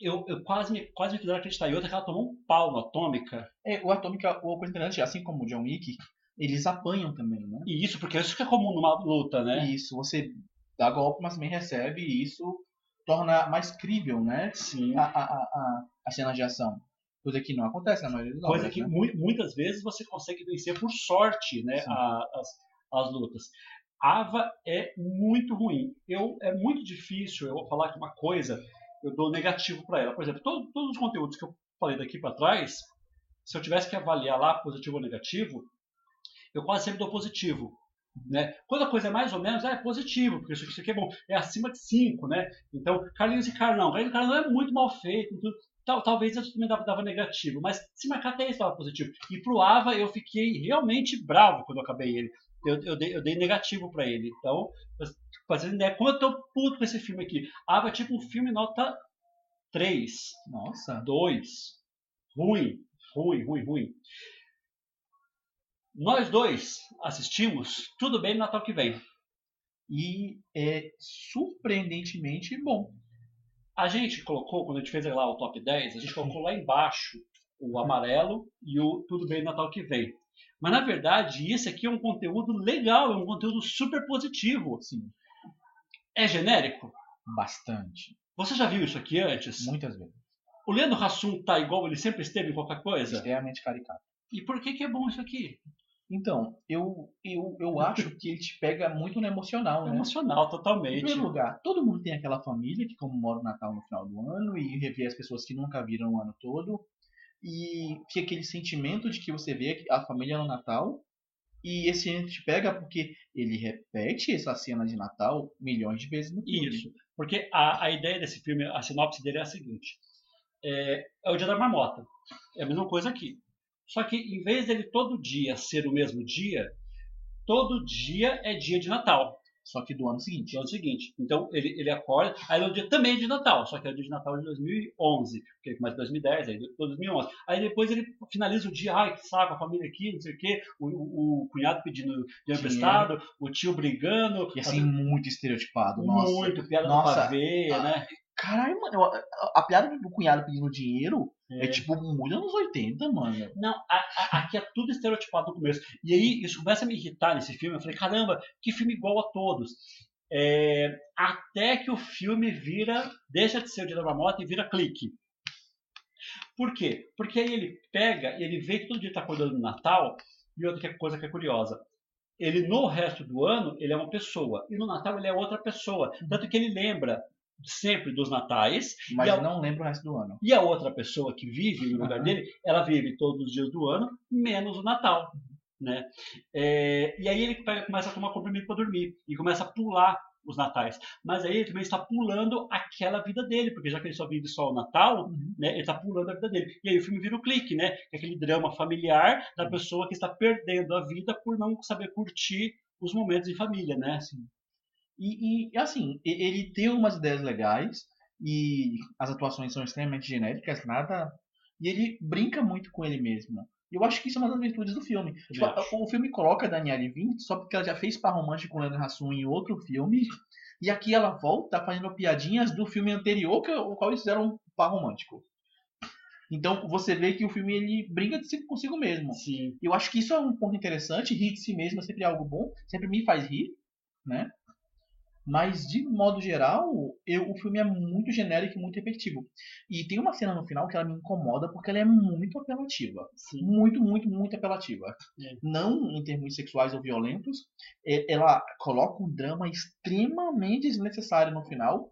Eu, eu quase, me, quase me fizeram acreditar. E outra que ela tomou um pau no Atômica. É, o Atômica, o coisa interessante, assim como o John Wick, eles apanham também, né? E isso, porque isso que é comum numa luta, né? Isso, você dá golpe, mas também recebe, e isso torna mais crível, né? Sim. A, a, a, a, a cena de ação. Coisa que não acontece na maioria das Coisa obras, que né? mu- muitas vezes você consegue vencer por sorte, né? A- as, as lutas. Ava é muito ruim. Eu é muito difícil eu falar que uma coisa eu dou negativo para ela. Por exemplo, todo- todos os conteúdos que eu falei daqui para trás, se eu tivesse que avaliar lá positivo ou negativo, eu quase sempre dou positivo. Né? Quando a coisa é mais ou menos, é positivo, porque isso aqui, isso aqui é bom, é acima de 5, né? Então, Carlinhos e Carlão, Carlinhos e Carlão é muito mal feito. Tal- talvez eu também dava, dava negativo, mas se marcar até isso dava positivo. E pro Ava eu fiquei realmente bravo quando eu acabei ele. Eu, eu, dei, eu dei negativo para ele. Então, fazendo ideia, como eu tô puto com esse filme aqui. Ava é tipo um filme nota 3, Nossa. 2. Ruim, ruim, ruim, ruim. Nós dois assistimos Tudo Bem no Natal que vem. E é surpreendentemente bom. A gente colocou, quando a gente fez lá o top 10, a gente colocou lá embaixo o amarelo e o Tudo Bem Natal que vem. Mas na verdade, isso aqui é um conteúdo legal, é um conteúdo super positivo. Sim, É genérico? bastante. Você já viu isso aqui antes? Muitas vezes. O Leandro Hassum tá igual ele sempre esteve em qualquer coisa? Extremamente caricato. E por que, que é bom isso aqui? Então, eu, eu, eu acho que ele te pega muito no emocional, né? emocional, Em totalmente. primeiro lugar, todo mundo tem aquela família que comemora o Natal no final do ano e revê as pessoas que nunca viram o ano todo. E fica aquele sentimento de que você vê a família no Natal. E esse ano te pega porque ele repete essa cena de Natal milhões de vezes no filme. Isso. Porque a, a ideia desse filme, a sinopse dele é a seguinte: é, é o dia da marmota. É a mesma coisa aqui. Só que em vez dele todo dia ser o mesmo dia, todo dia é dia de Natal. Só que do ano seguinte. No ano seguinte. Então ele, ele acorda, aí no dia também é de Natal, só que é o dia de Natal de 2011, porque ele começa em 2010, aí 2011. Aí depois ele finaliza o dia, ai que saco, a família aqui, não sei o quê, o, o, o cunhado pedindo dinheiro Dinheiro. emprestado, o tio brigando, E assim, muito estereotipado. Nossa. muito, piada Nossa. do pavê, né? Caralho, mano, a, piada do cunhado pedindo dinheiro é, É. tipo muito anos 80, mano. Não, a- a- aqui é tudo estereotipado no começo. E aí isso começa a me irritar nesse filme. Eu falei, caramba, que filme igual a todos. É, até que o filme vira, deixa de ser o Dia da Marmota e vira clique. Por quê? Porque aí ele pega e ele vê que todo dia está acordando no Natal. E outra é- coisa que é curiosa. Ele, no resto do ano, ele é uma pessoa. E no Natal ele é outra pessoa. Tanto que ele lembra sempre dos natais. Mas a- não lembro o resto do ano. E a outra pessoa que vive no lugar Aham. dele, ela vive todos os dias do ano, menos o Natal. Né? É, e aí ele pega- começa a tomar comprimido para dormir e começa a pular os natais. Mas aí ele também está pulando aquela vida dele, porque já que ele só vive só o Natal, Uhum. né, ele está pulando a vida dele. E aí o filme vira o clique, né? É aquele drama familiar da Uhum. pessoa que está perdendo a vida por não saber curtir os momentos em família, né? E, e, assim, ele tem umas ideias legais e as atuações são extremamente genéricas, nada. E ele brinca muito com ele mesmo. E eu acho que isso é uma das virtudes do filme. Tipo, o filme coloca a Danielle Vin só porque ela já fez par romântico com o Leandro Hassum em outro filme. E aqui ela volta fazendo piadinhas do filme anterior, que, o qual eles fizeram um par romântico. Então você vê que o filme ele brinca de si consigo mesmo. Sim. Eu acho que isso é um ponto interessante. Rir de si mesmo é sempre algo bom, sempre me faz rir, né? Mas de modo geral, eu, o filme é muito genérico e muito repetitivo. E tem uma cena no final que ela me incomoda porque ela é muito apelativa. Sim. Muito, muito, muito apelativa. É. Não em termos sexuais ou violentos. É- Ela coloca um drama extremamente desnecessário no final.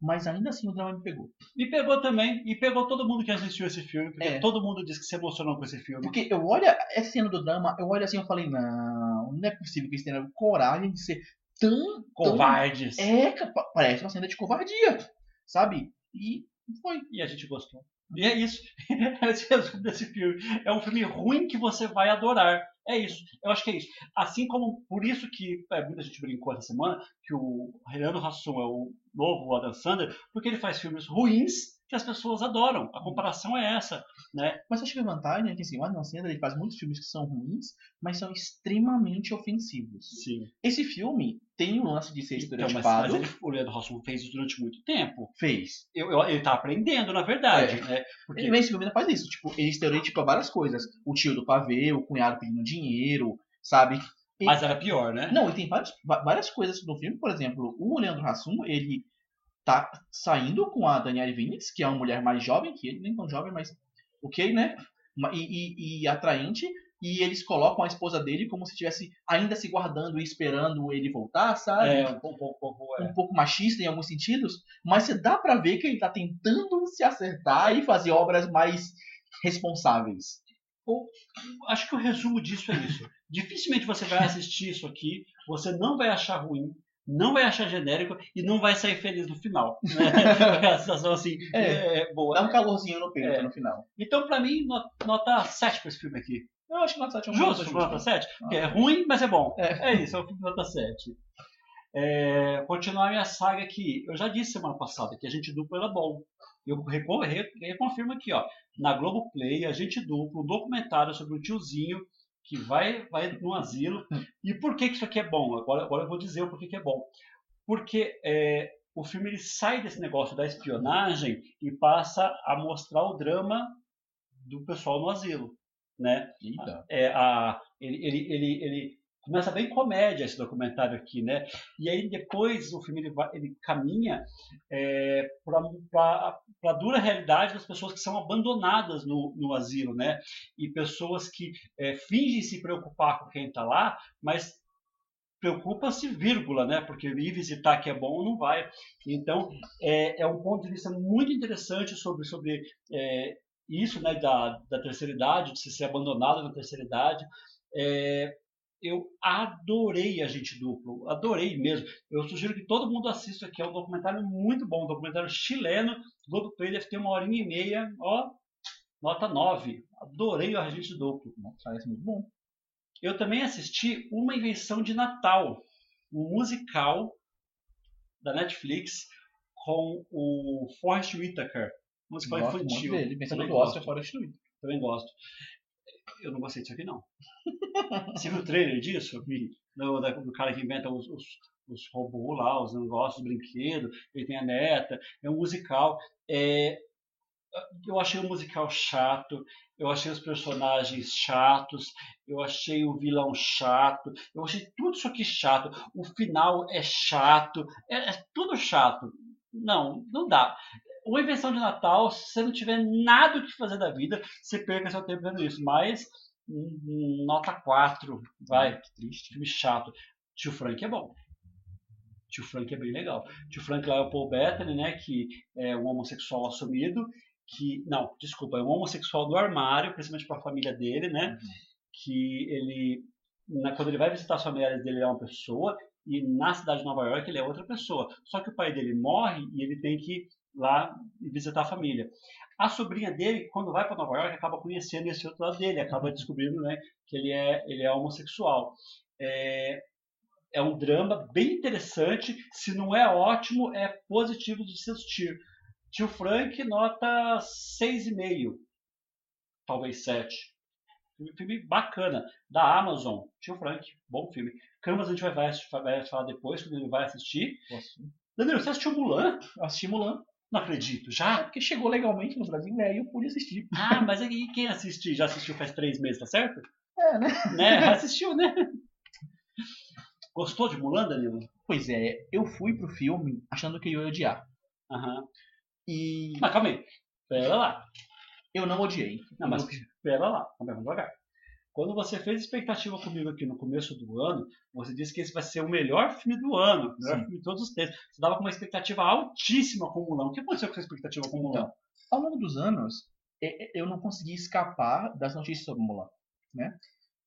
Mas ainda assim o drama me pegou. Me pegou também, e pegou todo mundo que assistiu esse filme, porque É. todo mundo disse que se emocionou com esse filme. Porque eu olho essa cena do drama, eu olho assim e falei, não, não é possível que eles tenham coragem de ser tão. tão- Covardes. É, capa- parece uma cena de covardia, sabe? E foi. E a gente gostou. E é isso. Esse é resumo desse filme. É um filme ruim que você vai adorar. É isso. Eu acho que é isso. Assim como, por isso que é, muita gente brincou essa semana, que o Leandro Hassum é o novo Adam Sandler, porque ele faz filmes ruins que as pessoas adoram. A comparação é essa, né? Mas acho que a vantagem é que assim, o Adam Sandler ele faz muitos filmes que são ruins, mas são extremamente ofensivos. Sim. Esse filme tem o lance de ser Então, mas, estereotipado. mas ele, o Leandro Hassum fez isso durante muito tempo. Fez. Eu, eu- ele tá aprendendo, na verdade, É. né? Porque Ele nesse filme ainda faz isso. Tipo, ele estereotipa várias coisas. O tio do pavê, o cunhado pedindo dinheiro, sabe? Mas era pior, né? Não, e tem várias, várias coisas no filme. Por exemplo, o Leandro Hassum, ele tá saindo com a Danielle Vinitz, que é uma mulher mais jovem que ele, nem tão jovem, mas ok, né? E, e- e atraente. e eles colocam a esposa dele como se estivesse ainda se guardando e esperando ele voltar, sabe? É, um pouco, um pouco, é. um pouco machista em alguns sentidos, mas você dá pra ver que ele tá tentando se acertar e fazer obras mais responsáveis. Acho que o resumo disso é isso. Dificilmente você vai assistir isso aqui, você não vai achar ruim, não vai achar genérico e não vai sair feliz no final. Né? a sensação assim, É. é, boa. Dá um calorzinho no peito É. no final. Então, pra mim, no- nota 7 pra esse filme aqui. Eu acho que nota 7 é um Justo, justo. nota 7? Porque é ruim, mas é bom. É. É, isso, é o filme nota 7. É, continuar minha saga aqui. Eu já disse semana passada que a gente dupla era bom. Eu reco- re- reconfirmo aqui, ó. Na Globoplay, a gente dupla um documentário sobre um tiozinho que vai, vai no asilo. E por que, que isso aqui é bom? Agora, agora eu vou dizer o porquê que é bom. Porque é, o filme ele sai desse negócio da espionagem e passa a mostrar o drama do pessoal no asilo. Né? Eita. é, a, ele, ele, ele, ele começa bem comédia esse documentário aqui, né? E aí depois o filme ele, ele caminha é, para a dura realidade das pessoas que são abandonadas no, no asilo, né? E pessoas que é, fingem se preocupar com quem está lá, mas preocupa-se vírgula, né? Porque ir visitar que é bom não vai. Então é, é um ponto de vista muito interessante sobre sobre é, isso, né? Da, da terceira idade, de se ser abandonado na terceira idade. É, eu adorei a gente duplo, adorei mesmo. Eu sugiro que todo mundo assista aqui, é um documentário muito bom, um documentário chileno, Globoplay deve ter uma horinha e meia, ó, nota 9. Adorei o Agente Duplo. Parece muito bom. Eu também assisti Uma Invenção de Natal, um musical da Netflix com o Forrest Whitaker, musical muito infantil. dele. Vencedor Também do Oscar fora destruído. também gosto. Eu não gostei disso aqui, não. Você viu o trailer disso? Do, do cara que inventa os, os, os robôs lá, os negócios, os brinquedos, ele tem a neta, é um musical. É, eu achei o musical chato, eu achei os personagens chatos, eu achei o vilão chato, eu achei tudo isso aqui chato. O final é chato, é, é tudo chato. Não, não dá. Uma invenção de Natal, se você não tiver nada o que fazer da vida, você perca seu tempo vendo isso. Mas, hum, hum, nota 4, vai. Que triste. Filme chato. Tio Frank é bom. Tio Frank é bem legal. Tio Frank lá é o Paul Bettany, né? Que é um homossexual assumido. Que, não, desculpa, é um homossexual do armário, principalmente para a família dele, né? Que ele, na- quando ele vai visitar as famílias dele, ele é uma pessoa. E na cidade de Nova York ele é outra pessoa. Só que o pai dele morre e ele tem que lá e visitar a família. A sobrinha dele, quando vai para Nova York, acaba conhecendo esse outro lado dele, acaba descobrindo né, que ele é, ele é homossexual. É, é um drama bem interessante. Se não é ótimo, é positivo de se assistir. Tio Frank, nota 6,5. Talvez 7. Filme, filme bacana. Da Amazon. Tio Frank, bom filme. Canvas a gente vai, vai, vai falar depois, quando ele vai assistir. Danilo, você assistiu Mulan? Eu assisti Mulan. Não acredito. Já? porque chegou legalmente no Brasil, né? E eu pude assistir. Ah, mas aí quem assistiu? Já assistiu faz três meses, tá certo? É, né? Né? Já assistiu, né? Gostou de Mulan, Danilo? Pois é, eu fui pro filme achando que eu ia odiar. Aham. E Mas calma aí. Pera lá. eu não odiei. Não, mas pera lá. Calma aí, vamos devagar. Quando você fez expectativa comigo aqui no começo do ano, você disse que esse vai ser o melhor filme do ano, o melhor Sim. filme de todos os tempos. Você dava com uma expectativa altíssima com o Mulan. O que aconteceu com essa expectativa com o Mulan? Então, ao longo dos anos, eu não consegui escapar das notícias sobre Mulan, né?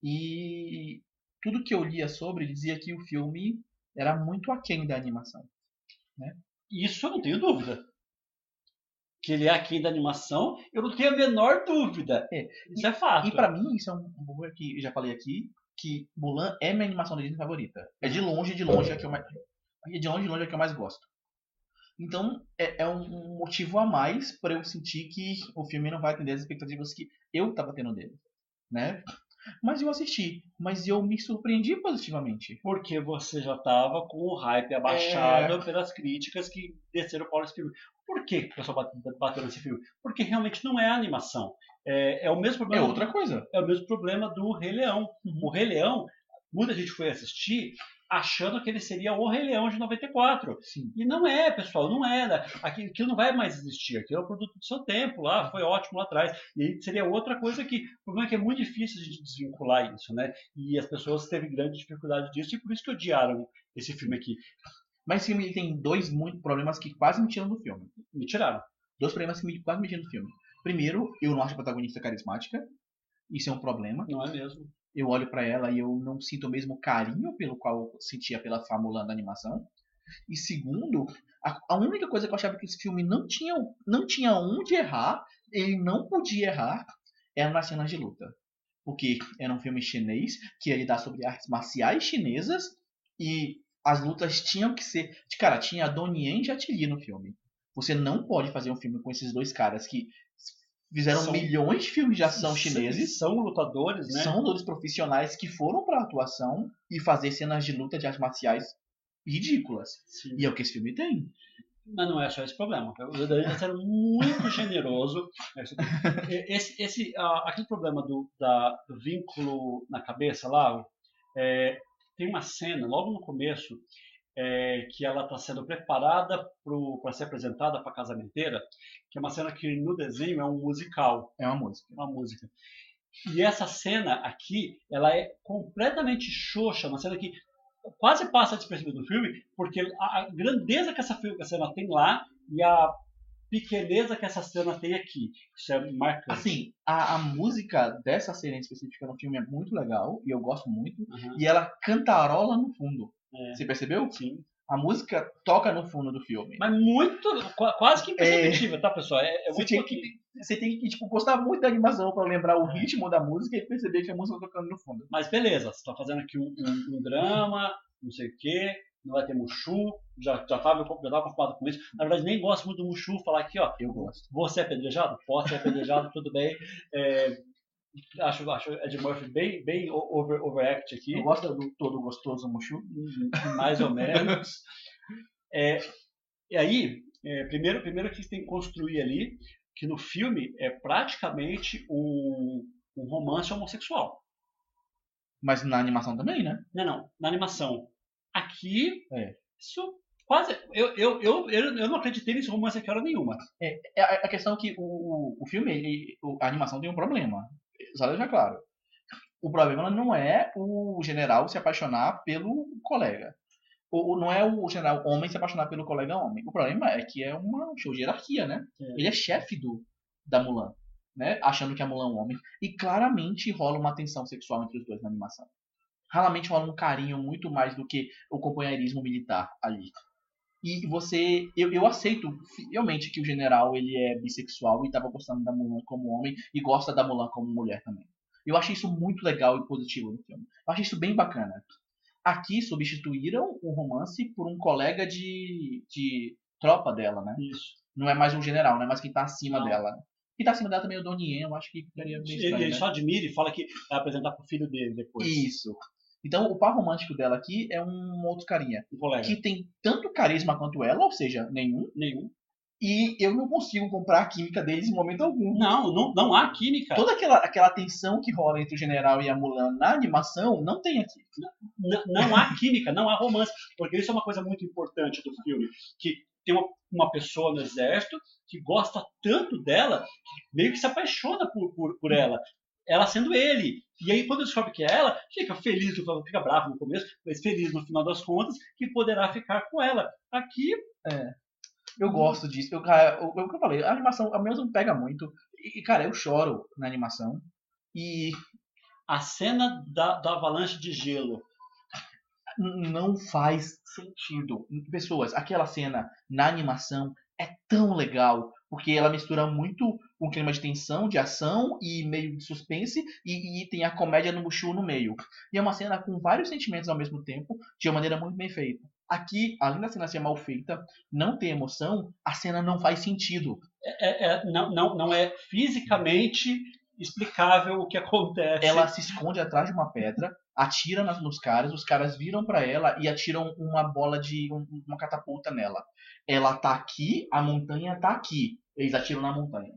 E tudo que eu lia sobre dizia que o filme era muito aquém da animação. Isso eu não tenho dúvida. Que ele é aqui da animação, eu não tenho a menor dúvida. É. Isso é fato. E pra mim, isso é um pouco que eu já falei aqui, que Mulan é minha animação da Disney favorita. É de longe, de longe a que eu mais. É de longe, de longe a que eu mais gosto. Então, é, é um motivo a mais para eu sentir que o filme não vai atender as expectativas que eu tava tendo dele. Né? Mas eu assisti. Mas eu me surpreendi positivamente. Porque você já estava com o hype abaixado pelas críticas que desceram para esse filme. Por que o pessoal bate- bateu nesse filme? Porque realmente não é animação. É, é o mesmo É problema. outra coisa. é o mesmo problema do Rei Leão. Uhum. O Rei Leão, muita gente foi assistir achando que ele seria o Rei Leão de 94. Sim. E não é, pessoal, não é. né? Aquilo, não vai mais existir. Aquilo é o produto do seu tempo lá, foi ótimo lá atrás. E aí seria outra coisa que. O problema é que é muito difícil a gente desvincular isso, né? E as pessoas teve grande dificuldade disso, e por isso que odiaram esse filme aqui. Mas esse filme tem dois muito problemas que quase me tiram do filme. Me tiraram. Dois problemas que me, quase me tiram do filme. Primeiro, eu não acho a protagonista carismática. Isso é um problema. Não é mesmo? Eu olho pra ela e eu não sinto o mesmo carinho pelo qual eu sentia pela Famulã da animação. E segundo, a, a única coisa que eu achava que esse filme não tinha, não tinha onde errar, ele não podia errar, era nas cenas de luta. Porque era um filme chinês que ia lidar sobre artes marciais chinesas e as lutas tinham que ser. Cara, tinha a Donnie Yen e Jet Li no filme. Você não pode fazer um filme com esses dois caras que fizeram São- milhões de filmes de ação chineses São lutadores, né? são lutadores profissionais que foram pra atuação e fazer cenas de luta de artes marciais ridículas. Sim. E é o que esse filme tem. Mas não é só esse problema. O Daniel está sendo muito generoso. Esse, esse, ah, aquele problema do, da- do vínculo na cabeça lá, é, tem uma cena logo no começo é, que ela está sendo preparada para ser apresentada para a casamenteira, que é uma cena que no desenho é um musical, É uma música. uma música. E essa cena aqui, ela é completamente xoxa, uma cena que quase passa despercebida do filme, porque a, grandeza que essa, cena tem lá e a pequeneza que essa cena tem aqui. Isso é marcante. Assim, a, a música dessa cena específica no filme é muito legal e eu gosto muito. Aham. E ela cantarola no fundo. É. Você percebeu? Sim. A música toca no fundo do filme. Mas muito, qua- quase que imperceptível, tá, pessoal? É, é Você tinha que, você tem que tipo, gostar muito da animação pra lembrar o ritmo da música e perceber que a música tá tocando no fundo. Mas beleza, você está fazendo aqui um, um- um drama, não sei o quê, não vai ter Mushu, já, já estava já tava preocupado com isso. Na verdade, nem gosto muito do Mushu falar aqui, ó, Eu gosto. você é apedrejado? Posso ser apedrejado, tudo bem. É, acho, acho Ed Murphy bem, bem over, overact aqui. Eu gosto do todo gostoso Mushu. mais ou menos. É, e aí, é, primeiro, primeiro que tem que construir ali que no filme é praticamente um, um romance homossexual. Mas na animação também, né? Não, não, na animação. Aqui, É. isso quase. Eu, eu, eu, eu, eu não acreditei nesse romance aqui hora nenhuma. É, a, a questão é que o, o, filme, ele- a animação tem um problema. Só deixar claro. O problema não é o general se apaixonar pelo colega. O, o- não é o general homem se apaixonar pelo colega homem. O problema é que é uma show de hierarquia, né? É. Ele é chefe do, da Mulan, né? Achando que a Mulan é um homem. E claramente rola uma tensão sexual entre os dois na animação. Raramente rola um carinho muito mais do que o companheirismo militar ali. E você, eu, eu aceito fielmente que o general ele é bissexual e estava gostando da Mulan como homem e gosta da Mulan como mulher também. Eu achei isso muito legal e positivo no filme. Eu achei isso bem bacana. Aqui substituíram o romance por um colega de, de tropa dela, né? Isso. Não é mais um general, não é mais quem tá acima Não. dela. Quem tá acima dela também é o Donnie Yen, eu acho que ficaria bem Ele, estranho, ele né? só admira e fala que vai apresentar pro filho dele depois. Isso. Então o par romântico dela aqui é um outro carinha. Um colega. Que tem tanto carisma quanto ela, ou seja, nenhum. Nenhum. E eu não consigo comprar a química deles em momento algum. Não, não, não há química. Toda aquela, aquela tensão que rola entre o general e a Mulan na animação não tem aqui. N- não há química, não há romance. Porque isso é uma coisa muito importante do filme. Que tem uma, uma pessoa no exército que gosta tanto dela, que meio que se apaixona por, por, por ela. Ela sendo ele. E aí, quando descobre que é ela, fica feliz, fica bravo no começo, mas feliz no final das contas, que poderá ficar com ela. Aqui, Eu gosto disso. Eu, cara, o, o que eu falei, a animação, a mesmo pega muito. E, cara, eu choro na animação. E a cena da, da avalanche de gelo. não faz sentido. Pessoas, aquela cena na animação é tão legal, porque ela mistura muito um clima de tensão, de ação e meio de suspense, e, e tem a comédia no Mushu no meio. E é uma cena com vários sentimentos ao mesmo tempo, de uma maneira muito bem feita. Aqui, além da cena ser mal feita, não ter emoção, a cena não faz sentido. É, é- não, não, não é fisicamente explicável o que acontece. Ela se esconde atrás de uma pedra, atira nas- nos caras, os caras viram pra ela e atiram uma bola de um- uma catapulta nela. Ela tá aqui, a montanha tá aqui. Eles atiram na montanha.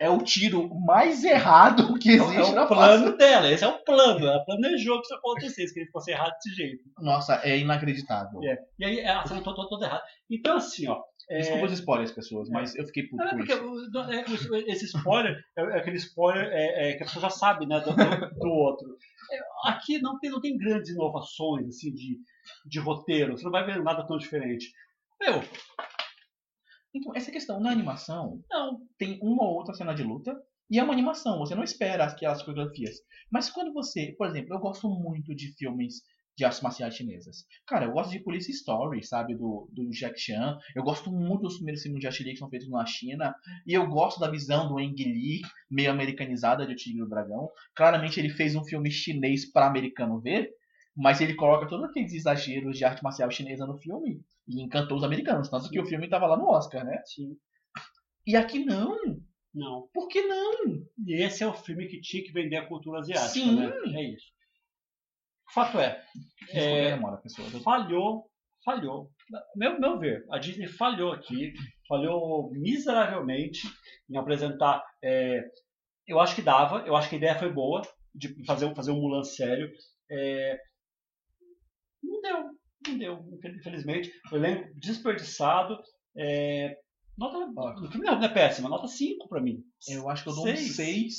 é o tiro mais errado que É existe o na plano face. dela, esse é o plano. Ela planejou que isso acontecesse, que ele fosse errado desse jeito. Nossa, é inacreditável. É. E aí a cena toda, toda, toda errada. Então, assim, ó. é- Desculpa os spoilers, pessoas, mas eu fiquei puto É, com isso. é, esse spoiler é é aquele spoiler é, é, que a pessoa já sabe, né, do- do outro. Aqui não tem, não tem grandes inovações assim de, de roteiro, você não vai ver nada tão diferente. Meu, Então, essa questão na animação, não, tem uma ou outra cena de luta e é uma animação, você não espera aquelas coreografias. Mas quando você, por exemplo, eu gosto muito de filmes de artes marciais chinesas. Cara, eu gosto de Police Story, sabe, do, do Jack Chan. Eu gosto muito dos primeiros filmes de Jet Li que são feitos na China. E eu gosto da visão do Ang Lee, meio americanizada de O Tigre e o Dragão. Claramente ele fez um filme chinês para americano ver, mas ele coloca todos aqueles exageros de arte marcial chinesa no filme e encantou os americanos. Tanto que o filme tava lá no Oscar, né? sim, E aqui não. não. Por que não? E esse é o filme que tinha que vender a cultura asiática, Sim. né? É isso. Fato é, É, demora. Eu- falhou, falhou. Meu, meu ver, a Disney falhou aqui, falhou miseravelmente em apresentar. é, eu acho que dava, eu acho que a ideia foi boa de fazer, um- fazer um Mulan sério. é, não deu, não deu, infelizmente. O elenco desperdiçado. é, nota, o filme não é péssima, nota 5 pra mim. Eu acho que eu dou Seis. um 6,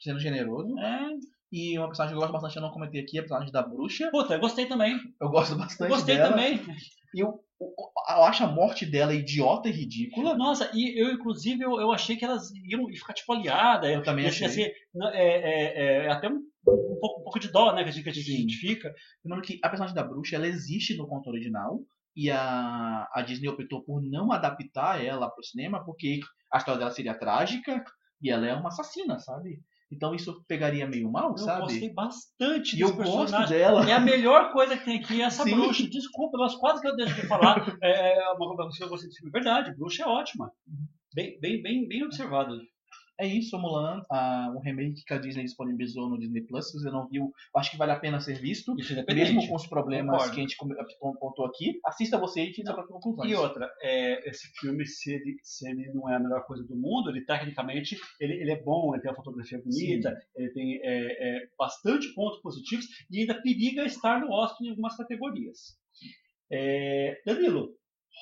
sendo generoso. É, E uma personagem que eu gosto bastante, eu não comentei aqui, é a personagem da bruxa. puta, eu gostei também. Eu gosto bastante gostei dela. também. E eu, eu, eu acho a morte dela idiota e ridícula. Nossa, e eu, inclusive, eu, eu achei que elas iam ficar tipo aliadas. Eu também achei. não, é, é, é até um, um pouco, um pouco de dó, né? Que a gente, que a gente identifica. Lembrando que a personagem da bruxa, ela existe no conto original. E a, a Disney optou por não adaptar ela pro cinema, porque a história dela seria trágica e ela é uma assassina, sabe? Então isso pegaria meio mal, Eu sabe? gostei bastante E eu desse gosto personagem. dela. É a melhor coisa que tem aqui, essa Sim. bruxa. Desculpa, nós quase que eu deixo de falar. É é uma coisa que eu gostei desse filme. Verdade, bruxa é ótima. Bem, bem, bem, bem observado. É isso, Mulan, ah, um remake que a Disney disponibilizou no Disney Plus. Se você não viu, acho que vale a pena ser visto. É. Mesmo com os problemas Concordo. que a gente pontuou aqui, assista você e suas próprias conclusões. E outra, é, esse filme, se ele, se ele não é a melhor coisa do mundo, ele tecnicamente ele, ele é bom, ele tem uma fotografia bonita, ele tem é, é, bastante pontos positivos e ainda periga estar no Oscar em algumas categorias. É, Danilo,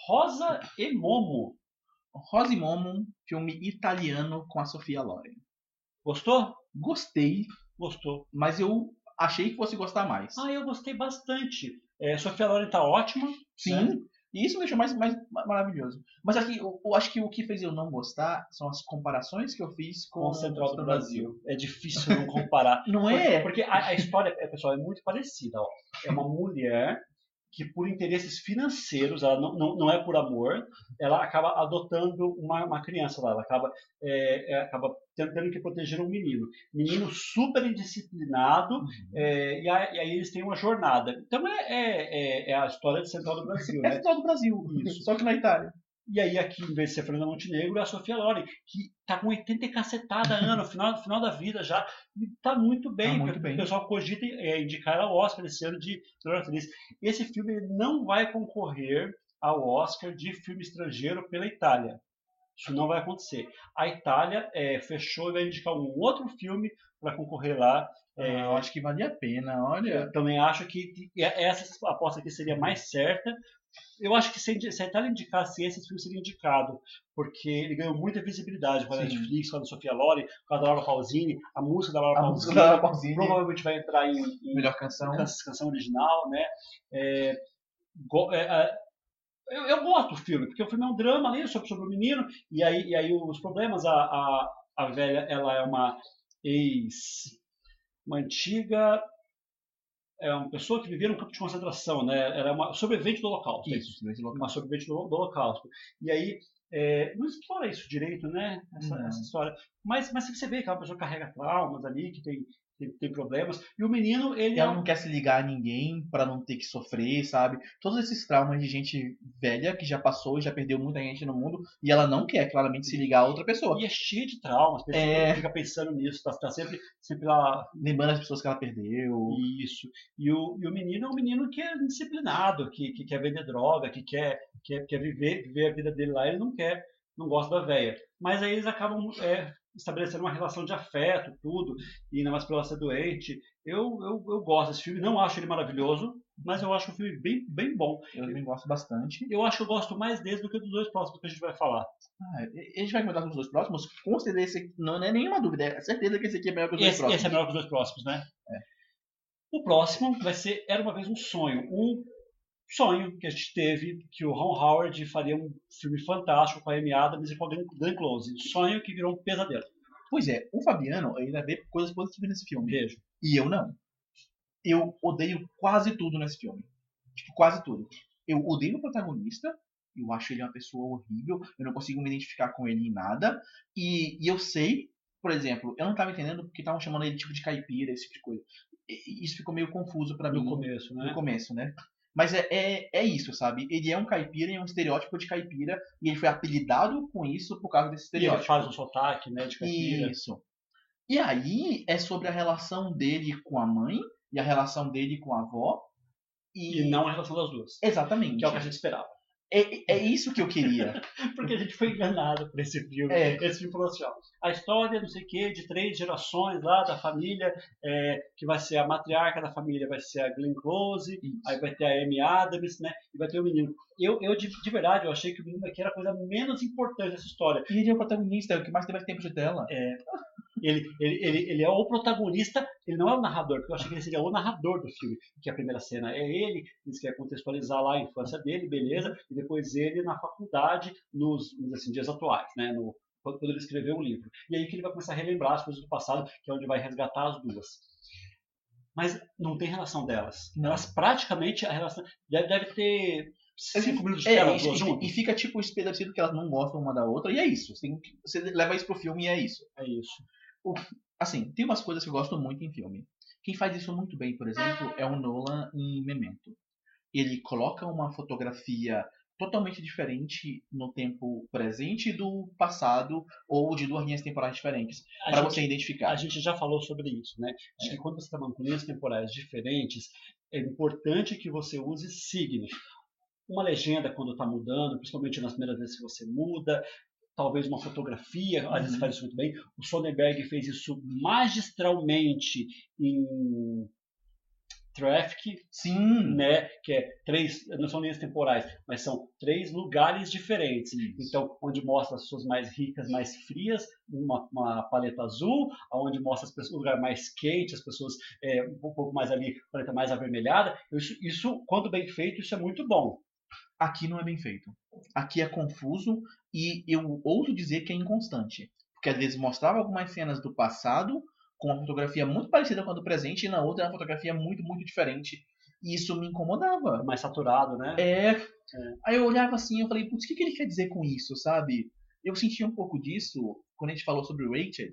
Rosa e Momo, Rosa e Momo, filme italiano com a Sofia Loren. gostou? Gostei, Gostou. mas eu achei que fosse gostar mais. Ah, eu gostei bastante. É, Sofia Loren tá ótima. Sim. né? E isso me deixou mais, mais ma- maravilhoso. Mas aqui, eu, eu acho que o que fez eu não gostar são as comparações que eu fiz com, Com o Central do Brasil. É difícil não comparar. Não é? Porque a, a história, pessoal, é muito parecida. Ó. É uma mulher que, por interesses financeiros, ela não, não, não é por amor, ela acaba adotando uma, uma criança lá. Ela acaba, é, é, acaba tentando que proteger um menino. Menino super indisciplinado, Uhum. é, e, a- e aí eles têm uma jornada. Então é, é, é- é a história de Central do Brasil, É né? Central do Brasil, Isso. só que na Itália. E aí aqui, em vez de ser Fernanda Montenegro, é a Sofia Loren, que tá com 80 e cacetada anos, final, final da vida já, e tá muito bem. Tá muito bem. O pessoal cogita é, indicar ela ao Oscar esse ano de melhor atriz. Esse filme ele não vai concorrer ao Oscar de filme estrangeiro pela Itália. Isso não vai acontecer. A Itália é, fechou e vai indicar um outro filme para concorrer lá. É, eu acho que valia a pena, olha. eu também acho que que essa aposta aqui seria mais certa. Eu acho que se a se a Itália indicasse esse, esse filme seria indicado, porque ele ganhou muita visibilidade com a Sim. Netflix, com a Sofia Loren, com a da Laura Pausini, a música da Laura A Pausini, música da Laura Pausini, provavelmente vai entrar em, em melhor canção. can- canção original, né? É, go- é, é, eu, eu gosto do filme, porque o filme é um drama ali sobre, sobre o menino, e aí, e aí os problemas, a, a, a velha, ela é uma ex, uma antiga, é uma pessoa que vivia num campo de concentração, né? Era uma sobrevivente do Holocausto. é Isso, nesse local. uma sobrevivente do, do Holocausto. E aí, é, não explora isso direito, né? Essa, essa história. Mas, mas você vê que é uma pessoa que carrega traumas ali, que tem, tem, problemas. E o menino, ele é Ela um não quer se ligar a ninguém pra não ter que sofrer, sabe? Todos esses traumas de gente velha que já passou e já perdeu muita gente no mundo e ela não quer claramente se ligar a outra pessoa. E é cheio de traumas, É. fica pensando nisso, tá, tá sempre, sempre lá. Lembrando as pessoas que ela perdeu. Isso. E o, e o menino é um menino que é disciplinado, que, que quer vender droga, que quer, quer, quer viver, viver a vida dele lá, ele não quer. não gosta da véia. Mas aí eles acabam é, estabelecendo uma relação de afeto, tudo, e ainda mais pela ser doente. Eu, eu, eu gosto desse filme, não acho ele maravilhoso, mas eu acho o filme bem, bem bom. Eu também gosto bastante. Eu acho que eu gosto mais dele do que dos dois próximos que a gente vai falar. Ah, a gente vai comentar com os dois próximos. Com certeza esse não, é nenhuma dúvida. É certeza que esse aqui é melhor que os dois Esse, próximos. esse é melhor que os dois próximos, né? O próximo vai ser Era uma vez um sonho. Um sonho que a gente teve que o Ron Howard faria um filme fantástico com a Amy Adams e com a Glenn Close. Sonho que virou um pesadelo. Pois é, o Fabiano ainda vê coisas positivas nesse filme. Beijo. E eu não. Eu odeio quase tudo nesse filme. Tipo, quase tudo. Eu odeio o protagonista. Eu acho ele uma pessoa horrível. Eu não consigo me identificar com ele em nada. E, e eu sei, por exemplo, eu não tava entendendo porque estavam chamando ele tipo de caipira, esse tipo de coisa. E- Isso ficou meio confuso pra mim No começo, né? no começo, né? Mas é, é, é isso, sabe? Ele é um caipira e é um estereótipo de caipira. E ele foi apelidado com isso por causa desse E ele estereótipo. faz um sotaque, né, de caipira. Isso. E aí é sobre a relação dele com a mãe e a relação dele com a avó. E, E não a relação das duas. Exatamente. Que é o que a gente esperava. É, é isso que eu queria. Porque a gente foi enganado por esse filme. É. Esse filme falou assim, ó, a história, não sei o quê, de três gerações lá da família, é, que vai ser a matriarca da família, vai ser a Glenn Close, aí vai ter a Amy Adams, né, e vai ter o menino. Eu, eu de, de verdade, eu achei que o menino aqui era a coisa menos importante dessa história. E ele é o protagonista, é o que mais teve tempo de tela. Ele, ele, ele, ele é o protagonista, ele não é o narrador, porque eu achei que ele seria o narrador do filme. Que a primeira cena é ele, eles querem contextualizar lá a infância dele, beleza, e depois ele na faculdade, nos, assim, dias atuais, né? No, quando ele escreveu o livro. E aí que ele vai começar a relembrar as coisas do passado, que é onde vai resgatar as duas. Mas não tem relação delas. Elas praticamente, a relação. Deve, deve ter cinco minutos de É, tela, e, duas e- e fica tipo estabelecido que elas não gostam uma da outra, e é isso. Você, você leva isso pro filme e é isso. É isso. Assim, tem umas coisas que eu gosto muito em filme. Quem faz isso muito bem, por exemplo, é o Nolan em Memento. Ele coloca uma fotografia totalmente diferente no tempo presente do passado ou de duas linhas temporais diferentes para você identificar. A gente já falou sobre isso, né? De que quando você está com linhas temporais diferentes, é importante que você use signos. Uma legenda quando está mudando, principalmente nas primeiras vezes que você muda, talvez uma fotografia, às vezes Uhum. faz isso muito bem. O Sonnenberg fez isso magistralmente em Traffic, Sim, né? Que é três, não são linhas temporais, mas são três lugares diferentes. Isso. Então, onde mostra as pessoas mais ricas, mais frias, uma, uma paleta azul, onde mostra as pessoas, o lugar mais quente, as pessoas é, um pouco mais ali, paleta mais avermelhada. Isso, isso, quando bem feito, isso é muito bom. aqui não é bem feito. Aqui é confuso e eu ouso dizer que é inconstante. Porque às vezes mostrava algumas cenas do passado com uma fotografia muito parecida com a do presente e na outra é uma fotografia muito, muito diferente. E isso me incomodava. Mais saturado, né? É. Aí eu olhava assim eu falei, putz, o que, que ele quer dizer com isso, sabe? Eu senti um pouco disso quando a gente falou sobre o Rachel,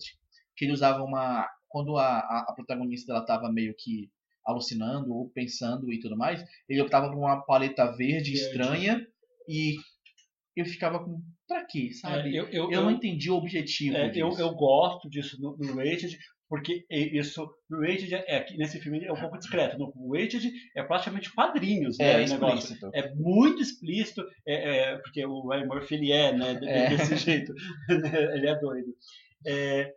que ele usava uma. Quando a, a, a protagonista ela tava meio que alucinando ou pensando e tudo mais, ele optava por uma paleta verde, Verde. estranha e eu ficava com. Pra quê, É, sabe? eu, eu, eu, não entendi o objetivo é, eu, disso. eu gosto disso no, no Rated, porque isso, no Rated, é, que nesse filme é um pouco discreto. No Rated é praticamente quadrinhos, né? é o negócio. explícito. é muito explícito, é, é, porque o Ryan Murphy ele é, né, É. desse jeito, ele é doido. É,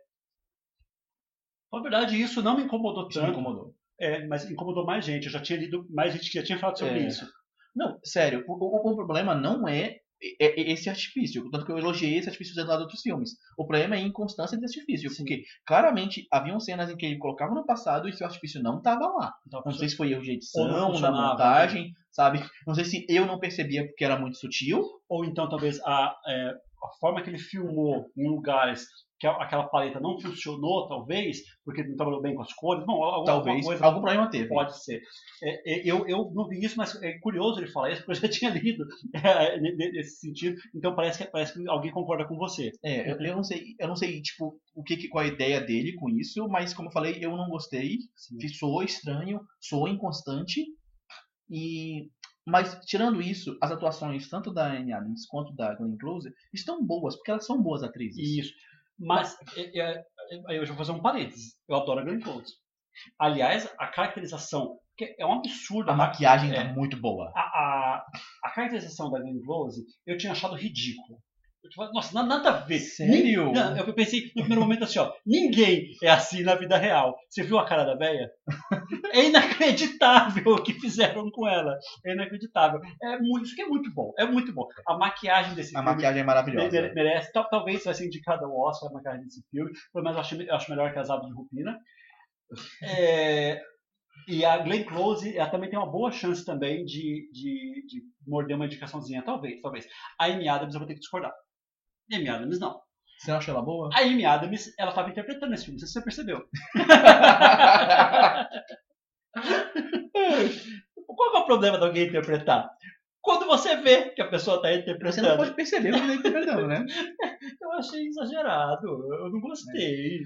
na verdade, isso não me incomodou Isso me tanto, incomodou. é, mas incomodou mais gente. Eu já tinha lido mais gente que já tinha falado sobre É. isso. Não, sério, o, o- o problema não é, é- é esse artifício. Tanto que eu elogiei esse artifício usado em outros filmes. O problema é a inconstância desse artifício. Porque claramente haviam cenas em que ele colocava no passado e esse artifício não estava lá. Então, Não sei se foi erro de edição, na montagem, sabe? Não sei se eu não percebia porque era muito sutil. ou então talvez a, é, a forma que ele filmou em lugares que aquela paleta não funcionou, talvez, porque não trabalhou bem com as cores, bom, alguma Talvez coisa algum problema teve. Pode ser. É, é, eu, eu não vi isso, mas é curioso ele falar isso, porque eu já tinha lido é, ne- ne- nesse sentido. Então parece que, parece que alguém concorda com você. É, eu, eu não sei, eu não sei, tipo, o que, qual a ideia dele com isso, mas como eu falei, eu não gostei. que soou estranho, soou inconstante. E mas tirando isso, as atuações tanto da Amy Adams quanto da Glenn Close estão boas, porque elas são boas atrizes. Isso. Mas é, é, é, eu já vou fazer um parênteses. Eu adoro a Glenn Close. Aliás, a caracterização, que é um absurdo. A maquiagem é, tá muito boa. a, a, a caracterização da Glenn Close eu tinha achado ridículo. Nossa, na- nada a ver. Sério? Não, eu pensei no primeiro momento assim, ó, ninguém é assim na vida real. Você viu a cara da velha? É inacreditável o que fizeram com ela. É inacreditável. É muito, isso que é muito bom. É muito bom. A maquiagem desse A filme maquiagem é maravilhosa. mere- merece. Tal- talvez vai ser indicada ao Oscar a maquiagem desse filme. Pelo menos eu acho, eu acho melhor que as aves de Rupina. É, e a Glenn Close ela também tem uma boa chance também de, de, de morder uma indicaçãozinha. Talvez, talvez. A Amy Adams eu vou ter que discordar. Amy Adams não. Você achou ela boa? A Amy Adams, ela estava interpretando esse filme, não sei se você percebeu. Qual que é o problema de alguém interpretar? Quando você vê que a pessoa está Você não interpretando. pode perceber quando ele tá interpretando, né? Eu achei exagerado, eu não gostei.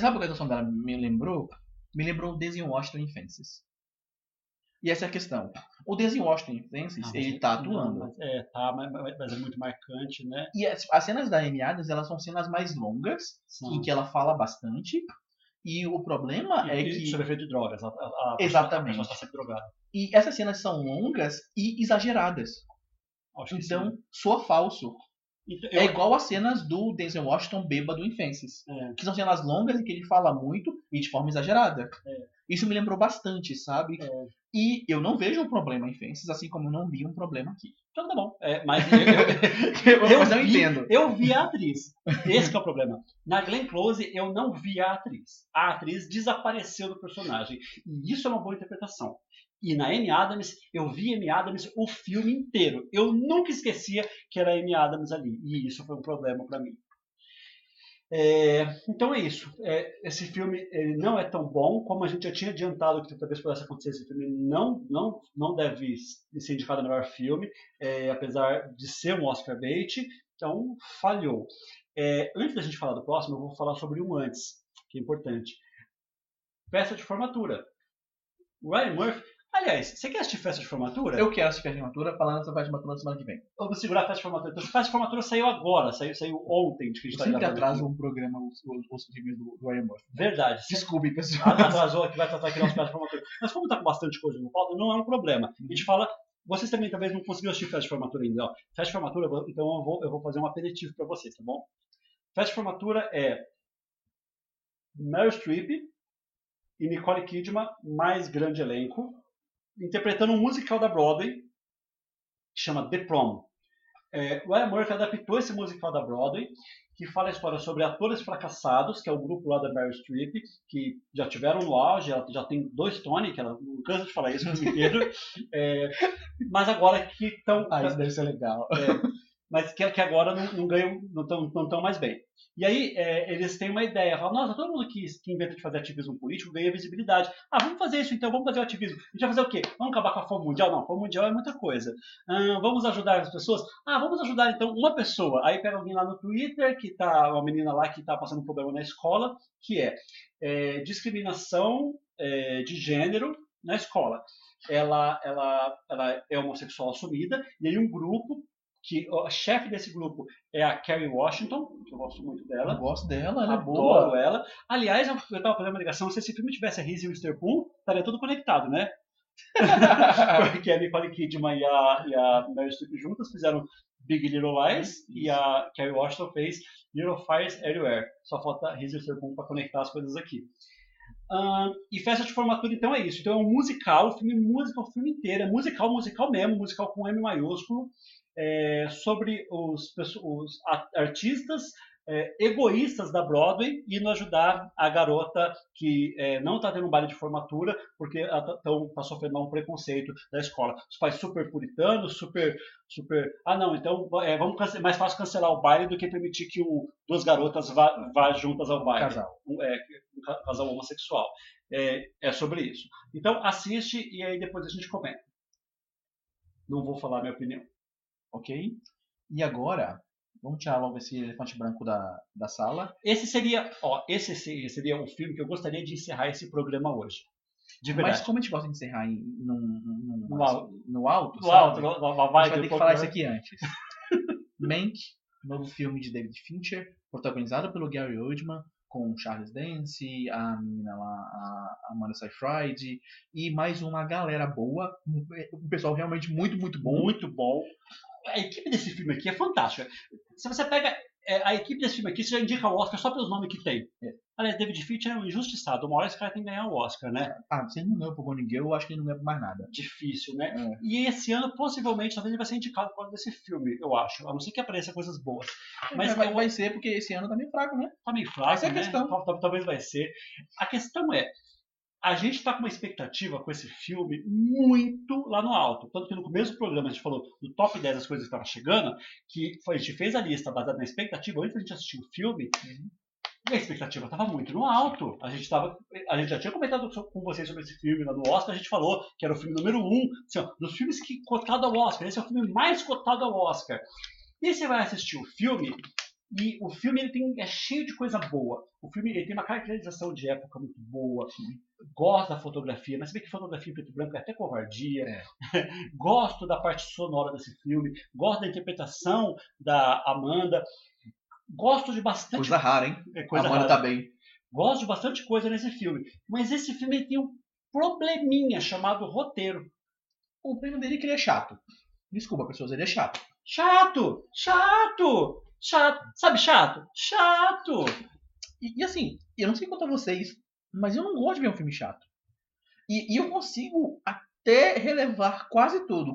Sabe o que a atuação dela me lembrou? Me lembrou o Denzel Washington em Fences. E essa é a questão. O Denzel Washington Não, mas ele tá não, atuando. mas- é, tá, mas, mas- é muito marcante, né? E as, as cenas da Amy Adams, elas são cenas mais longas, São- em que ela fala bastante. E o problema é e, que... e sobre efeito de drogas. A, a, Exatamente. A pessoa está sempre drogada. E essas cenas são longas e exageradas. Acho Então, sim. soa falso. Então, É eu- igual as cenas do Denzel Washington bêbado em Fences. É. Que são cenas longas em que ele fala muito e de forma exagerada. Isso me lembrou bastante, sabe? É. E eu não vejo um problema em Fences, assim como eu não vi um problema aqui. Então tá bom. É, mas eu, eu, Mas eu vi, entendo. Eu vi a atriz. Esse que é o problema. Na Glenn Close, eu não vi a atriz. A atriz desapareceu do personagem. E isso é uma boa interpretação. E na Amy Adams, eu vi Amy Adams o filme inteiro. Eu nunca esquecia que era Amy Adams ali. E isso foi um problema para mim. É, então é isso. É, esse filme ele não é tão bom como a gente já tinha adiantado que talvez pudesse acontecer. Esse filme não, não, não deve ser indicado a melhor filme, é, apesar de ser um Oscar bait. Então falhou. É, antes da gente falar do próximo, eu vou falar sobre um antes, que é importante. Festa de formatura. Ryan Murphy. Aliás, você quer assistir festa de formatura? Eu quero assistir a formatura falando dessa festa de formatura na semana que vem. Eu vou segurar a festa de formatura. Então, a festa de formatura saiu agora, saiu, saiu ontem de que a gente tá sempre aqui. um programa, os, os, os filmes do, do Ryan Murphy. Verdade. Desculpe, pessoal. atrasou aqui, vai tratar aqui nosso festa de formatura. Mas como tá com bastante coisa no pauta, não é um problema. A gente fala. Vocês também talvez não conseguiram assistir festa de formatura ainda. Ó. Festa de formatura, então eu vou, eu vou fazer um aperitivo para vocês, tá bom? Festa de formatura é Meryl Streep e Nicole Kidman, mais grande elenco, interpretando um musical da Broadway que chama The Prom. É, Ryan Murphy adaptou esse musical da Broadway, que fala a história sobre atores fracassados, que é o grupo lá da Meryl Streep, que já tiveram no auge, ela já tem dois Tony, que ela não cansa de falar isso o filme inteiro, é, mas agora que estão Ah, isso deve ser legal. Mas que, que agora não, não ganham, não estão não tão mais bem. E aí é, eles têm uma ideia, falam, nossa, todo mundo que, que inventa de fazer ativismo político ganha visibilidade. Ah, vamos fazer isso então, vamos fazer o ativismo. A gente vai fazer o quê? Vamos acabar com a fome mundial? Não, fome mundial é muita coisa. Ah, vamos ajudar as pessoas? Ah, vamos ajudar então uma pessoa. Aí pega alguém lá no Twitter, que tá, uma menina lá que está passando um problema na escola, que é, é, discriminação é, de gênero na escola. Ela, ela, ela é homossexual assumida, e aí um grupo que o chefe desse grupo é a Kerry Washington, que eu gosto muito Eu dela. gosto dela, ela é Adoro boa. ela. Aliás, eu estava fazendo uma ligação, se esse filme tivesse a Reese Witherspoon, estaria tudo conectado, né? Porque a Nicole Kidman e a, e a Meryl Streep juntas fizeram Big Little Lies e a Kerry Washington fez Little Fires Everywhere. Só falta a Reese Witherspoon para conectar as coisas aqui. Ahn, e festa de formatura, então, é isso. Então, é um musical, o filme musical, o filme inteiro. É musical, musical mesmo, musical com M maiúsculo, é, sobre os, os artistas é, egoístas da Broadway indo ajudar a garota que é, não está tendo um baile de formatura porque está sofrendo um preconceito da escola. Os pais super puritanos, super, super. Ah, não, então é vamos cance- mais fácil cancelar o baile do que permitir que um, duas garotas vá, vá juntas ao baile Casal. um, é, um ca- casal homossexual. É, é sobre isso. Então assiste e aí depois a gente comenta. Não vou falar minha opinião. Ok? E agora, vamos tirar logo esse elefante branco da, da sala. Esse seria, ó, esse se- seria o filme que eu gostaria de encerrar esse programa hoje. De verdade. Mas como a gente gosta de encerrar em, num, num- No alto. no alto, sabe? alto, lá- lá- lá a vai gente vai ter ter que falar isso aqui antes. Mank, novo filme de David Fincher, protagonizado pelo Gary Oldman, com Charles Dance, a menina lá, a Amanda Seyfried, e mais uma galera boa, um pessoal realmente muito, muito bom. Muito bom. A equipe desse filme aqui é fantástica. se você pega é, a equipe desse filme aqui, você já indica o Oscar só pelos nomes que tem. Aliás, David Fincher é um injustiçado. Uma hora esse cara tem que ganhar o Oscar, né? Ah, se ele não ganhou pro Golden Girl, eu acho que ele não ganha por mais nada. Difícil, né? É. E esse ano, possivelmente, talvez ele vai ser indicado por causa desse filme, eu acho. A não ser que apareça coisas boas. Mas Mas vai, eu- vai ser porque esse ano tá meio fraco, né? tá meio fraco, Essa é a né? questão. Tal- tal- Talvez vai ser. A questão é, a gente está com uma expectativa com esse filme muito lá no alto. Tanto que no começo do programa a gente falou do top 10 das coisas que estavam chegando, que a gente fez a lista baseada na expectativa antes da gente assistir o filme. E a expectativa estava muito no alto. A gente, tava, a gente já tinha comentado com vocês sobre esse filme lá no Oscar. A gente falou que era o filme número um assim, ó, dos filmes que cotado ao Oscar. Esse é o filme mais cotado ao Oscar. E você vai assistir o filme e o filme ele tem, é cheio de coisa boa. O filme ele tem uma caracterização de época muito boa. Gosto da fotografia, mas se bem que fotografia em preto e branco é até covardia. Gosto da parte sonora desse filme. Gosto da interpretação da Amanda. Gosto de bastante Coisa rara, hein? é, coisa Amanda rara. tá bem. Gosto de bastante coisa nesse filme. Mas esse filme tem um probleminha chamado roteiro. O prêmio dele é que ele é chato. Desculpa, pessoas, ele é chato. Chato! Chato! Chato! Sabe chato? Chato! E, e assim, eu não sei quanto a vocês, mas eu não gosto de ver um filme chato. E, e eu consigo até relevar quase tudo.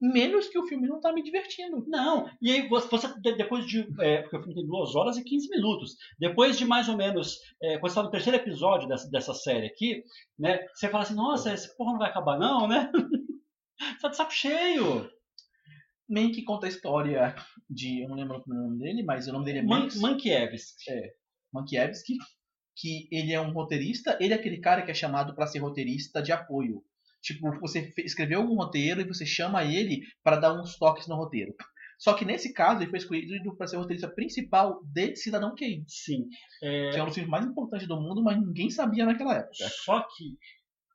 Menos que o filme não tá me divertindo. Não, e aí você, você de- depois de. É, porque o filme tem 2 horas e 15 minutos. Depois de mais ou menos. É, quando você tá no terceiro episódio dessa, dessa série aqui, né? Você fala assim, nossa, esse porra não vai acabar, não, né? tá de saco cheio. Nem que conta a história de. Eu não lembro o nome dele, mas o nome dele é Man Mank Mankiewicz. Mankiewicz, que ele é um roteirista, ele é aquele cara que é chamado para ser roteirista de apoio. Tipo, você escreveu algum roteiro e você chama ele para dar uns toques no roteiro. Só que nesse caso ele foi escolhido para ser o roteirista principal de Cidadão Kane, Sim. É, que é um dos filmes mais importantes do mundo, mas ninguém sabia naquela época. Só que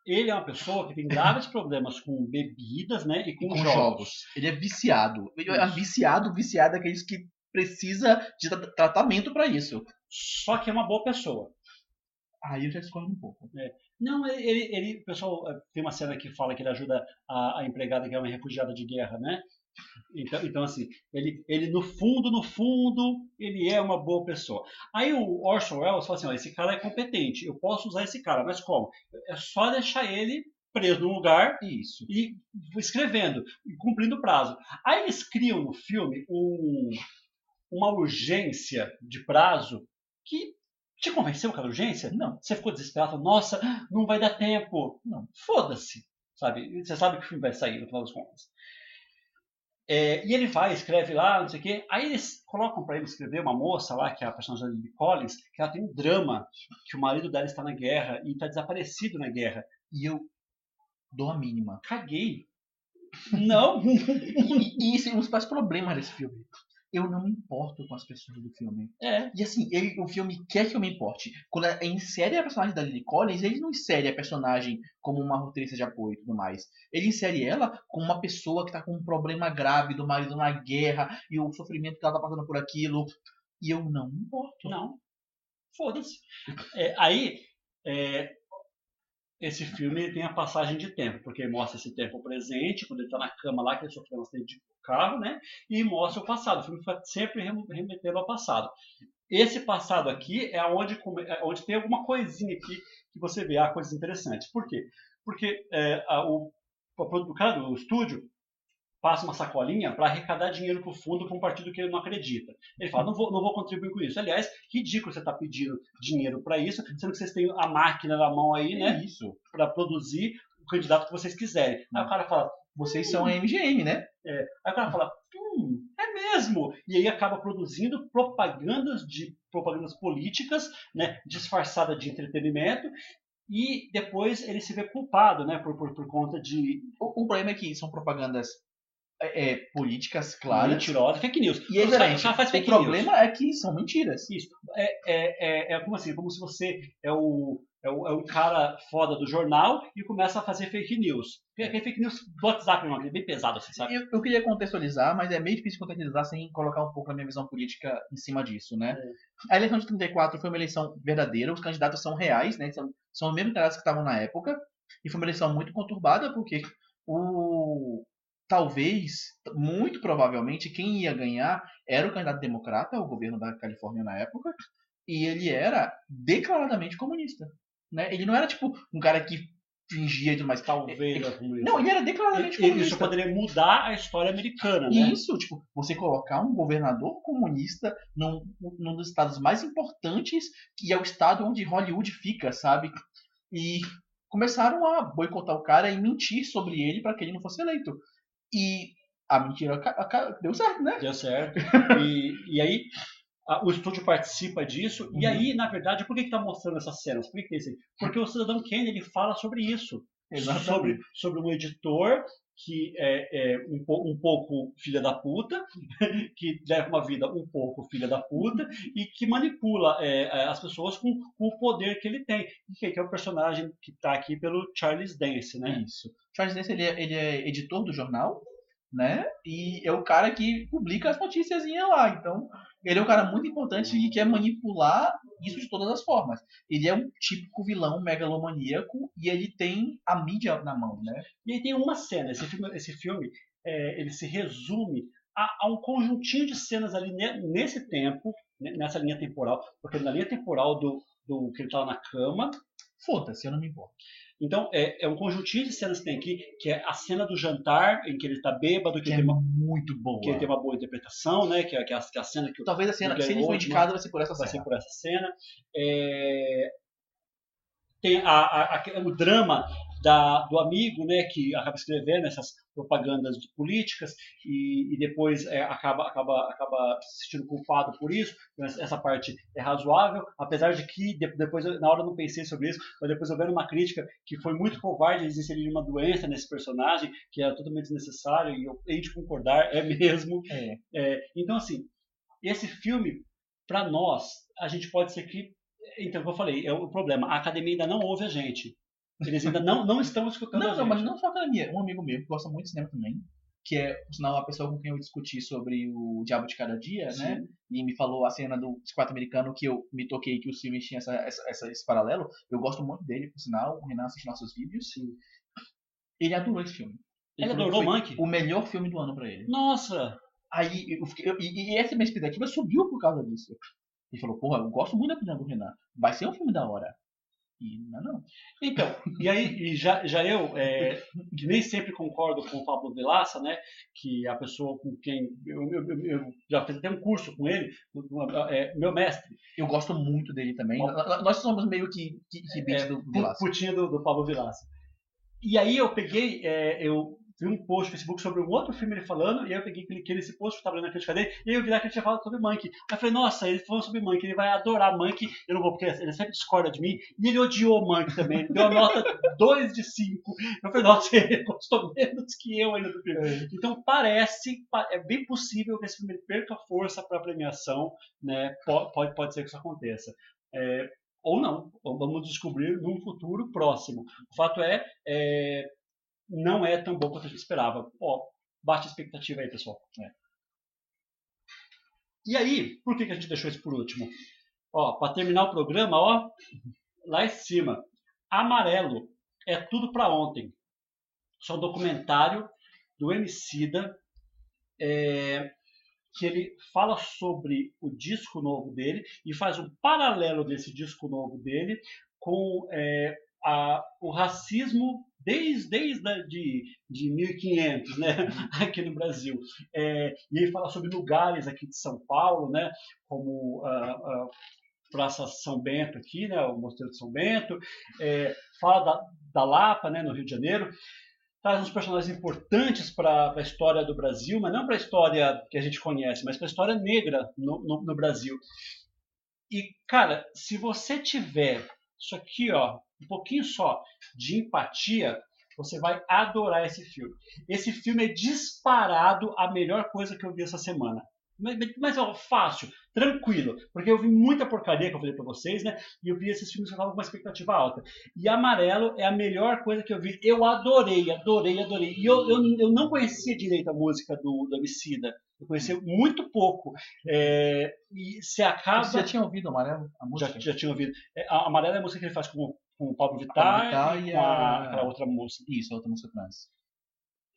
ele é uma pessoa que tem graves problemas com bebidas, né? E com, Com jogos. jogos. Ele é viciado. Ele é viciado, viciado daqueles que precisa de tra- tratamento para isso. Só que é uma boa pessoa. Aí eu já discordo um pouco. Não, ele, ele, ele- o pessoal eh, tem uma cena que fala que ele ajuda a, a empregada que é uma refugiada de guerra, né? Então, então assim, ele, ele no fundo, no fundo, ele é uma boa pessoa. Aí o Orson Welles fala assim, ó, esse cara é competente, eu posso usar esse cara, mas como? É só deixar ele preso num lugar Isso. e escrevendo, e cumprindo o prazo. Aí eles criam no filme um- uma urgência de prazo que te convenceu aquela urgência? Não. Você ficou desesperado, nossa, não vai dar tempo. Não. Foda-se, sabe? Você sabe que o filme vai sair no final das contas. É, e ele vai, escreve lá, não sei o quê. Aí eles colocam para ele escrever uma moça lá, que é a personagem Lily Collins, que ela tem um drama, que o marido dela está na guerra e está desaparecido na guerra. E eu dou a mínima. Caguei. Não. E, e esse é um dos principais problemas desse filme. Eu não me importo com as pessoas do filme. é. E assim, ele, o filme quer que eu me importe. Quando ele insere a personagem da Lily Collins, ele não insere a personagem como uma roteirista de apoio e tudo mais. Ele insere ela como uma pessoa que tá com um problema grave do marido na guerra e o sofrimento que ela tá passando por aquilo. E eu não me importo. Não. Foda-se. É, aí, é, esse filme tem a passagem de tempo, porque mostra esse tempo presente, quando ele tá na cama lá, que ele sofreu um acidente de carro, né? E mostra o passado. O filme fica sempre rem- remetendo ao passado. Esse passado aqui é onde, é onde tem alguma coisinha aqui que você vê, ah, coisas interessantes. Por quê? Porque é, a- o, o cara do estúdio passa uma sacolinha para arrecadar dinheiro para o fundo para um partido que ele não acredita. Ele fala, não vou, não vou contribuir com isso. Aliás, ridículo você estar pedindo dinheiro para isso, sendo que vocês têm a máquina na mão aí, né, É isso. para produzir o candidato que vocês quiserem. Aí o cara fala, Vocês são a MGM, né? aí o cara fala, hum, é mesmo. E aí acaba produzindo propagandas de propagandas políticas, né, disfarçada de entretenimento. E depois ele se vê culpado, né, por, por, por conta de O, o problema é que são propagandas é, é, políticas claras. mentirosa, fake news. E é caras- diferente. caras fazem O fake news. problema é que são mentiras. Isso. É, é, é, é como assim? Como se você é o, é o, é o cara foda do jornal e começa a fazer fake neus. Aquele fake news do WhatsApp, é bem pesado, assim, sabe? Eu, eu queria contextualizar, mas é meio difícil contextualizar sem colocar um pouco a minha visão política em cima disso, né? A eleição de 34 foi uma eleição verdadeira, os candidatos são reais, né? São, são os mesmos candidatos que estavam na época. E foi uma eleição muito conturbada, porque o, talvez, muito provavelmente, quem ia ganhar era o candidato democrata ao governo da Califórnia na época, e ele era declaradamente comunista. Né? Ele não era tipo um cara que fingia e tudo mais. Talvez. a comunista. Não, ele era declaradamente E- e comunista. Isso poderia mudar a história americana, né? Isso, tipo, você colocar um governador comunista num, num dos estados mais importantes, que é o estado onde Hollywood fica, sabe? E começaram a boicotar o cara e mentir sobre ele para que ele não fosse eleito. E a mentira deu certo, né? Deu certo. E, e aí a- o estúdio participa disso. E Uhum. aí, na verdade, por que está mostrando essas cenas? Por que que é isso aí? Porque o Cidadão Kane ele fala sobre isso. Sobre, sobre um editor que é, é um, po- um pouco filha da puta, que leva uma vida um pouco filha da puta e que manipula é, é, as pessoas com, com o poder que ele tem. Que, que é o personagem que está aqui pelo Charles Dance, né? Isso. Charles Dance, ele é, ele é editor do jornal, né? E é o cara que publica as notícias lá. Então, ele é um cara muito importante e quer manipular isso de todas as formas. Ele é um típico vilão megalomaníaco e ele tem a mídia na mão, né? E aí tem uma cena, esse filme, esse filme é, ele se resume a, a um conjuntinho de cenas ali ne- nesse tempo, nessa linha temporal, porque na linha temporal do, do que ele tá lá na cama, Foda-se, eu não me importo. Então é, é um conjuntinho de cenas que tem aqui, que é a cena do jantar, em que ele tá bêbado, que, Que é tem uma, muito boa. que ele tem uma boa interpretação, né, que é, que é a, que é a cena que Talvez a cena, Muito se ele for ótimo. indicado, vai ser por essa vai ser cena. por essa cena. É, tem a- a- a- o drama da- do amigo, né, que acaba escrevendo essas propagandas políticas e, e depois é, acaba, acaba, acaba se sentindo culpado por isso. Então, essa, parte é razoável, apesar de que de- depois, na hora eu não pensei sobre isso, mas depois vendo uma crítica que foi muito covarde eles inserirem uma doença nesse personagem, que era totalmente desnecessário, e eu hei de concordar, é mesmo. É. É, então, assim, esse filme, para nós, a gente pode ser que. Então, como eu falei, é o problema. A academia ainda não ouve a gente. Eles ainda não, não estão escutando Não, não, mas não só a academia. Um amigo meu que gosta muito de cinema também, que é, por sinal, a pessoa com quem eu discuti sobre o Diabo de Cada Dia, Sim. né? E me falou a cena do Squat americano que eu me toquei que os filmes tinham essa, essa, esse paralelo. Eu gosto muito dele, por sinal. O Renan assiste nossos vídeos. Sim. Ele adorou esse filme. Ele que adorou Monkey? O melhor filme do ano pra ele. Nossa! Aí eu fiquei, eu- e, e essa minha expectativa subiu por causa disso. Ele falou, porra, eu gosto muito da opinião do Renan. Vai ser um filme da hora. E não, não. Então, e aí e já, já eu, é, que nem sempre concordo com o Pablo Vilaça, né? Que é a pessoa com quem. Eu, eu- eu- já fiz até um curso com ele, é, meu mestre. Eu gosto muito dele também. Nós- somos meio que, que, que É, do Vilaça. putinha do, do Pablo Vilaça. E aí eu peguei, é, eu vi um post no Facebook sobre um outro filme ele falando, e aí eu peguei, cliquei nesse post, estava lendo a crítica dele, e aí eu vi lá que ele tinha falado sobre Monkey. Aí eu falei, nossa, ele falou sobre Monkey, ele vai adorar Monkey, eu não vou, porque ele sempre discorda de mim, e ele odiou Monkey também, ele deu a nota 2 de 5. Eu falei, nossa, ele gostou menos que eu ainda do filme. Então parece, pa- é bem possível que esse filme perca força para a premiação, né? Po- Pode, pode ser que isso aconteça. É, ou não, vamos descobrir num futuro próximo. O fato é, é, não é tão bom quanto a gente esperava. Ó, baixa expectativa aí, pessoal. É. E aí, por que, que a gente deixou isso por último? Ó, para terminar o programa, ó, lá em cima, amarelo é tudo para ontem. Isso é um documentário do Emicida, é, que ele fala sobre o disco novo dele e faz um paralelo desse disco novo dele com é, a- o racismo desde, desde a- de, de 1500, né, aqui no Brasil. É, e ele fala sobre lugares aqui de São Paulo, né, como a, a Praça São Bento aqui, né, o Mosteiro de São Bento, é, fala da, da Lapa, né, no Rio de Janeiro, traz uns personagens importantes para a história do Brasil, mas não para a história que a gente conhece, mas para a história negra no, no, no Brasil. E, cara, se você tiver isso aqui, ó, um pouquinho só de empatia, você vai adorar esse filme. Esse filme é disparado a melhor coisa que eu vi essa semana. Mas, mas ó, fácil, tranquilo, porque eu vi muita porcaria que eu falei pra vocês, né? E eu vi esses filmes que eu tava com uma expectativa alta. E Amarelo é a melhor coisa que eu vi. Eu adorei, adorei, adorei. E eu, eu, eu não conhecia direito a música do, do Emicida. Eu conhecia muito pouco. É, e se acaba. Você já tinha ouvido Amarelo? A música? Já, já tinha ouvido. É, a Amarela é a música que ele faz com, com o Pablo Vittar, Vittar e e a, aquela outra moça. Isso, a outra música trans.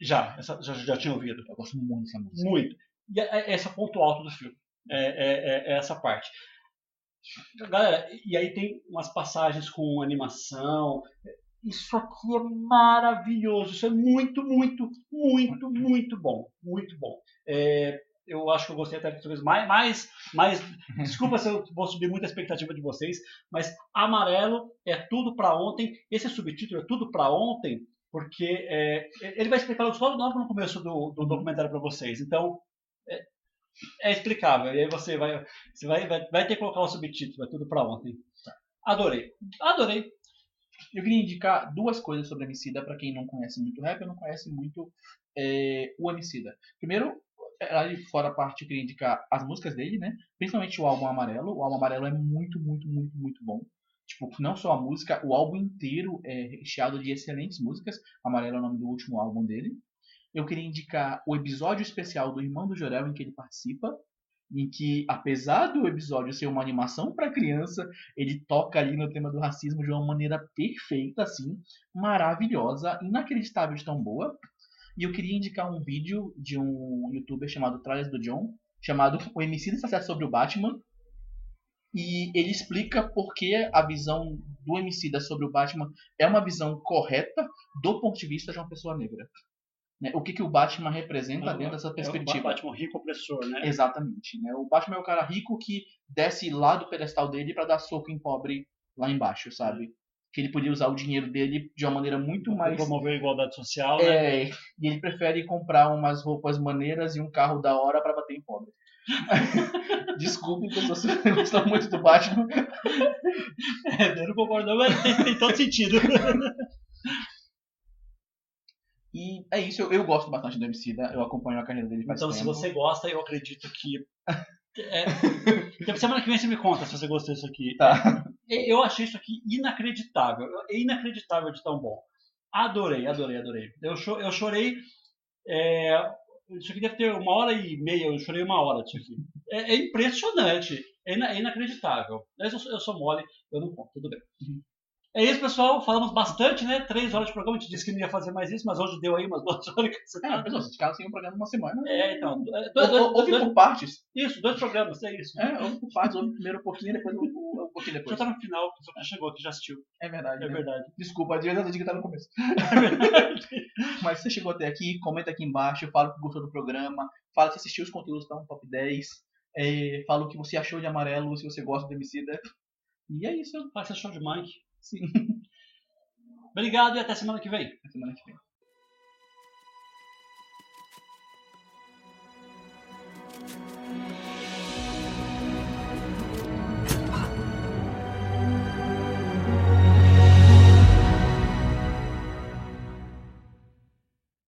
Já, essa, já, já tinha ouvido. Eu gosto muito dessa música. Muito. E é, é esse é o ponto alto do filme. É, é- é- é essa parte. Galera, e aí tem umas passagens com animação. Isso aqui é maravilhoso. Isso é muito, muito, muito, muito bom. Muito bom. É, eu acho que eu gostei até de vezes mais, mais, mais. Desculpa se eu vou subir muita expectativa de vocês, mas amarelo é tudo para ontem. Esse subtítulo é tudo para ontem, porque é, ele vai explicar isso logo logo no começo do, do documentário para vocês. Então é, é explicável. E aí você vai, você vai, vai, vai ter que colocar o subtítulo, é tudo para ontem. Adorei, adorei. Eu queria indicar duas coisas sobre Emicida para quem não conhece muito rap ou não conhece muito é, o Emicida. Primeiro, é, ali fora a parte, eu queria indicar as músicas dele, né? Principalmente o álbum Amarelo. O álbum Amarelo é muito, muito, muito, muito bom. Tipo, não só a música, o álbum inteiro é recheado de excelentes músicas. Amarelo é o nome do último álbum dele. Eu queria indicar o episódio especial do Irmão do Jorel em que ele participa, em que, apesar do episódio ser uma animação para criança, ele toca ali no tema do racismo de uma maneira perfeita, assim, maravilhosa, inacreditável de tão boa. E eu queria indicar um vídeo de um youtuber chamado Tralhas do John, chamado O MC está certo sobre o Batman. E ele explica por que a visão do MC sobre o Batman é uma visão correta do ponto de vista de uma pessoa negra. Né? O que, que o Batman representa dentro dessa É o perspectiva. Batman rico opressor, né? Exatamente. Né? O Batman é o cara rico que desce lá do pedestal dele para dar soco em pobre lá embaixo, sabe? Que ele podia usar o dinheiro dele de uma maneira muito mais. Promover a igualdade social, né? É, e ele prefere comprar umas roupas maneiras e um carro da hora para bater em pobre. Desculpe, que gostam muito do Batman. É, eu não concordo, não, mas tem, tem todo sentido. E é isso, eu, eu gosto bastante do MC, eu acompanho a carreira dele faz Então, se tempo. você gosta, eu acredito que. É, semana que vem você me conta se você gostou disso aqui. Tá. É, Eu achei isso aqui inacreditável. É inacreditável de tão bom. Adorei, adorei, adorei. Eu, cho- eu chorei. é, isso aqui deve ter uma hora e meia, eu chorei uma hora aqui. É, é impressionante. É, ina- é inacreditável. Mas eu, eu sou mole, eu não conto, tudo bem. É isso, pessoal. Falamos bastante, né? Três horas de programa. A gente disse que não ia fazer mais isso, mas hoje deu aí umas duas horas que você É, tá. pessoal, se ficar sem um programa uma semana. É, então. é, dois- Ouve dois- por partes. isso, dois programas, é isso. É, ouve por partes, ouve primeiro um pouquinho, depois um pouquinho Já depois. tá no final, a pessoa que chegou aqui já assistiu. É verdade. É né? verdade. Desculpa, devia ter que tá no começo. É verdade. Mas se você chegou até aqui, comenta aqui embaixo, fala o que gostou do programa, fala se assistiu os conteúdos que estão no top 10, é, fala o que você achou de amarelo, se você gosta do Emicida. E é isso. Faça show de Mike. Sim. Obrigado e até semana que vem. Até semana que vem.